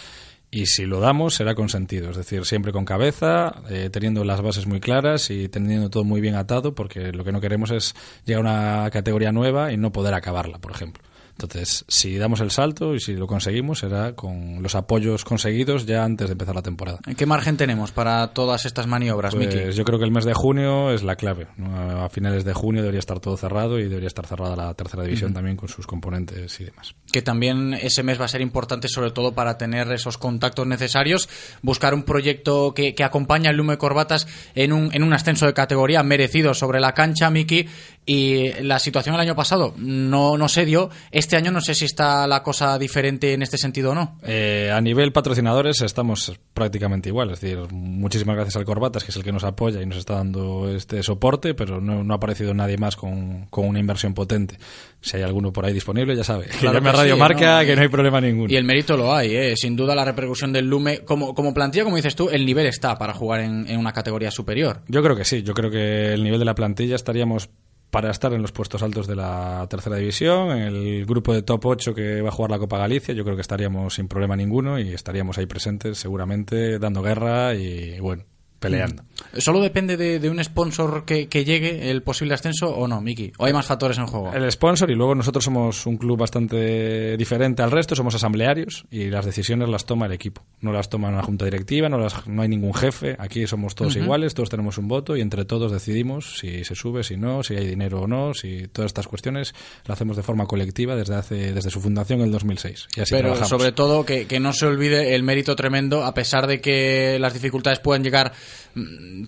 y si lo damos será con sentido, es decir, siempre con cabeza, eh, teniendo las bases muy claras y teniendo todo muy bien atado, porque lo que no queremos es llegar a una categoría nueva y no poder acabarla, por ejemplo. Entonces, si damos el salto y si lo conseguimos, será con los apoyos conseguidos ya antes de empezar la temporada. ¿Qué margen tenemos para todas estas maniobras, pues Yo creo que el mes de junio es la clave. A finales de junio debería estar todo cerrado y debería estar cerrada la tercera división también con sus componentes y demás. Que también ese mes va a ser importante, sobre todo para tener esos contactos necesarios, buscar un proyecto que, que acompañe al Lume Corbatas en un, en un ascenso de categoría merecido sobre la cancha, Miki, y la situación el año pasado no, no se dio. Este año no sé si está la cosa diferente en este sentido o no. Eh, a nivel patrocinadores estamos prácticamente igual. Es decir, muchísimas gracias al Corbatas, que es el que nos apoya y nos está dando este soporte, pero no, no ha aparecido nadie más con, con, una inversión potente. Si hay alguno por ahí disponible, ya sabe. Claro que Radio Marca, que no hay problema ninguno. Y el mérito lo hay, ¿eh? sin duda la repercusión del Lume. Como, como plantilla, como dices tú, el nivel está para jugar en, en una categoría superior. Yo creo que sí. Yo creo que el nivel de la plantilla estaríamos para estar en los puestos altos de la tercera división, en el grupo de top 8 que va a jugar la Copa Galicia, yo creo que estaríamos sin problema ninguno y estaríamos ahí presentes seguramente dando guerra y bueno, peleando. ¿Solo depende de, de un sponsor que, que llegue el posible ascenso o no, Miki? ¿O hay más factores en juego? El sponsor y luego nosotros somos un club bastante diferente al resto, somos asamblearios y las decisiones las toma el equipo. No las toma una junta directiva, no, las, no hay ningún jefe, aquí somos todos iguales, todos tenemos un voto y entre todos decidimos si se sube, si no, si hay dinero o no, si todas estas cuestiones las hacemos de forma colectiva desde hace desde su fundación en el 2006. Y así Pero trabajamos. sobre todo que, que no se olvide el mérito tremendo, a pesar de que las dificultades puedan llegar mm,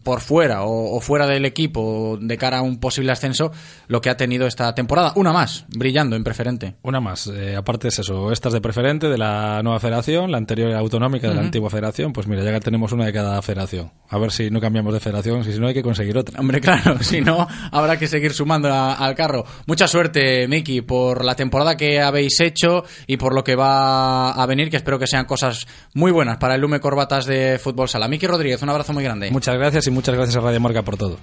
por fuera o, o fuera del equipo de cara a un posible ascenso, lo que ha tenido esta temporada. Una más, brillando en preferente. Una más, eh, aparte es eso, esta es de preferente de la nueva federación, la anterior era autonómica de la Ujú. antigua federación, pues mira, ya que tenemos una de cada federación. A ver si no cambiamos de federación, si no hay que conseguir otra. Hombre, claro, si no, habrá que seguir sumando a- al carro. Mucha suerte, Miki, por la temporada que habéis hecho y por lo que va a venir, que espero que sean cosas muy buenas para el Lume Corbatas de Fútbol Sala. Miki Rodríguez, un abrazo muy grande. Muchas gracias y muchas gracias a Radio Marca por todo.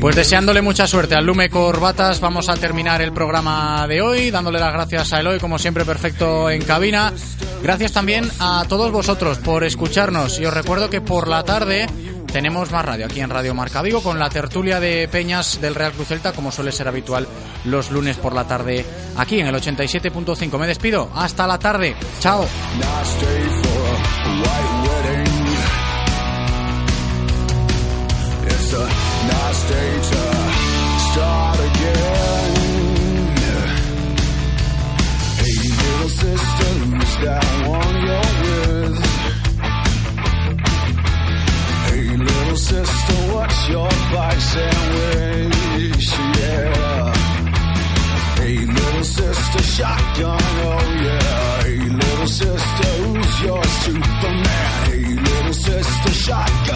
Pues deseándole mucha suerte al Lume Corbatas, vamos a terminar el programa de hoy, dándole las gracias a Eloy, como siempre, perfecto en cabina. Gracias también a todos vosotros por escucharnos y os recuerdo que por la tarde tenemos más radio aquí en Radio Marca Vigo con la tertulia de Peñas del Real Cruz Celta, como suele ser habitual los lunes por la tarde aquí en el 87.5. Me despido, hasta la tarde, chao. sister, what's your bike sandwich? Yeah. Hey, little sister, shotgun, oh yeah. Hey, little sister, who's your Superman? Hey, little sister, shotgun.